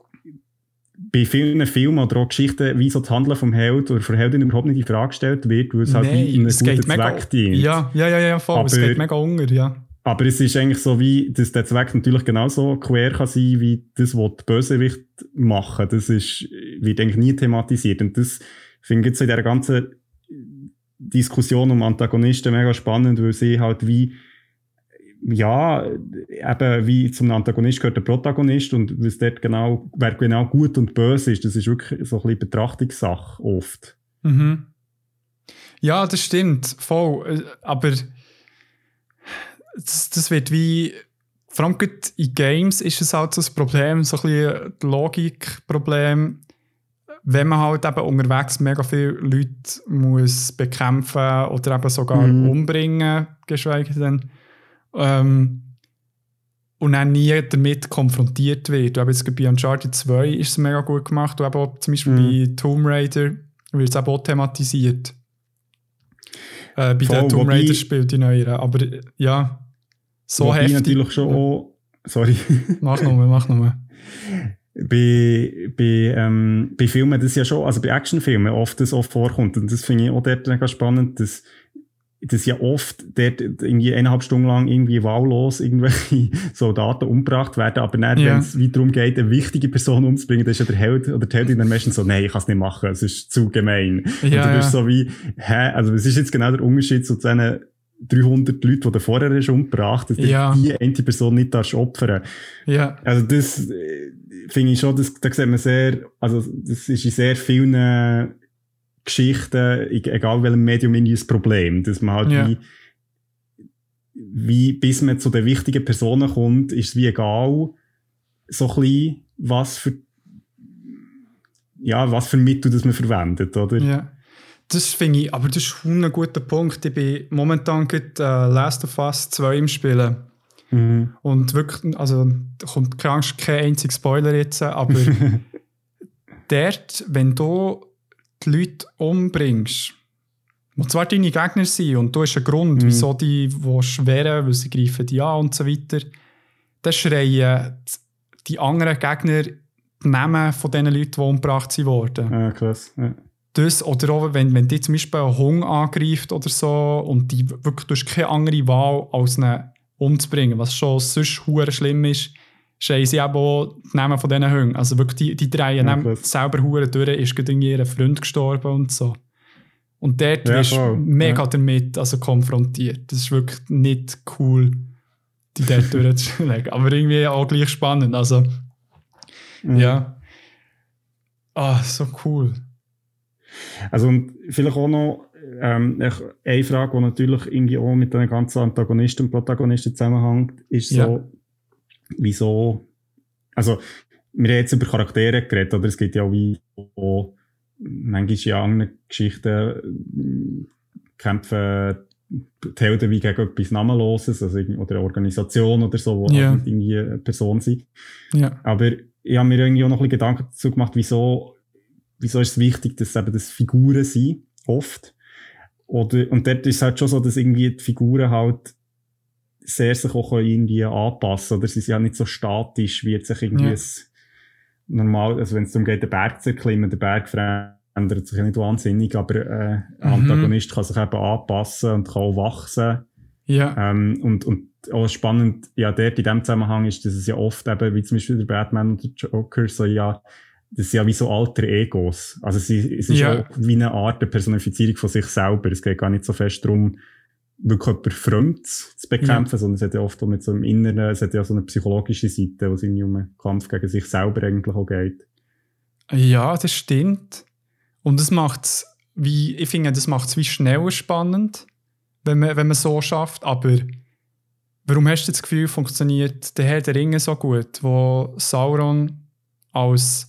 bei vielen Filmen oder auch Geschichten, wie so das Handeln vom Held oder von Heldin überhaupt nicht in Frage gestellt wird, weil es halt wie in es geht guten. Zweck dient. Ja, ja, ja, ja, voll. es Aber- geht mega unter, ja. Aber es ist eigentlich so wie, dass der Zweck natürlich genauso quer kann sein, wie das, was die Bösewicht machen. Das ist, wird eigentlich nie thematisiert. Und das finde ich jetzt in dieser ganzen Diskussion um Antagonisten mega spannend, weil sie halt wie, ja, eben wie zum Antagonist gehört der Protagonist und was dort genau, wer genau gut und böse ist, das ist wirklich so ein bisschen Betrachtungssache oft. Mhm. Ja, das stimmt, voll. Äh, Aber das, das wird wie, vor allem in Games ist es halt so ein Problem, so ein bisschen Logikproblem, wenn man halt eben unterwegs mega viele Leute muss bekämpfen oder eben sogar Mhm. umbringen, geschweige denn, ähm, und dann nie damit konfrontiert wird. Aber jetzt bei Uncharted 2 ist es mega gut gemacht und auch zum Beispiel Mhm. bei Tomb Raider wird es auch thematisiert. Äh, bei Voll, den Tomb Raider spielt die neueren. Aber äh, ja, so heftig. natürlich schon auch, sorry. Mach nochmal, mach nochmal. bei, bei, ähm, bei Filmen das ja schon, also bei Actionfilmen oft das oft vorkommt. Und das finde ich auch dort mega spannend, dass, dass ja oft dort irgendwie eineinhalb Stunden lang irgendwie wahllos irgendwelche Soldaten umgebracht werden, aber dann, Ja. wenn es wie darum geht, eine wichtige Person umzubringen, dann ist ja der Held oder die Heldin dann meistens so, nein, ich kann es nicht machen, es ist zu gemein. Ja, und du bist ja. so wie, hä, also was ist jetzt genau der Unterschied zu diesen 300 Leuten, die du vorher hast umgebracht dass du Ja. die eine Person nicht darfst opfern Ja, also das äh, finde ich schon, das, da sieht man sehr, also das ist in sehr vielen Geschichten, egal welchem Medium, irgendwie ein Problem, dass man halt Ja. wie, wie, bis man zu den wichtigen Personen kommt, ist es wie egal, so klein, was für, ja, was für Mittel das man verwendet, oder? Ja. Das finde ich, aber das ist ein guter Punkt. Ich bin momentan gerade äh, Last of Us 2 im Spielen. Mhm. Und wirklich, also da kommt keine Angst, kein einziger Spoiler jetzt, aber dort, wenn du die Leute umbringst, die zwar deine Gegner sind und du hast einen Grund, mhm. wieso die schweren, weil sie greifen die an und so weiter, dann schreien die anderen Gegner die Namen von den Leuten, die umgebracht wurden. Ja, krass. Ja. Das, oder auch, wenn, wenn die zum Beispiel einen Hung angreift oder so und die wirklich, du hast keine andere Wahl, als einen umzubringen, was schon sonst schlimm ist, schreien sie eben auch die Namen von diesen Hunden. Also wirklich, die, die drehen ja, selber hure durch, ist gerade irgendwie ihr Freund gestorben und so. Und dort ja, wirst du mega ja. damit also konfrontiert. Das ist wirklich nicht cool, die dort durchzulegen. Aber irgendwie auch gleich spannend. Also, mhm. ja. Ah, so cool. Also, und vielleicht auch noch ähm, eine Frage, die natürlich irgendwie auch mit den ganzen Antagonisten und Protagonisten zusammenhängt, ist so. Wieso, also, wir haben jetzt über Charaktere geredet, oder es gibt ja auch wie auch, manchmal in anderen Geschichten kämpfen die Helden wie gegen etwas Namenloses, also oder eine Organisation oder so, wo yeah. halt irgendwie eine Person sind. Yeah. Aber ich habe mir irgendwie auch noch ein bisschen Gedanken dazu gemacht, wieso, wieso ist es wichtig, dass eben das Figuren sind, oft. Oder, und dort ist es halt schon so, dass irgendwie die Figuren halt sehr sich auch irgendwie anpassen oder sie sind ja nicht so statisch, wie jetzt sich irgendwie ein normal, also wenn es darum geht, den Berg zu erklimmen, der Berg verändert sich ja nicht wahnsinnig, aber äh, mhm. Antagonist kann sich eben anpassen und kann auch wachsen. Ja. Ähm, und, und auch spannend, ja, dort in dem Zusammenhang ist, dass es ja oft eben, wie zum Beispiel der Batman und der Joker, so ja, das sind ja wie so alter Egos. Also es ist, ja. auch wie eine Art der Personifizierung von sich selber. Es geht gar nicht so fest darum, wirklich jemand Fremdes zu bekämpfen, ja. sondern es hat ja oft auch mit so einem Inneren, es hat ja so eine psychologische Seite, wo es irgendwie um einen Kampf gegen sich selber eigentlich auch geht. Ja, das stimmt. Und das macht wie, ich finde, das macht es wie schneller spannend, wenn man, wenn man so schafft. Aber warum hast du das Gefühl, funktioniert der Herr der Ringe so gut, wo Sauron als,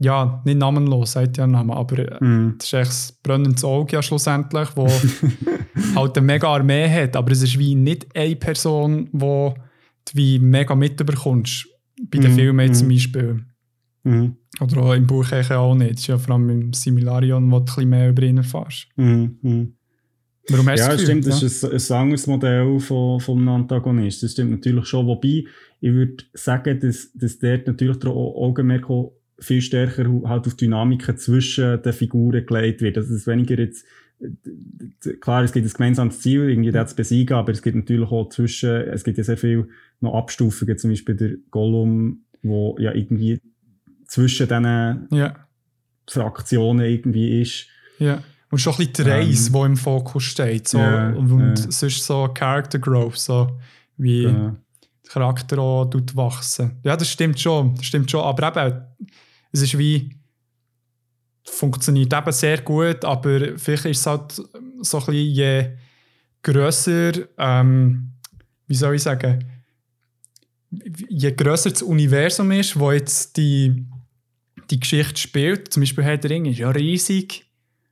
ja, nicht namenlos, sagt ja Name, aber mm. das ist echt das brennendes Auge ja schlussendlich, wo halt eine mega Armee hat, aber es ist wie nicht eine Person, die du wie mega mitbekommst, bei den mm. Filmen mm. zum Beispiel. Mhm. Oder auch im Buch auch nicht. Das ist ja vor allem im Similarion, wo du ein bisschen mehr über ihn erfährst. Mhm. Warum hast ja, das stimmt, das ist ein, ein anderes Modell von, einem Antagonist. Das stimmt natürlich schon. Wobei, ich würde sagen, dass, dass dort natürlich der Augenmerk viel stärker halt auf Dynamiken zwischen den Figuren gelegt wird. Also, es ist weniger jetzt, klar, es gibt ein gemeinsames Ziel, irgendwie das zu besiegen, aber es gibt natürlich auch zwischen, es gibt ja sehr viel noch Abstufungen, zum Beispiel der Gollum, wo ja irgendwie zwischen diesen ja. Fraktionen irgendwie ist. Ja. Und schon ein bisschen die Reise, ähm, die im Fokus steht. So, ja, und ja. sonst so Character Growth, so wie ja. der Charakter auch wachsen. Ja, das stimmt schon. Das stimmt schon. Aber eben, es ist wie, funktioniert eben sehr gut, aber vielleicht ist es halt so ein bisschen, je grösser, ähm, wie soll ich sagen, je grösser das Universum ist, wo jetzt die die Geschichte spielt. Zum Beispiel Herr der Ring ist ja riesig.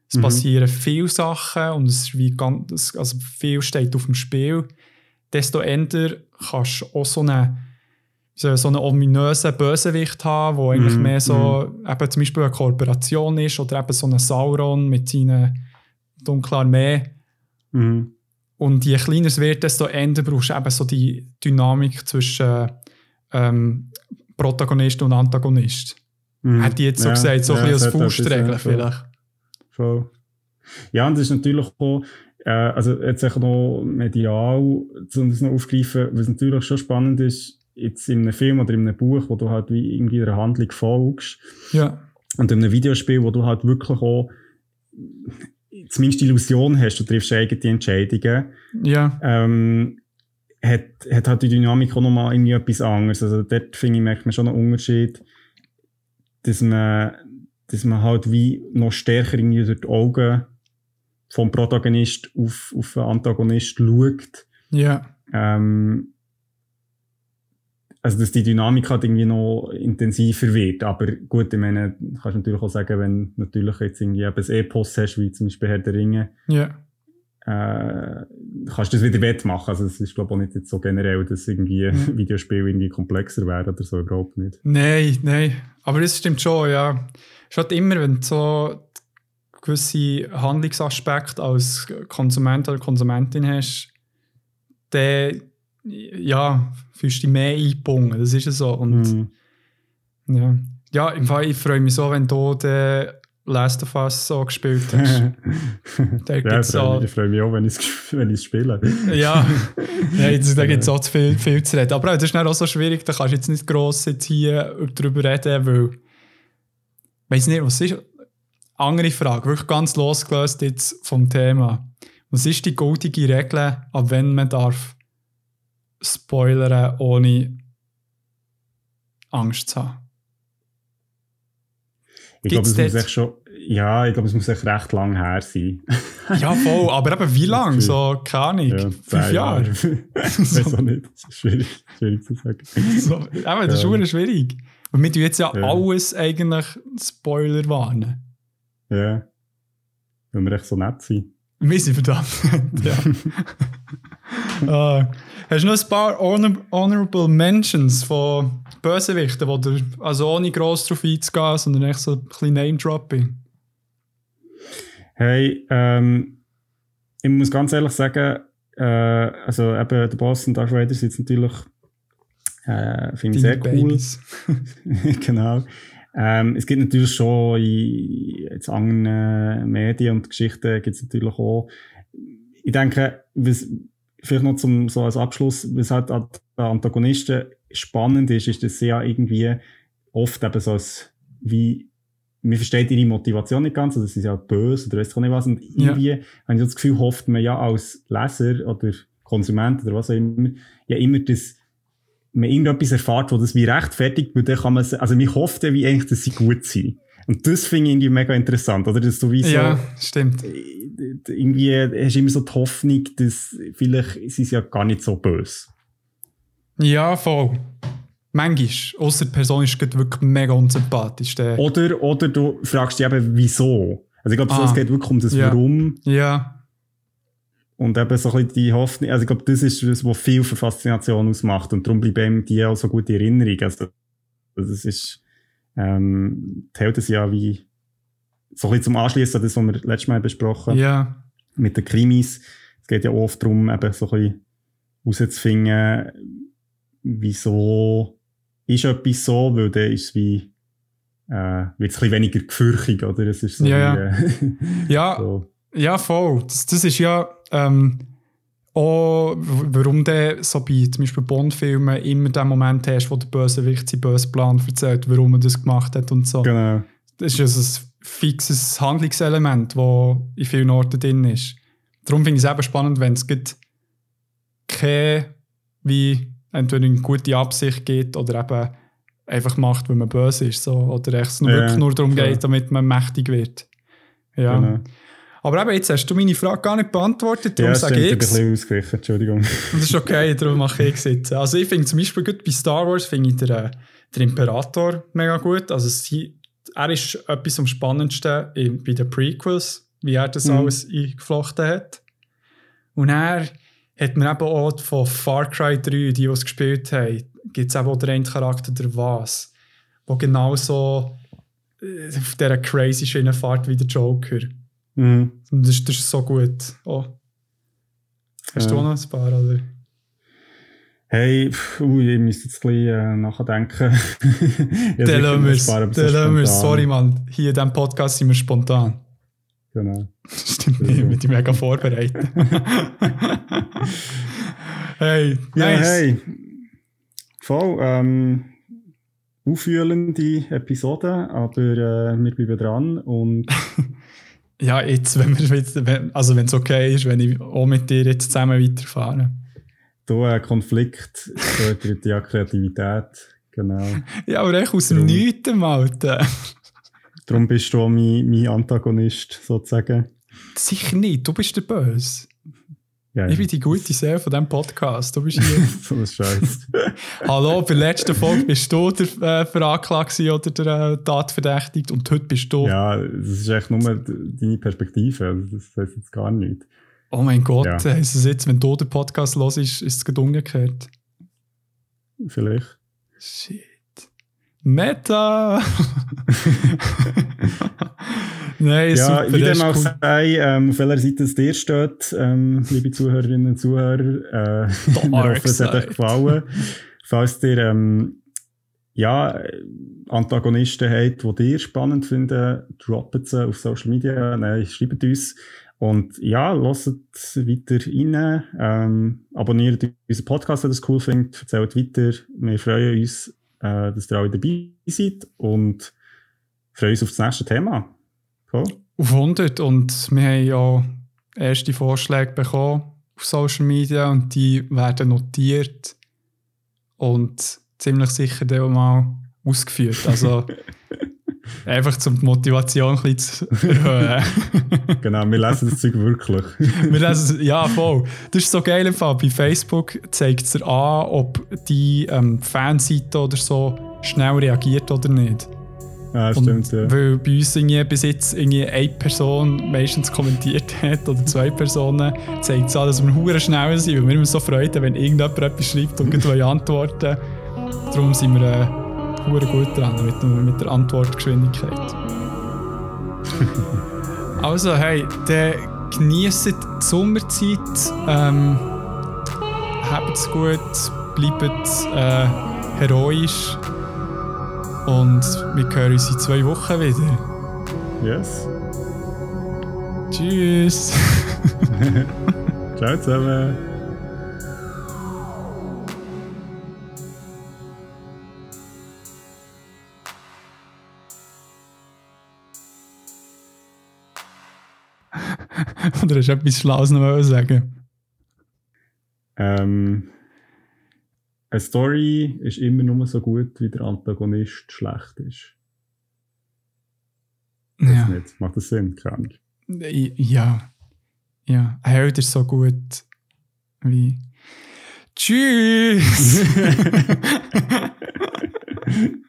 Es mhm. passieren viele Sachen und es ist wie ganz, also viel steht auf dem Spiel. Desto eher kannst du auch so einen, so einen ominösen Bösewicht haben, der eigentlich mhm. mehr so mhm. eben zum Beispiel eine Kooperation ist oder eben so ein Sauron mit seiner dunklen Armee. Mhm. Und je kleiner es wird, desto eher brauchst du eben so die Dynamik zwischen ähm, Protagonist und Antagonist. Mhm. Hätte ich jetzt so ja, gesagt, so ja, ein bisschen als Faustregel vielleicht. Voll. Ja, und das ist natürlich auch, äh, also jetzt noch medial, um das noch aufgreifen, was natürlich schon spannend ist, jetzt in einem Film oder in einem Buch, wo du halt wie irgendwie einer Handlung folgst. Ja. Und in einem Videospiel, wo du halt wirklich auch zumindest die Illusion hast, du triffst eigene Entscheidungen. Ja. Ähm, hat, hat halt die Dynamik auch nochmal irgendwie etwas anderes. Also dort finde ich, merkt man schon einen Unterschied dass man, dass man halt wie noch stärker irgendwie durch die Augen vom Protagonist auf, auf den Antagonist schaut. Ja. Ähm, also dass die Dynamik halt irgendwie noch intensiver wird. Aber gut, ich meine, kannst du natürlich auch sagen, wenn du natürlich jetzt irgendwie eben ein Epos hast, wie zum Beispiel Herr der Ringe, Ja. äh, kannst du das wieder wettmachen. Also es ist glaube ich auch nicht jetzt so generell, dass irgendwie Mhm. Videospiele irgendwie komplexer wären oder so, überhaupt nicht. Nein, nein. Aber das stimmt schon, ja. Schaut immer, wenn du so gewisse Handlungsaspekte als Konsument oder Konsumentin hast, dann ja, fühlst du dich mehr eingebunden. Das ist ja so. Und Mhm. ja. ja, im Fall, ich freue mich so, wenn du den Last of Us so gespielt hast. Da ja, gibt's ich freue auch- mich, ich freue mich auch, wenn ich es wenn ich's spiele. Ja, ja jetzt, da gibt es auch zu viel, viel zu reden. Aber das ist auch so schwierig, da kannst du jetzt nicht gross jetzt hier darüber reden, weil. weiß nicht, was ist. Andere Frage, wirklich ganz losgelöst jetzt vom Thema. Was ist die goldige Regel, ab wenn man darf spoilern, ohne Angst zu haben? Ich glaube, es muss echt schon, ja, ich glaube, es muss echt recht lang her sein. Ja, voll, aber eben wie lang? So, keine Ahnung, Ja, fünf zehn Jahre? ich weiß auch nicht. Das ist schwierig, schwierig zu sagen. So, eben, das ist Ja. schon schwierig. Und wir tun jetzt ja, Ja. alles eigentlich Spoiler warnen. Ja. Weil wir echt so nett sind. Wir sind verdammt. ja. Ah, hast du noch ein paar honor Honorable Mentions von Bösewichten, wo du, also ohne gross drauf einzugehen, sondern echt so ein bisschen Name-Dropping? Hey, ähm, ich muss ganz ehrlich sagen, äh, also eben der Boss und Darth Vader sind natürlich, äh, finde ich sehr Deine cool. Babys. genau. Ähm, es gibt natürlich schon in anderen Medien und Geschichten gibt es natürlich auch. Ich denke, was, vielleicht noch zum, so als Abschluss, was halt an den Antagonisten spannend ist, ist, dass sie ja irgendwie oft eben so als, wie, man versteht ihre Motivation nicht ganz, also sie sind ja böse oder weiss ich nicht was, und Ja. irgendwie, habe ich so das Gefühl, hofft man ja als Leser oder Konsument oder was auch immer, ja immer, dass man irgendetwas erfährt, wo das wie rechtfertigt, weil dann kann man, also man hofft ja wie eigentlich, dass sie gut sind. Und das finde ich irgendwie mega interessant, oder? Dass du wie so, Ja, stimmt. Irgendwie hast du immer so die Hoffnung, dass vielleicht sie es ja gar nicht so böse. Ja, voll. Manchmal. Außer die Person ist wirklich mega unsympathisch. Der, Oder, oder du fragst dich eben, wieso. Also ich glaube, Ah. es geht wirklich um das Ja. Warum Ja, und eben so ein bisschen die Hoffnung. Also ich glaube, das ist das, was viel für Faszination ausmacht und darum bleiben die auch so gute Erinnerung. Also das ist, ähm, die Helden sind ja wie so ein bisschen zum Anschließen an das, was wir letztes Mal besprochen haben. ja. mit den Krimis. Es geht ja oft darum, eben so ein bisschen herauszufinden, wieso ist etwas so, weil dann ist es wie, äh, wird es ein bisschen weniger gefürchtig, oder? Es ist so Ja, wie, äh, Ja, so. Ja, voll. Das, das ist ja ähm, auch, warum du so bei zum Beispiel Bond-Filmen immer den Moment hast, wo der Bösewicht seinen bösen Plan erzählt, warum er das gemacht hat und so. Genau. Das ist ja so ein fixes Handlungselement, das in vielen Orten drin ist. Darum finde ich es eben spannend, wenn es keine, wie entweder eine gute Absicht gibt oder eben einfach macht, weil man böse ist. So. Oder es nur Ja, wirklich nur darum klar. geht, damit man mächtig wird. Ja. Genau. Aber eben, jetzt hast du meine Frage gar nicht beantwortet, darum Ja, sage ich ich bin ein es. bisschen ausgewichen, Entschuldigung. Das ist okay, darum mache ich es jetzt. Also ich finde zum Beispiel gut bei Star Wars finde ich den, äh, den Imperator mega gut. Also sie, er ist etwas am spannendsten in, bei den Prequels, wie er das Mhm. alles eingeflochten hat. Und er hat man eben auch von Far Cry 3, die, es gespielt haben, gibt es eben auch den einen Charakter, der Was, der genauso äh, auf dieser crazy Schiene fährt wie der Joker. Mhm. Und das, das ist so gut. Oh. Hast du Ja. auch noch ein paar, oder? Hey, pff, ui, ich müsste jetzt ein bisschen äh, nachdenken. Ja, lassen wir es. spontan. Sorry, Mann. Hier in diesem Podcast sind wir spontan. Genau. Stimmt nicht, wir sind mega vorbereitet. hey, Ja, nice. hey. Voll, ähm, auffühlende Episode, aber äh, wir bleiben dran und Ja, jetzt, wenn wir wenn, also wenn es okay ist, wenn ich auch mit dir jetzt zusammen weiterfahre. Da ein Konflikt fördert ja Kreativität. Genau. Ja, aber echt aus dem. Nichts, Alter. Darum bist du auch mein, mein Antagonist, sozusagen. Sicher nicht, du bist der Böse. Ja, Ich bin die gute Seele von diesem Podcast. Du bist hier. so ein Scheiß. Hallo, bei der letzten Folge bist du der äh, Veranklagte oder der äh, Tatverdächtigte und heute bist du. ja, das ist echt nur deine Perspektive. Also das heißt jetzt gar nicht. Oh mein Gott, Ja. ist es jetzt, wenn du den Podcast hörst, ist es gerade umgekehrt. Vielleicht. Shit. Meta! Nein, Ja, super. wie dem auch ist cool. sei, ähm, auf welcher Seite es dir steht, ähm, liebe Zuhörerinnen und Zuhörer, äh, wir hoffen, es hat euch gefallen. Falls ihr ähm, ja, Antagonisten habt, die ihr spannend finden, droppt sie auf Social Media, nein, schreibt uns. Und ja, lasst weiter rein, ähm, abonniert unseren Podcast, wenn ihr es cool findet, erzählt weiter. Wir freuen uns, äh, dass ihr alle dabei seid und freuen uns auf das nächste Thema. Cool. Auf 100 und wir haben ja erste Vorschläge bekommen auf Social Media und die werden notiert und ziemlich sicher dann mal ausgeführt. Also einfach um die Motivation ein bisschen zu erhöhen. Genau, wir lesen das Zeug wirklich. Wir lesen, ja, voll. Das ist so geil im Fall. Bei Facebook zeigt es dir an, ob die ähm, Fanseite oder so schnell reagiert oder nicht. Ah, Und stimmt, ja. Weil bei uns irgendwie bis jetzt irgendwie eine Person meistens kommentiert hat oder zwei Personen, zeigt es an, dass wir hure schnell sind, weil wir immer so freuen, wenn irgendjemand etwas schreibt und gleich antworten Darum sind wir äh, hure gut dran mit, mit der Antwortgeschwindigkeit. also, hey, dann genießt die Sommerzeit, ähm, habt's gut, bleibt äh, heroisch. Und wir hören uns in zwei Wochen wieder. Yes. Tschüss. Ciao zusammen. Oder hast du etwas Schlaues noch wollen sagen? Ähm, eine Story ist immer nur so gut, wie der Antagonist schlecht ist. Weiß Ja. nicht. Macht das Sinn? Keine Ahnung. Ja. Ja. Ein Held ist so gut wie. Tschüss!